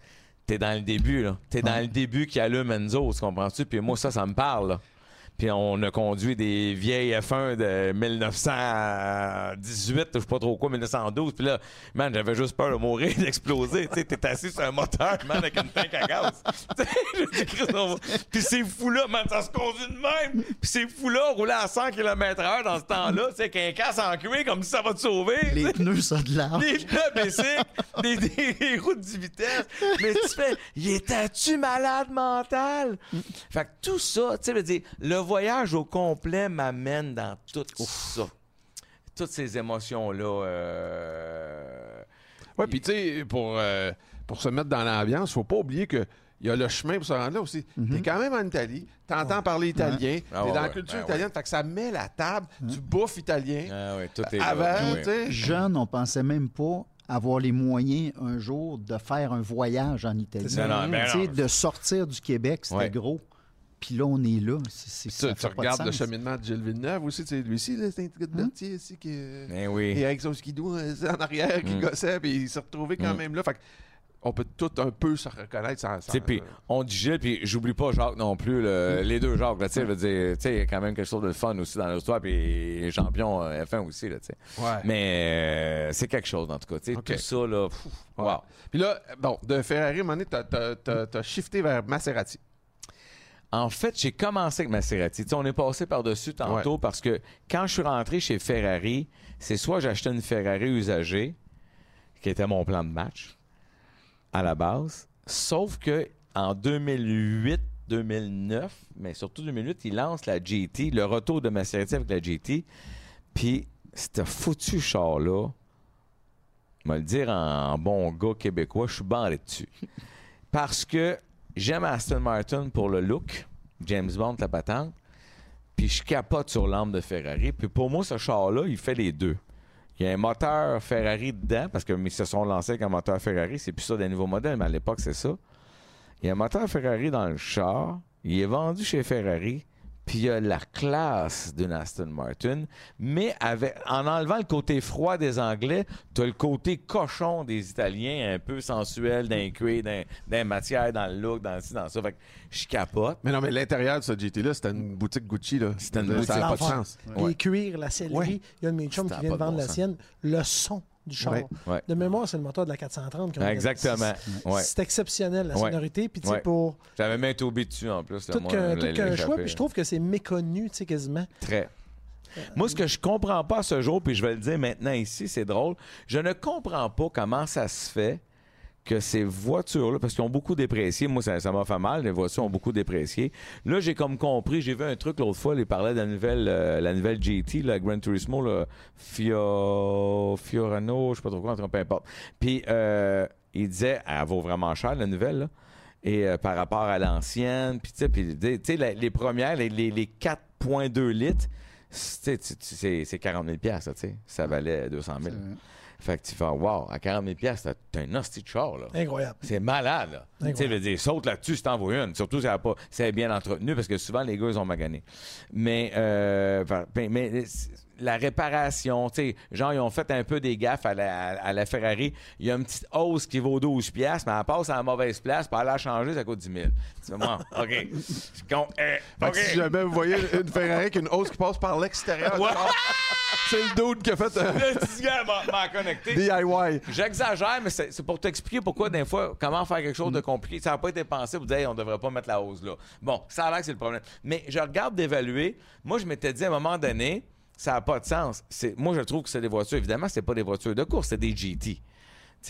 t'es dans le début, là. T'es dans le début qui allume Enzo, tu comprends-tu? Puis moi, ça, ça me parle, là. Puis on a conduit des vieilles F1 de 1918, je sais pas trop quoi, 1912. Puis là, man, j'avais juste peur de mourir, d'exploser. Tu sais, t'es assis sur un moteur, man, avec une tank à gaz. Puis ces fous-là, man, ça se conduit de même. Puis ces fous-là, rouler à 100 km/h dans ce temps-là, tu sais, qu'un casse en cuir, comme si ça va te sauver. Les pneus, ça de l'arbre. Des pneus bicycles, des, des, des routes de vitesse. Mais tu fais, il était-tu malade mental? Fait que tout ça, tu sais, le voyage au complet m'amène dans tout ça. Toutes ces émotions-là. euh, Ouais, puis tu sais, pour, euh, pour se mettre dans l'ambiance, faut pas oublier que. Il y a le chemin pour se rendre là aussi. T'es quand même en Italie, t'entends parler italien, Ah t'es ouais, dans la ouais, culture ben italienne, fait que ça met la table, tu bouffes italien. Ah ouais, tout est. Avant, Ouais. tu sais. Jeune, on pensait même pas avoir les moyens un jour de faire un voyage en Italie. Non, non, ben Tu sais, non. de sortir du Québec, c'était Ouais. gros. Puis là, on est là. C'est- c'est- Tu, regardes le cheminement de Gilles Villeneuve aussi, tu sais, lui aussi, là, c'est un gars de Berthier ici qui. Ben oui. Et avec son skidoo euh, en arrière qui Mm. gossait, puis il s'est retrouvé quand Mm. même là. Fait on peut tout un peu se reconnaître sans. puis on dit Gilles, puis j'oublie pas Jacques non plus, le- les deux Jacques, là, tu sais, dire, tu sais, il y a quand même quelque chose de fun aussi dans l'histoire, puis champion euh, F1 aussi, là, tu sais. Ouais. Mais euh, c'est quelque chose, en tout cas, tu sais, Ok. tout ça, là, pff, Ouais. wow. Puis là, bon, de Ferrari, à un moment donné, t'as- t'as- t'as t'as shifté vers Maserati. En fait, j'ai commencé avec Maserati. Tu sais, on est passé par-dessus tantôt parce que quand je suis rentré chez Ferrari, c'est soit j'achetais une Ferrari usagée, qui était mon plan de match à la base, sauf que en 2008-2009, mais surtout 2008, il lance la GT, le retour de Maserati avec la GT, puis ce foutu char-là, je vais le dire en bon gars québécois, je suis barré dessus. Parce que j'aime Aston Martin pour le look, James Bond, la patente, puis je capote sur l'âme de Ferrari. Puis pour moi, ce char-là, il fait les deux. Il y a un moteur Ferrari dedans, parce qu'ils se sont lancés avec un moteur Ferrari. C'est plus ça des nouveaux modèles, mais à l'époque, c'est ça. Il y a un moteur Ferrari dans le char. Il est vendu chez Ferrari. Puis il y a la classe d'une Aston Martin, mais avec, en enlevant le côté froid des Anglais, tu as le côté cochon des Italiens, un peu sensuel, d'un cuir, d'un, d'un matière, dans le look, dans ci, dans ça. Fait que je capote. Mais non, mais l'intérieur de ce GT-là, c'était une boutique Gucci. là. C'était une Ça boutique. n'a pas de sens. Les Ouais. cuirs, la sellerie. Ouais. Il y a un de mes chums Ça qui vient de vendre bon la sens. sienne. Le son du char. Ouais. Ouais. De mémoire, c'est le moteur de la 430. qu'on avait. Exactement. C'est- Ouais. C'est exceptionnel, la sonorité. Puis, tu sais, pour J'avais même Toby dessus en plus. là, tout qu'un échappé. choix, puis je trouve que c'est méconnu, tu sais, quasiment. Très. Moi, ce que je comprends pas ce jour, puis je vais le dire maintenant ici, c'est drôle, je ne comprends pas comment ça se fait que ces voitures-là, parce qu'ils ont beaucoup déprécié, moi ça ça m'a fait mal, les voitures ont beaucoup déprécié. Là, j'ai comme compris, j'ai vu un truc l'autre fois, il parlait de la nouvelle, euh, la nouvelle GT, la Gran Turismo, Fio, Fiorano, je sais pas trop quoi, peu importe. Puis, euh, il disait, elle vaut vraiment cher, la nouvelle, là. Et euh, par rapport à l'ancienne, puis tu sais, les premières, les, les, les 4.2 litres, c'est tu sais, tu- c'est c'est 40 000 piastres, tu sais. Ça valait 200 000. Fait que tu fais, wow, à 40 000 piastres, t'as un hostie de char, là. Incroyable. C'est malade, là. Tu veux dire, saute là-dessus si t'en vois une. Surtout si pas, si elle est bien entretenue, parce que souvent, les gars, ils ont magané. Mais, euh, mais, mais la réparation, tu sais, genre, ils ont fait un peu des gaffes à la, à la Ferrari. Il y a une petite hausse qui vaut 12 piastres, mais elle passe à la mauvaise place, puis elle a changé, ça coûte 10 000. Tu fais, moi, OK. Je compte, eh, Fait OK. que si jamais vous voyez une Ferrari avec une hausse qui passe par l'extérieur, c'est le dude qui a fait un Le petit gars m'a- m'a connecté. DIY. J'exagère, mais c'est c'est pour t'expliquer pourquoi, des fois, comment faire quelque chose de compliqué. Ça n'a pas été pensé pour dire, hey, on devrait pas mettre la hausse là. Bon, ça a l'air que c'est le problème. Mais je regarde d'évaluer. Moi, je m'étais dit à un moment donné, ça n'a pas de sens. Moi, je trouve que c'est des voitures, évidemment, c'est pas des voitures de course, c'est des GT.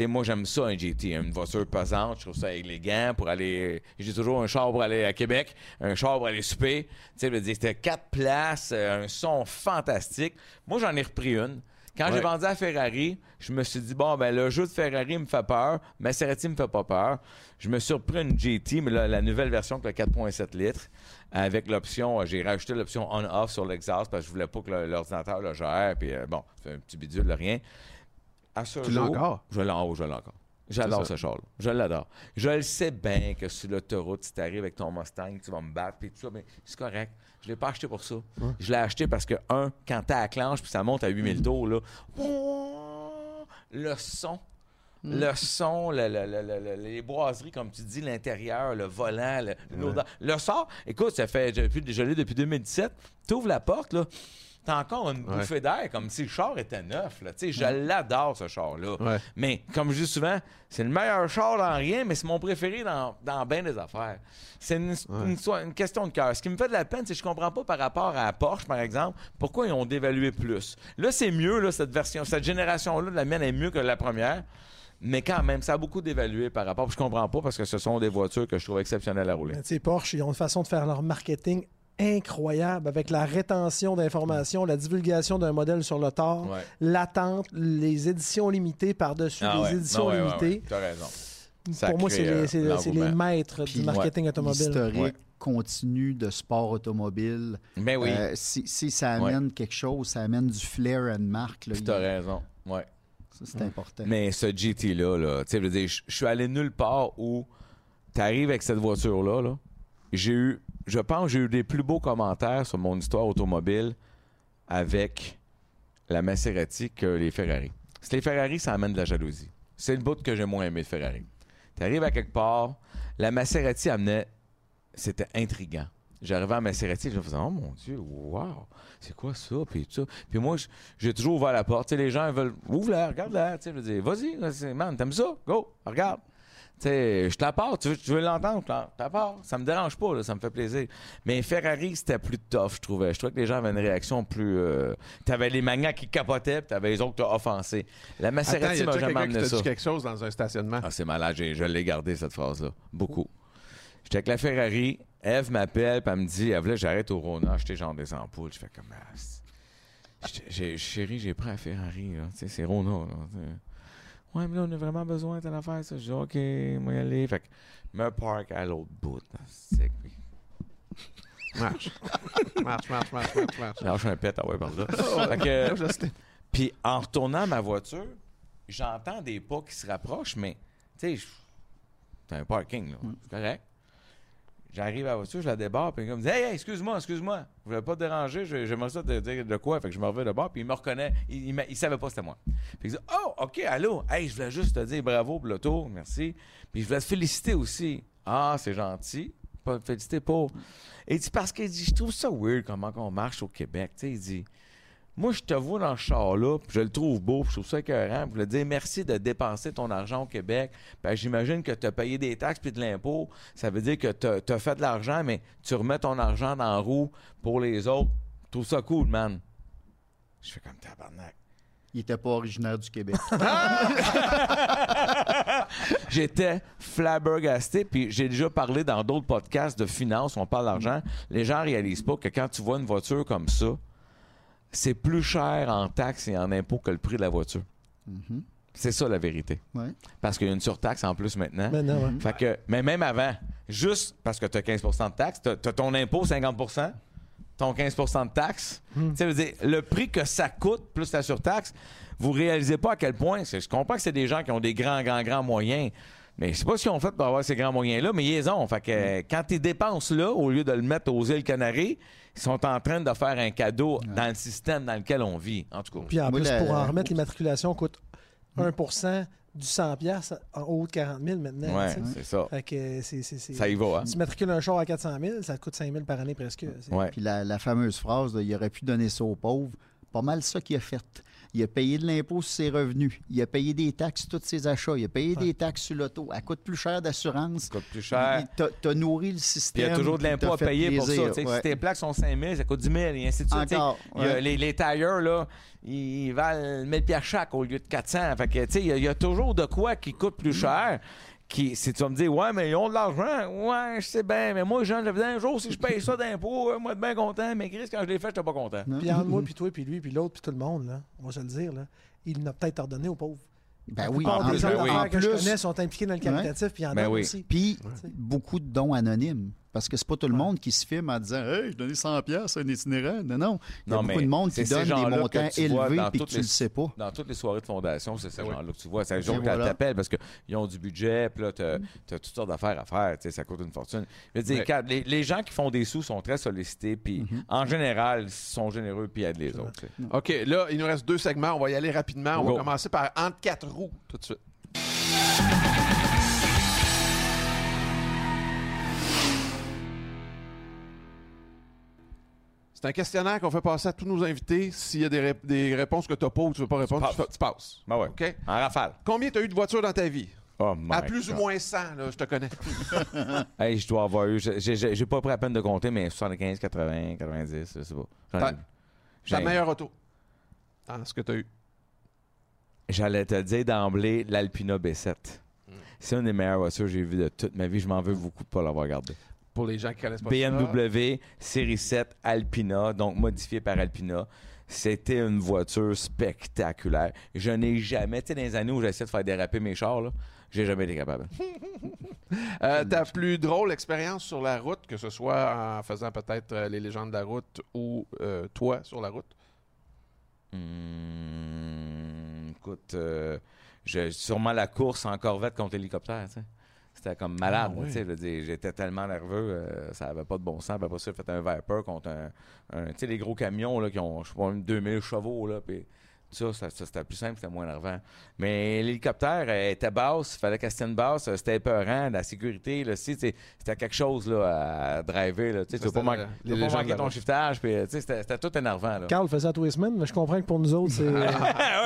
moi, j'aime ça, un GT. Une voiture pesante, je trouve ça élégant pour aller. J'ai toujours un char pour aller à Québec, un char pour aller souper. Tu sais, c'était quatre places, euh, un son fantastique. Moi, j'en ai repris une. Quand j'ai vendu à Ferrari, je me suis dit, bon, ben le jeu de Ferrari me fait peur, Maserati me fait pas peur. Je me suis repris une GT, mais la nouvelle version avec le 4.7 litres, avec l'option, euh, j'ai rajouté l'option on-off sur l'exhaust parce que je voulais pas que le- l'ordinateur le gère, puis euh, bon, c'est un petit bidule de rien. À ce Tu l'as encore? Je l'ai en- je l'ai encore. J'adore ce char-là. Je l'adore. Je le sais bien que sur l'autoroute, si tu arrives avec ton Mustang, tu vas me battre, puis tout ça, mais c'est correct. Je l'ai pas acheté pour ça. Je l'ai acheté parce que, un, quand t'as la clenche, puis ça monte à 8000 tours, là, le le son, le- le- le- les boiseries, comme tu dis, l'intérieur, le volant, le, l'odeur. Le sort, écoute, ça fait, depuis, je l'ai depuis 2017, t'ouvres la porte, là, t'as encore une Ouais. bouffée d'air, comme si le char était neuf, là. Tu je l'adore, ce char-là. Ouais. Mais, comme je dis souvent, c'est le meilleur char dans rien, mais c'est mon préféré dans, dans bien des affaires. C'est une, une histoire- une question de cœur. Ce qui me fait de la peine, c'est que je comprends pas par rapport à Porsche, par exemple, pourquoi ils ont dévalué plus. Là, c'est mieux, là, cette version, cette génération-là, de la mienne est mieux que la première. Mais quand même, ça a beaucoup dévalué par rapport. Je comprends pas parce que ce sont des voitures que je trouve exceptionnelles à rouler. Mais tu sais, Porsche, ils ont une façon de faire leur marketing incroyable avec la rétention d'informations, la divulgation d'un modèle sur le tort, Ouais. l'attente, les éditions limitées par-dessus Ah les ouais. éditions Non, ouais, ouais, limitées. ouais. T'as raison. Ça Pour moi, c'est euh, les, l'engouement. maîtres Puis, du marketing automobile. L'historique Ouais. continu de sport automobile. Mais oui, Euh, si, si ça amène quelque chose, ça amène du flair à une marque. il- t'as raison. Ouais. Ça, c'est important. Mais ce GT-là, là, tu sais, je veux dire, je je suis allé nulle part où tu arrives avec cette voiture-là. Là, j'ai eu, je pense, que j'ai eu des plus beaux commentaires sur mon histoire automobile avec la Maserati que les Ferrari. C'est les Ferrari, ça amène de la jalousie. C'est le bout que j'ai moins aimé de Ferrari. Tu arrives à quelque part, la Maserati amenait, c'était intriguant. J'arrivais à Maserati, je me faisais, oh mon Dieu, wow, c'est quoi ça? Puis tout ça. Puis moi, j'ai toujours ouvert la porte. Les gens ils veulent, ouvre-la, regarde-la. Je veux dire, vas-y, vas-y, man, t'aimes ça? Go, regarde. Je t'apporte, tu veux, tu veux l'entendre, je t'apporte. Ça me dérange pas, là, ça me fait plaisir. Mais Ferrari, c'était plus tough, je trouvais. Je trouvais que les gens avaient une réaction plus. euh, T'avais les maniaques qui capotaient, puis t'avais les autres qui t'ont offensé. La Maserati m'a jamais amené ça. dit quelque chose dans un stationnement? Ah, c'est malade, je l'ai gardé cette phrase-là. Beaucoup. J'étais avec la Ferrari, Eve m'appelle, puis elle me dit, elle voulait que j'arrête au Rona, acheter genre des ampoules. Je fais comme, ah, chérie, j'ai pris la Ferrari, là. Tu sais, c'est Rona, là. Ouais, mais là, on a vraiment besoin de l'affaire, ça. Je dis, OK, moi y aller. Fait que, me park à l'autre bout. là. C'est Marche. marche, marche, marche, marche, marche. Lâche un pet, ah ouais, par là. Fait que, Là, je sais. Puis en retournant à ma voiture, j'entends des pas qui se rapprochent, mais tu sais, c'est un parking, là. C'est correct? J'arrive à la voiture, je la débarre, puis il me dit Hey, hey, excuse-moi, excuse-moi, je voulais pas te déranger, j'aimerais ça te dire de quoi. Fait que je me reviens de bord, puis il me reconnaît, il, il, savait pas c'était moi. Puis il dit Oh, OK, allô, hey, je voulais juste te dire bravo pour l'auto, merci. Puis je voulais te féliciter aussi. Ah, c'est gentil. Pas féliciter pour. Et il dit Parce qu'il dit Je trouve ça weird comment on marche au Québec. Tu sais, il dit moi, je te vois dans ce char-là, puis je le trouve beau, je trouve ça écœurant. Puis je veux dire merci de dépenser ton argent au Québec. Ben, j'imagine que tu as payé des taxes puis de l'impôt. Ça veut dire que tu as, fait de l'argent, mais tu remets ton argent dans la roue pour les autres. Je trouve ça cool, man. Je fais comme tabarnak. Il était pas originaire du Québec. J'étais flabbergasté, puis j'ai déjà parlé dans d'autres podcasts de finances, on parle d'argent. Les gens réalisent pas que quand tu vois une voiture comme ça, c'est plus cher en taxes et en impôts que le prix de la voiture. Mhm. C'est ça la vérité. Ouais. Parce qu'il y a une surtaxe en plus maintenant. Maintenant, ouais. Fait que, mais même avant, juste parce que tu as 15% de taxes, tu as, ton impôt 50% ton 15% de veux dire, le prix que ça coûte plus la surtaxe, vous réalisez pas à quel point. c'est- Je comprends que c'est des gens qui ont des grands, grands, grands moyens. Mais c'est pas ce qu'ils ont fait pour avoir ces grands moyens-là, mais ils les ont. Fait que euh, quand ils dépensent là, au lieu de le mettre aux îles Canaries, ils sont en train de faire un cadeau dans le système dans lequel on vit, en tout cas. Puis en Moi, plus, pour en remettre, l'immatriculation coûte 1% du 100 pièces en haut de 40 000 maintenant. sais. c'est ça. Fait que c'est... c'est- c'est- Ça y va, hein? Si tu matricules un char à 400 000, ça te coûte 5 000 par année presque. Ouais. Puis la, la fameuse phrase, il aurait pu donner ça aux pauvres. Pas mal ça qu'il a fait. Il a payé de l'impôt sur ses revenus, il a payé des taxes sur tous ses achats, il a payé des taxes sur l'auto, elle coûte plus cher d'assurance. Ça coûte plus cher. Tu as nourri le système. il y a toujours de l'impôt à payer pour ça. ouais. Si tes plaques sont 5 000, ça coûte 10 000 et ainsi de suite. Encore, y a- les, les tailleurs, là, ils, valent 1000 piastres chaque au lieu de 400. Fait que, tu sais, il y, a- il y a toujours de quoi qui coûte plus cher. Qui, si tu vas me dire, ouais, mais ils ont de l'argent, ouais, je sais bien, mais moi, Jean, un jour, si je paye ça d'impôt, euh, moi, je suis bien content, mais Chris, quand je l'ai fait, je n'étais pas content. Puis entre moi, puis toi, puis lui, puis l'autre, puis tout le monde, là, on va se le dire, là, il n'a peut-être ordonné aux pauvres. Ben oui, en, des ben gens oui. d'affaires en que je plus, connais sont impliqués dans le caritatif, puis il y en Ben oui. aussi. Puis Ouais. beaucoup de dons anonymes. Parce que c'est pas tout le monde qui se filme en disant Hey, je donnais 100$ piastres à un itinérant. Non, non. Il y a Non, beaucoup mais de monde qui donne des montants élevés que toutes tu les- le sais pas. Dans toutes les soirées de fondation, c'est ces Ah oui. gens-là que tu vois. C'est un jour Et qu'elles voilà. t'appellent parce qu'ils ont du budget, puis là, tu as, toutes sortes d'affaires à faire. tu sais, Ça coûte une fortune. Je veux dire, Ouais. quand- les, les gens qui font des sous sont très sollicités, puis Mhm. en général, ils sont généreux, puis aident les autres. OK, là, il nous reste deux segments. On va y aller rapidement. On Go. va commencer par entre quatre roues tout de suite. C'est un questionnaire qu'on fait passer à tous nos invités. S'il y a des, ré- des réponses que tu n'as pas ou que tu ne veux pas répondre, tu, passes. fais- tu passes. Ben ouais. OK? En rafale. Combien tu as eu de voitures dans ta vie? Oh my à plus God. ou moins 100, là, je te connais. Hey, je dois avoir eu. j'ai- J'ai j'ai pas pris la peine de compter, mais 75, 80, 90, je sais pas. J'en ai Ta- eu. Ta J'ai- meilleure auto. Dans ce que tu as eu. J'allais te dire d'emblée l'Alpina B7. Hmm. C'est une des meilleures voitures que j'ai vues de toute ma vie. Je m'en veux beaucoup de pas l'avoir gardée. Pour les gens qui connaissent pas ça. BMW série 7 Alpina, donc modifiée par Alpina. C'était une voiture spectaculaire. Je n'ai jamais, tu sais, dans les années où j'essaie de faire déraper mes chars, là, j'ai jamais été capable. Euh, ta plus drôle expérience sur la route, que ce soit en faisant peut-être euh, les légendes de la route ou euh, toi sur la route? Hmm, écoute, euh, j'ai sûrement la course en corvette contre l'hélicoptère, tu sais. C'était comme malade, Ah, oui. tu sais. J'étais tellement nerveux, euh, ça avait pas de bon sens. Après ça, j'ai fait un Viper contre un, un- tu sais, les gros camions là, qui ont, je sais pas, une 2000 chevaux, là, puis ça, ça, ça, c'était plus simple, c'était moins énervant. Mais l'hélicoptère euh, était basse, il fallait qu'elle se tienne basse, euh, c'était épeurant, la sécurité, là, si, c'était quelque chose là, à driver, là, tu veux pas, manquer- les pas manquer ton shiftage, puis tu sais, c'était c'était tout énervant, là. Carl faisait ça tous les semaines, mais je comprends que pour nous autres, c'est. ouais,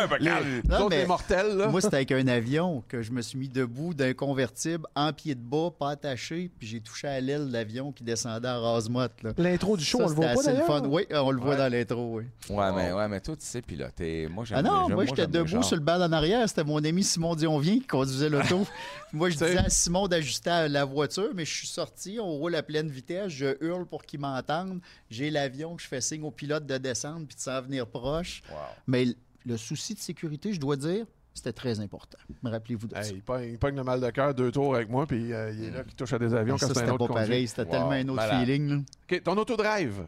ben, Carl, nous Non, autres, mais- les mortels, là. Moi, c'était avec un avion que je me suis mis debout d'un convertible, en pied de bas, pas attaché, puis j'ai touché à l'aile de l'avion qui descendait en rase-motte. là. L'intro du show, Ça, on le voit pas d'ailleurs? fun. Oui, on le voit Ouais. dans l'intro, oui. Ouais, mais, ouais, mais toi, tu sais piloter. Moi, Ah non, moi, j'étais debout sur le banc en arrière. C'était mon ami Simon Dionvien qui conduisait l'auto. moi, je disais à Simon d'ajuster la voiture, mais je suis sorti. On roule à pleine vitesse. Je hurle pour qu'il m'entende. J'ai l'avion que je fais signe au pilote de descendre puis de s'en venir proche. Wow. Mais le souci de sécurité, je dois dire, c'était très important. Me rappelez-vous de ça. Il, pogne, il pogne le mal de cœur deux tours avec moi, puis euh, il est là qui touche à des avions ça, quand c'est un c'était autre pas conduit. pareil. C'était Wow, tellement un autre malade. feeling. là. OK, ton autodrive.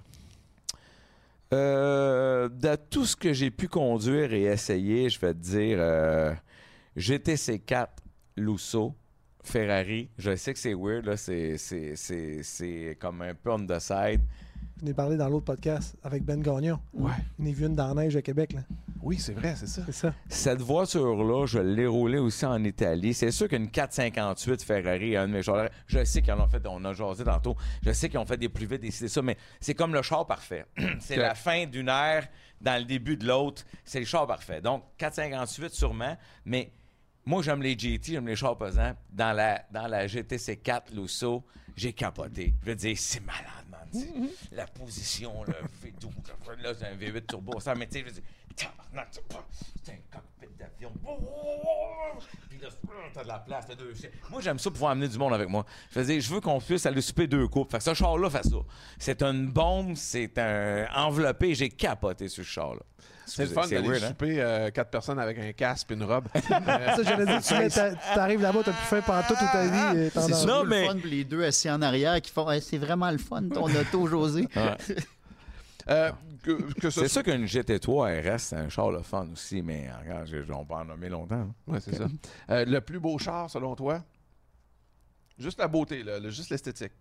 Euh, de tout ce que j'ai pu conduire et essayer, je vais te dire euh, GTC4, Lusso, Ferrari. Je sais que c'est weird, là, c'est, c'est, c'est, c'est comme un peu on the side. Je n'ai parlé dans l'autre podcast avec Ben Gagnon. Ouais. En a vu une dans la neige à Québec. là. Oui, c'est vrai, c'est ça. C'est ça. Cette voiture-là, je l'ai roulée aussi en Italie. C'est sûr qu'une 458 Ferrari, un de mes chars, je sais qu'ils en ont fait, on a jasé tantôt, je sais qu'ils ont fait des plus vite, des des ça, mais c'est comme le char parfait. c'est la fin d'une ère dans le début de l'autre. C'est le char parfait. Donc, 458 sûrement, mais moi, j'aime les GT, j'aime les chars pesants. Dans la, dans la GTC4 Lusso, j'ai capoté. Je veux dire, c'est malade, man. C'est- La position, le V12, là, c'est un V8 turbo, ça, mais tu sais, je veux dire, tabarnak, c'est un cockpit d'avion. Puis là, t'as de la place, t'as deux chaises. Moi, j'aime ça pouvoir amener du monde avec moi. Je veux dire, je veux qu'on puisse aller souper deux coupes. Fait que ce char-là fait ça. C'est une bombe, c'est un enveloppé. J'ai capoté sur ce char-là. C'est le fun d'aller weird, hein? souper euh, quatre personnes avec un casque et une robe. Euh, Ça, j'allais dire, tu mets ta- tu t'arrives là-bas, t'as plus faim pendant toute ta vie. et t'en C'est as- le mais- fun pour les deux assis en arrière qui font Hey, c'est vraiment le fun ton auto, José. Euh, que, que ce C'est sûr qu'une GT3 RS, c'est un char le fun aussi, mais regarde, je- on peut en nommer longtemps. hein. Ouais, c'est ça. Euh, le plus beau char, selon toi? Juste la beauté, là, le- juste l'esthétique.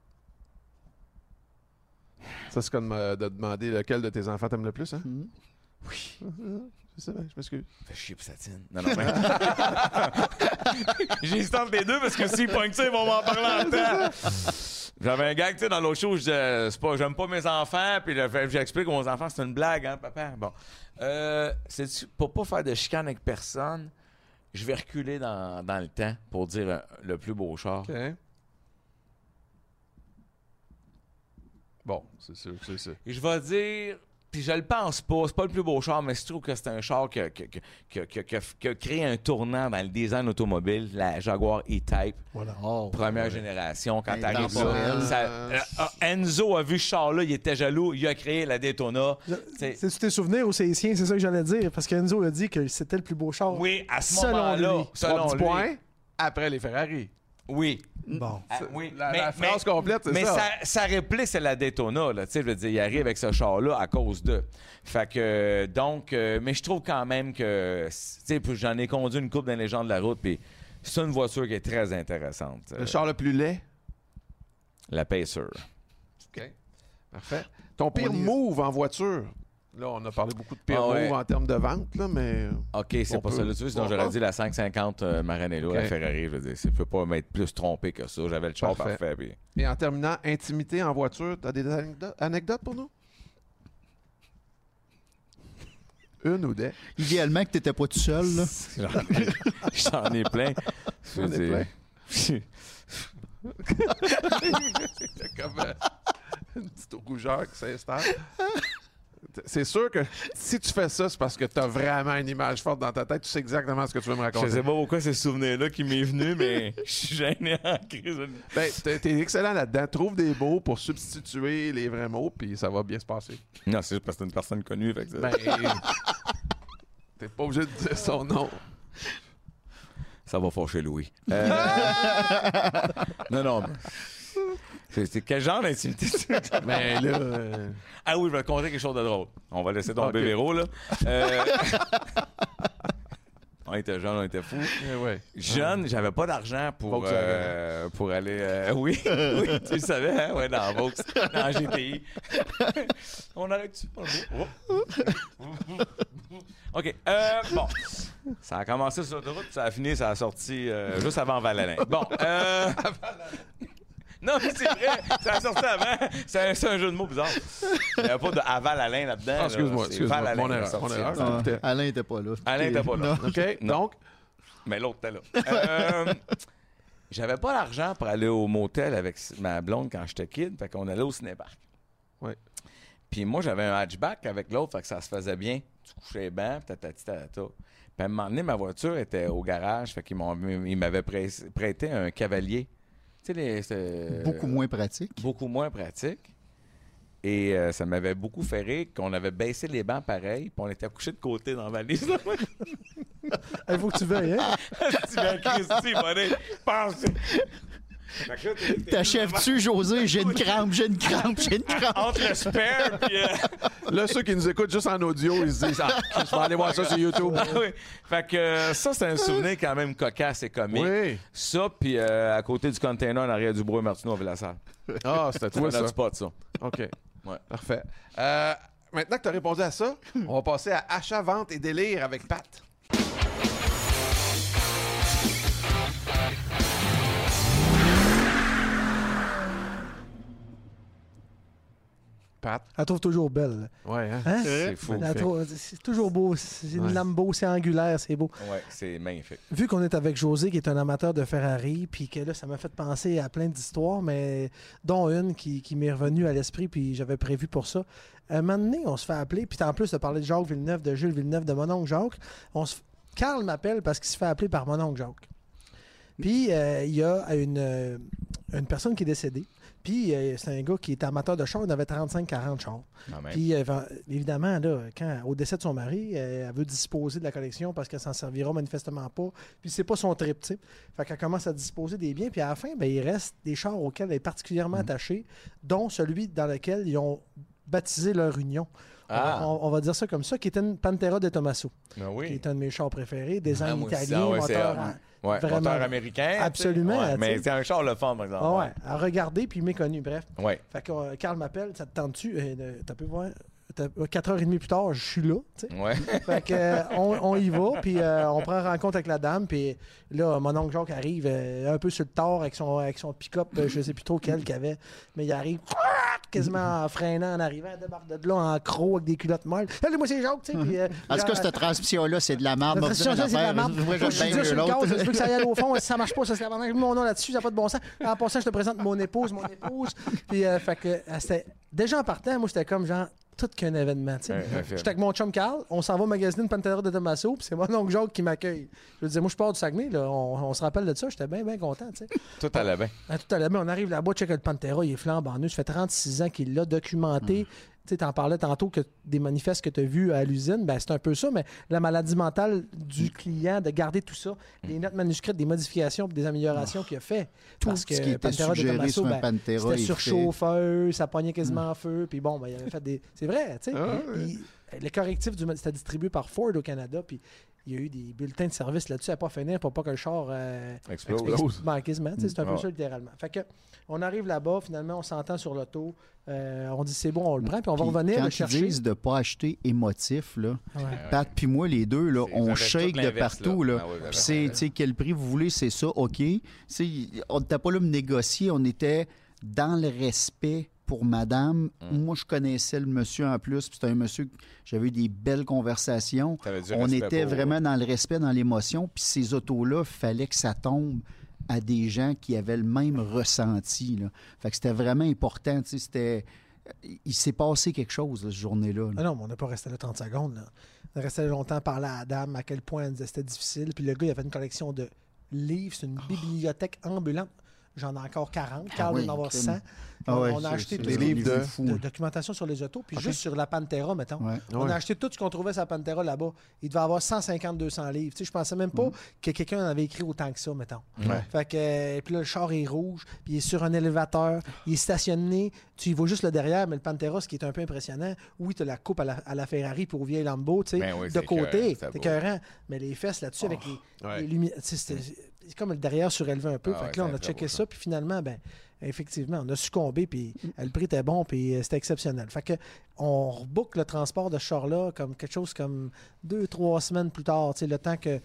Ça, c'est comme euh, de demander lequel de tes enfants t'aimes le plus, hein? Mhm. Oui. Je sais bien, je m'excuse. Fais chier pour Satine. Non, non, mais... J'hésite entre les deux parce que s'ils pognent ça, ils vont m'en parler en temps. J'avais un gag, tu sais, dans l'autre show, je disais, c'est pas, j'aime pas mes enfants, puis j'explique aux enfants, c'est une blague, hein, papa. Bon. Euh, c'est pour pas faire de chicane avec personne, je vais reculer dans, dans le temps pour dire euh, le plus beau char. OK. Bon, c'est sûr, c'est ça. Et je vais dire, puis je le pense pas, c'est pas le plus beau char, mais je trouve que c'est un char qui a, qui a- qui a- qui a- créé un tournant dans le design automobile, la Jaguar E-Type. Voilà. Oh, Première génération, quand t'arrives là. ça- euh, ah, Enzo a vu ce char-là, il était jaloux, il a créé la Daytona. C'est- C'est-tu tes souvenirs ou c'est les siens? C'est ça que j'allais dire? Parce qu'Enzo a dit que c'était le plus beau char. Oui, à ce Selon moment-là, lui. selon lui. points après les Ferrari. Oui. Bon. Ah, oui. La, mais, la mais- complète, c'est mais ça. sa, sa réplique, c'est la Daytona. Là, tu sais, je veux dire, il arrive avec ce char-là à cause de. Fait que, donc, euh, mais je trouve quand même que, tu sais, puis j'en ai conduit une coupe dans les gens de la route, puis c'est une voiture qui est très intéressante. Le Euh, char le plus laid? la Pacer. OK. Parfait. Ton pire move en voiture? Là, on a parlé beaucoup de pire Ah ouais. en termes de vente, là, mais. OK, c'est pas peut- ça là dessus sinon on j'aurais dit la 550 euh, Maranello, la. Ferrari. Je veux dire, ça peut pas m'être plus trompé que ça. J'avais le char Parfait. parfait. puis- Et en terminant, intimité en voiture, t'as des anecdotes, anecdotes pour nous? Une ou des? Idéalement que tu n'étais pas tout seul. Là. J'en ai- J'en ai plein. Je veux J'en ai dire- C'est comme euh, une petite rougeur qui s'installe. C'est sûr que si tu fais ça, c'est parce que tu as vraiment une image forte dans ta tête. Tu sais exactement ce que tu veux me Je raconter. sais pas pourquoi c'est ce souvenir-là qui m'est venu, mais je suis gêné en crise. Ben, t'es t'es excellent là-dedans. Trouve des mots pour substituer les vrais mots, puis ça va bien se passer. Non, c'est juste parce que c'est une personne connue. Fait que ça, Ben, t'es pas obligé de dire son nom. ça va fâcher Louis. Euh, non, non. mais- C'est quel genre d'intimité? Ben là, euh, ah oui, je vais te conter quelque chose de drôle. On va laisser tomber Ok. Véro, là. Euh, on était jeunes, on était fous. eh ouais. Jeune, j'avais pas d'argent pour, Volkswagen. euh, pour aller. euh, oui, oui, tu le savais, hein? Ouais, dans Vaux, dans GTI. On arrête-tu? Oh. OK. euh, bon. Ça a commencé sur l'autoroute, puis ça a fini, ça a sorti euh, juste avant Val-Alain. Bon. Euh... Non, mais c'est vrai, ça a sorti avant. C'est un, c'est un jeu de mots bizarre. Il n'y avait pas de Aval-Alain là-dedans. Ah, là. excuse-moi, C'est excuse-moi. Val-Alain Mon qui erreur, sorti. mon erreur. Ah, Écoutez. Alain n'était pas là. Alain était pas là. OK, Non. donc, Mais l'autre était là. Euh, J'avais pas l'argent pour aller au motel avec ma blonde quand j'étais kid, fait qu'on allait au cinépark. Ouais. Puis moi, j'avais un hatchback avec l'autre, fait que ça se faisait bien. Tu couchais bien, tatati tatata. Puis à un moment donné, ma voiture était au garage, fait qu'ils m'ont, ils m'avaient prêt- prêté un cavalier. Les, Beaucoup moins pratique. beaucoup moins pratique. Et euh, ça m'avait beaucoup fait rire qu'on avait baissé les bancs pareil, puis on était couché de côté dans la valise. Il faut que tu veilles, hein? tu viens Christy, monnaie. Pense. T'achèves-tu, José? J'ai une crampe, j'ai une crampe, j'ai une crampe. Entre le spare puis. euh, là, ceux qui nous écoutent juste en audio, ils se disent Ah, je vais aller voir ça sur YouTube. ah oui. Fait que euh, ça, c'est un souvenir quand même cocasse et comique. Oui. Ça, puis euh, à côté du container en arrière du Bois Martineau à Villassar. Ah, c'était toi, ça. spot, ça. OK. Ouais. Parfait. Euh, maintenant que tu as répondu à ça, on va passer à achat, vente et délire avec Pat. Pat. Elle trouve toujours belle. Ouais, hein? Hein? C'est fou. Elle trouve- C'est toujours beau. C'est une Ouais. Lambo, c'est angulaire, c'est beau. Ouais, c'est magnifique. Vu qu'on est avec José, qui est un amateur de Ferrari, puis que là, ça m'a fait penser à plein d'histoires, mais dont une qui, qui m'est revenue à l'esprit, puis j'avais prévu pour ça. Un moment donné, on se fait appeler, puis en plus de parler de Jacques Villeneuve, de Jules Villeneuve, de mon oncle Jacques, on se... Carl m'appelle parce qu'il se fait appeler par mon oncle Jacques. Puis euh, il y a une, euh, une personne qui est décédée. Puis euh, c'est un gars qui est amateur de chars, il avait 35-40 chars. Quand même. Puis, euh, évidemment, là, quand, au décès de son mari, euh, elle veut disposer de la collection parce qu'elle s'en servira manifestement pas. Puis, c'est pas son trip, tu. Fait qu'elle commence à disposer des biens. Puis, à la fin, ben, il reste des chars auxquels elle est particulièrement attachée, dont celui dans lequel ils ont baptisé leur union. On va- Ah. On, on va dire ça comme ça, qui était une Pantera de Tommaso, Ah qui est un de mes chars préférés, design Ah, italien, Ah ouais, c'est moteur. Ouais, Vraiment. américain. Absolument, Ouais, mais c'est un char le fun, par exemple. Ah ouais, à regarder puis méconnu, bref. Ouais. Fait que euh, Carl m'appelle, ça te tente-tu? Euh, T'as pu voir? 4h30 plus tard, je suis là. tu sais. Ouais. Fait que, euh, on, on y va, puis euh, on prend rencontre avec la dame, puis là, mon oncle Jacques arrive euh, un peu sur le tard avec son, avec son pick-up, euh, je sais plus trop quel qu'il avait, mais il arrive quasiment en freinant, en arrivant, il débarque de là en croc avec des culottes molles. Salut, moi c'est Jacques, tu sais. puis, euh, En tout cas, genre, cette transmission-là, c'est de la merde. la va vous dire transition, une ça, c'est de la merde. Moi, je suis déjà sur le gaz, je veux que ça aille au fond. Si ça marche pas, ça, c'est la mon nom là-dessus, ça n'a pas de bon sens. En passant, je te présente mon épouse, mon épouse. Puis, euh, fait que, euh, c'était... Déjà en partant, moi, c'était comme genre tout qu'un événement. J'étais avec mon chum Carl, on s'en va magasiner une Pantera de Tommaso, puis c'est mon oncle Jacques qui m'accueille. Je veux dire, moi, je pars du Saguenay, là, on, on se rappelle de ça, j'étais bien, bien content, tu sais. Tout allait bien. À tout à l'heure, on arrive là-bas, check le Pantera, il est flambant neuf. Ça fait 36 ans qu'il l'a documenté. Tu t'en parlais tantôt que des manifestes que tu as vus à l'usine, ben c'est un peu ça, mais la maladie mentale du client, de garder tout ça, des notes manuscrites, des modifications, des améliorations qu'il a fait. Tout Parce ce que qui était Pantera de suggéré Tommaso, sur un ben, c'était est sur fait. chauffeur, ça pognait quasiment en feu, puis bon, ben, il avait fait des. C'est vrai, tu sais. Ah ouais. Il- Le correctif du c'était distribué par Ford au Canada, puis il y a eu des bulletins de service là-dessus à pas finir pour pas que le char euh, Explose. Ben, c'est un peu Ouais. ça littéralement. Fait que, on arrive là-bas, finalement, on s'entend sur l'auto, euh, on dit c'est bon, on le prend, puis on va Puis revenir quand le ils chercher. disent de ne pas acheter émotif, là, Ouais. Pat puis moi, les deux, là, on shake de partout. là. Là. Ah oui, Puis c'est, tu sais, quel prix vous voulez, c'est ça, OK. On n'était pas là pour négocier, on était dans le respect pour madame. Mm. Moi, je connaissais le monsieur en plus, puis c'était un monsieur que j'avais eu des belles conversations. On était pour- vraiment dans le respect, dans l'émotion, puis ces autos-là, fallait que ça tombe à des gens qui avaient le même ressenti. Là. Fait que c'était vraiment important. C'était... Il s'est passé quelque chose, là, cette journée-là. là. Ah non, mais on n'a pas resté là 30 secondes. Là. On est resté là longtemps, parler à la dame, à quel point elle disait que c'était difficile. Puis le gars, il avait une collection de livres, c'est une bibliothèque ambulante. J'en ai encore 40. Carl oui, doit en avoir crime. 100. Ah on, ouais, on a acheté des livres de- fou. de documentation sur les autos, puis juste sur la Pantera, mettons. Ouais. On Ouais. a acheté tout ce qu'on trouvait sur la Pantera là-bas. Il devait avoir 150-200 livres. Tu sais, je pensais même pas que quelqu'un en avait écrit autant que ça, mettons. Ouais. Fait que, euh, puis là, le char est rouge, puis il est sur un élévateur, il est stationné, tu y vois juste le derrière, mais le Pantera, ce qui est un peu impressionnant, oui, tu la coupe à la, à la Ferrari pour vieille Lambo, tu sais, Ben oui, de côté, c'est écœurant, mais les fesses là-dessus avec les, ouais. les lumières, comme le derrière surélevé un peu. Ah fait ouais, que là, on a checké ça, puis finalement, ben, effectivement, on a succombé, puis euh, le prix était bon, puis euh, c'était exceptionnel. Fait que on rebook le transport de ce char-là comme quelque chose comme deux, trois semaines plus tard, tu sais, le temps que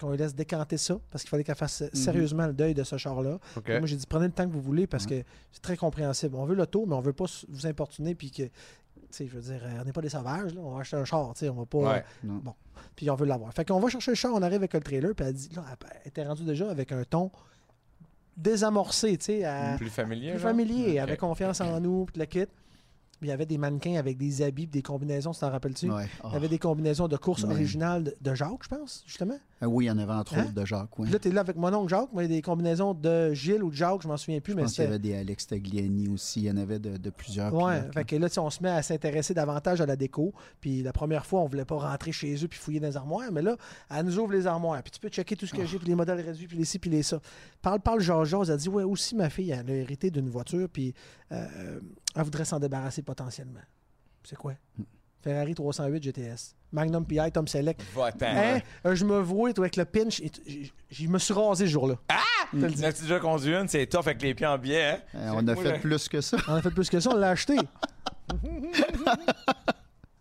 qu'on lui laisse décanter ça, parce qu'il fallait qu'elle fasse sérieusement le deuil de ce char-là. Moi, j'ai dit, prenez le temps que vous voulez, parce que c'est très compréhensible. On veut l'auto, mais on veut pas vous importuner, puis que, je veux dire, euh, on n'est pas des sauvages, là. on va acheter un char, tu sais, on va pas... Ouais. Non. Bon, puis on veut l'avoir. Fait qu'on va chercher le char, on arrive avec le trailer, puis elle dit, là, elle était rendue déjà avec un ton désamorcé, tu sais, à- Plus familier. plus genre? familier, avait confiance en nous, puis le kit. Puis il y avait des mannequins avec des habits, puis des combinaisons, tu t'en rappelles-tu? Ouais. Il y avait des combinaisons de course Ouais. originales de, de Jacques, je pense, justement. Ah oui, il y en avait entre Hein? autres de Jacques. Oui. Là, t'es là avec mon oncle Jacques, mais il y a des combinaisons de Gilles ou de Jacques, je m'en souviens plus, Je mais pense qu'il y avait des Alex Tagliani aussi. Il y en avait de, de plusieurs. Pilotes, fait que là, tu on se met à s'intéresser davantage à la déco. Puis la première fois, on voulait pas rentrer chez eux puis fouiller dans les armoires, mais là, elle nous ouvre les armoires. Puis tu peux checker tout ce que j'ai, puis les modèles réduits, puis les ci, puis les ça. Parle, parle, Georges, elle a dit, ouais, aussi ma fille, elle a hérité d'une voiture, puis euh, elle voudrait s'en débarrasser potentiellement. C'est quoi? Ferrari 308 GTS. Magnum PI, Tom Selleck. Va-t'en. Hein? Euh, je me vois toi, avec le pinch, et je me suis rasé ce jour-là. L'as-tu déjà conduit une? C'est tough avec les pieds en biais, hein? Euh, on a fait le- plus que ça. On a fait plus que ça, on l'a acheté.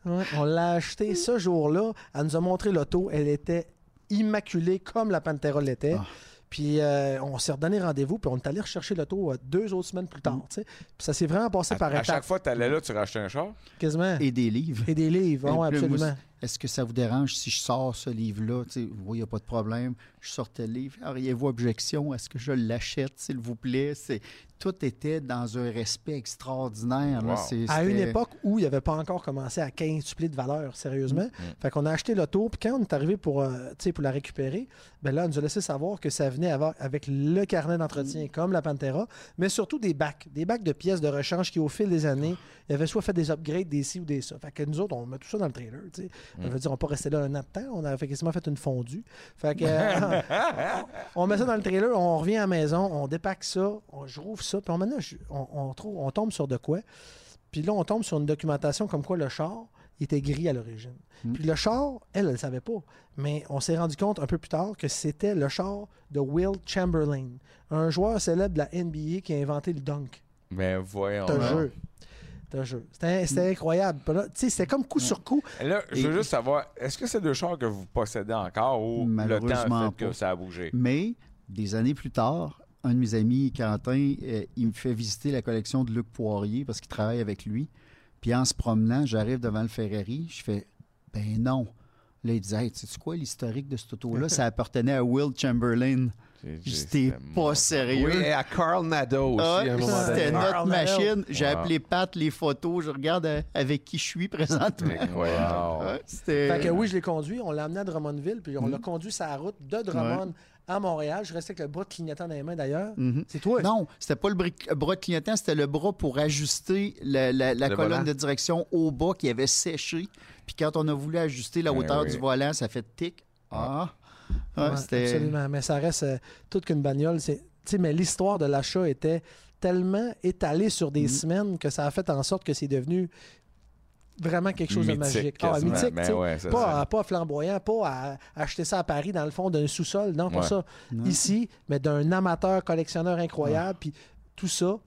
Ouais, on l'a acheté ce jour-là. Elle nous a montré l'auto. Elle était immaculée comme la Pantera l'était. Ah. Puis euh, on s'est redonné rendez-vous, puis on est allé rechercher l'auto euh, deux autres semaines plus tard. tu sais. Puis ça s'est vraiment passé À, par à étapes, chaque fois que t'allais là, tu rachetais un char? quasiment. Et, Et des livres. des livres, Et moi, absolument. Est-ce que ça vous dérange si je sors ce livre-là? Tu sais, Oui, il n'y a pas de problème. Je sortais le livre. Auriez-vous objection? Est-ce que je l'achète, s'il vous plaît? C'est... Tout était dans un respect extraordinaire. là. Wow. C'est- À une époque où il n'avait pas encore commencé à quintupler de valeur, sérieusement. Mm. Fait qu'on a acheté l'auto, puis quand on est arrivé pour, euh, tu sais, pour la récupérer, ben là, elle nous a laissé savoir que ça venait avoir- avec le carnet d'entretien, comme la Pantera, mais surtout des bacs, des bacs de pièces de rechange qui, au fil des années, il avait soit fait des upgrades, des ci ou des ça. Fait que nous autres, on met tout ça dans le trailer, tu sais. Mm. Ça veut dire, on pas resté là un an de temps, on a quasiment fait une fondue. Fait que, euh, on met ça dans le trailer, on revient à la maison, on dépaque ça, on, je rouvre ça, puis je- on, on trouve, on tombe sur de quoi? Puis là, on tombe sur une documentation comme quoi le char il était gris à l'origine. Puis le char, elle, elle ne savait pas. Mais on s'est rendu compte un peu plus tard que c'était le char de Will Chamberlain, un joueur célèbre de la NBA qui a inventé le dunk. Ben voyons. Je te donc. jure. Je te jure. C'était c'était incroyable. C'était comme coup sur coup. Là, je veux Et- juste savoir, est-ce que c'est deux chars que vous possédez encore ou le temps fait que ça a bougé? Mais des années plus tard, un de mes amis, Quentin, euh, il me fait visiter la collection de Luc Poirier parce qu'il travaille avec lui. Puis en se promenant, j'arrive devant le Ferrari, je fais Ben non. Là, il disait Hey, sais-tu quoi l'historique de cette auto-là? Ça appartenait à Will Chamberlain. C'était pas sérieux. Oui, et à Carl Nadeau aussi, Ah, à un moment donné. C'était notre Carl machine. J'ai Wow. appelé Pat les photos. Je regarde euh, avec qui je suis présentement. Incroyable. Ouais, C'était. Fait que oui, je l'ai conduit. On l'a amené à Drummondville, puis on l'a conduit sur la route de Drummond à Montréal. Je restais avec le bras clignotant dans les mains d'ailleurs. Mhm. C'est toi. Non, c'était pas le bri- bras de clignotant, c'était le bras pour ajuster la, la- la Le colonne volant. de direction au bas qui avait séché. Puis quand on a voulu ajuster la Ouais, hauteur oui. du volant, ça fait tic. Ah, Ouais, Ouais, c'était. Absolument. Mais ça reste euh, toute qu'une bagnole. C'est- tu sais, mais l'histoire de l'achat était tellement étalée sur des Mhm. semaines que ça a fait en sorte que c'est devenu vraiment quelque chose de magique. Ah, mythique, Ben ouais, pas, ça. à- pas flamboyant, pas à acheter ça à Paris dans le fond d'un sous-sol, non, pas Ouais. ça. Non. Ici, mais d'un amateur collectionneur incroyable, puis tout ça.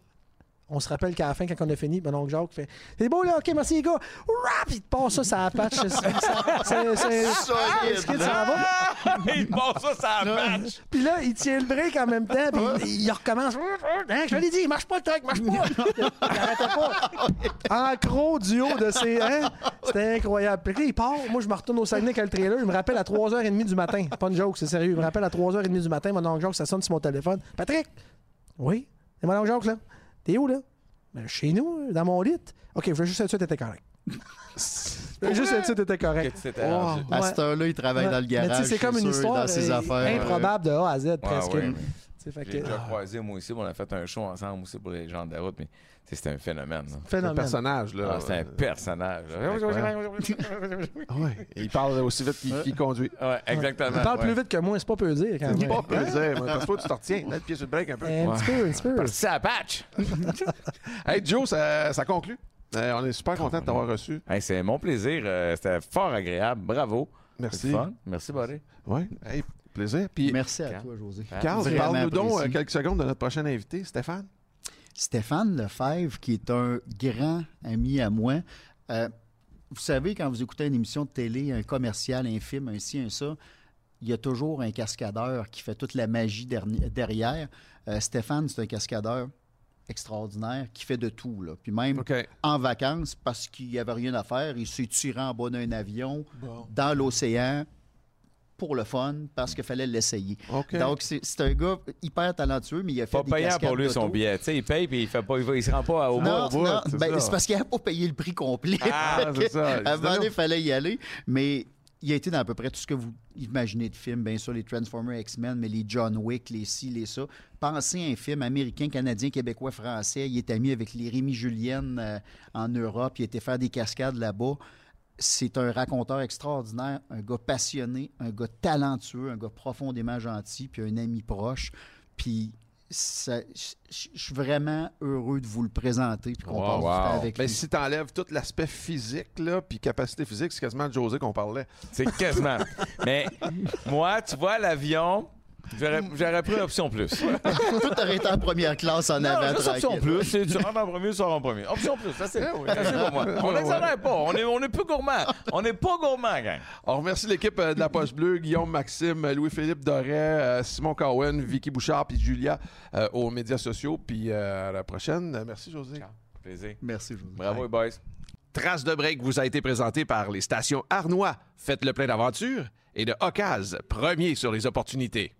On se rappelle qu'à la fin, quand on a fini, mon oncle Jacques fait C'est beau là, ok, merci les gars. Rap! Il te passe ça, ça patch. C'est- c'est- c'est- c'est- Solide, ça va? Il passe ça, ça match! Puis là, il tient le break en même temps, puis il, il recommence. Hein, je l'ai dit, il marche pas le truc, marche pas. Il arrêtait pas. En gros, du haut de ses. Hein? C'était incroyable. Puis là, il part. Moi, je me retourne au Saguenay avec le trailer. Il me rappelle à 3h30 du matin. C'est pas une joke, c'est sérieux. Il me rappelle à 3h30 du matin. Mon oncle Jacques, ça sonne sur mon téléphone. Patrick! Oui? C'est mon oncle Jacques, là? T'es où, là? Ben, chez nous, dans mon lit. OK, je veux juste être sûr que t'étais correct. Je veux juste être sûr que t'étais correct. Que tu t'étais Wow. rendu. À Ouais. cette heure-là, il travaille Ouais. dans le Mais tu sais, garage. c'est comme une sûr, histoire dans ses euh, affaires. improbable de A à Z, presque. J'ai que- déjà croisé, moi aussi. On a fait un show ensemble aussi pour les gens de la route, mais c'était un phénomène. là. C'est un Phénomène. personnage, là. Ah, c'est un personnage. Ah ouais. Il parle aussi vite qu'il conduit. Ouais, exactement. Il parle ouais. plus vite que moi, c'est pas peu dire. C'est pas plaisir, mais parce que toi, tu te retiens. Là, le pied sur le break un peu. Un petit peu, un petit peu. Parti à patch. Hey, Joe, ça, ça conclut. Euh, on est super content de t'avoir reçu. Hey, c'est mon plaisir. euh, C'était fort agréable. Bravo. Merci. C'était fun. Merci, Buddy. Oui, hey, plaisir. Puis, Merci à toi, José. Carl, parle-nous donc euh, quelques secondes de notre prochain invité, Stéphane. Stéphane Lefebvre, qui est un grand ami à moi. euh, vous savez, quand vous écoutez une émission de télé, un commercial, un film, un ci, un ça, il y a toujours un cascadeur qui fait toute la magie derrière. Euh, Stéphane, c'est un cascadeur extraordinaire qui fait de tout. Là. Puis même en vacances, parce qu'il n'y avait rien à faire, il s'est tiré en bas d'un avion, Bon. dans l'océan, pour le fun, parce qu'il fallait l'essayer. Donc, c'est un gars hyper talentueux, mais il a fait Pas des payant pour lui son billet. Il paye puis il fait pas, il, va- il se rend pas au Non, bout. non, c'est ben, c'est parce qu'il n'a pas payé le prix complet. Ah, c'est ça. Donné, il fallait y aller. Mais il a été dans à peu près tout ce que vous imaginez de films. Bien sûr, les Transformers X-Men, mais les John Wick, les ci, les ça. Pensez à un film américain, canadien, québécois, français. Il est ami avec les Rémi Julienne euh, en Europe. Il a été faire des cascades là-bas. C'est un raconteur extraordinaire, un gars passionné, un gars talentueux, un gars profondément gentil, puis un ami proche. Puis ça- je suis vraiment heureux de vous le présenter puis qu'on Wow, passe du temps wow. avec Mais lui. si t'enlèves tout l'aspect physique, là, puis capacité physique, c'est quasiment de José qu'on parlait. C'est quasiment. Mais moi, tu vois, l'avion, j'aurais pris l'option plus. Tout aurait été en première classe en Non, avant. juste option plus. c'est Tu rentres en premier, tu sors en premier. Option plus, ça c'est oui. c'est pour moi. On Ouais, n'exagère pas. On est, on est peu gourmand. On n'est pas gourmand, gang. On remercie l'équipe euh, de la Poche Bleue, Guillaume, Maxime, Louis-Philippe Doré, euh, Simon Cowen, Vicky Bouchard, puis Julia euh, aux médias sociaux. Puis euh, à la prochaine. Euh, Merci, José. Plaisir. Merci, José. Bravo, les boys. Trace de break vous a été présenté par les stations Arnois. Faites le plein d'aventure et de Ocase, premier sur les opportunités.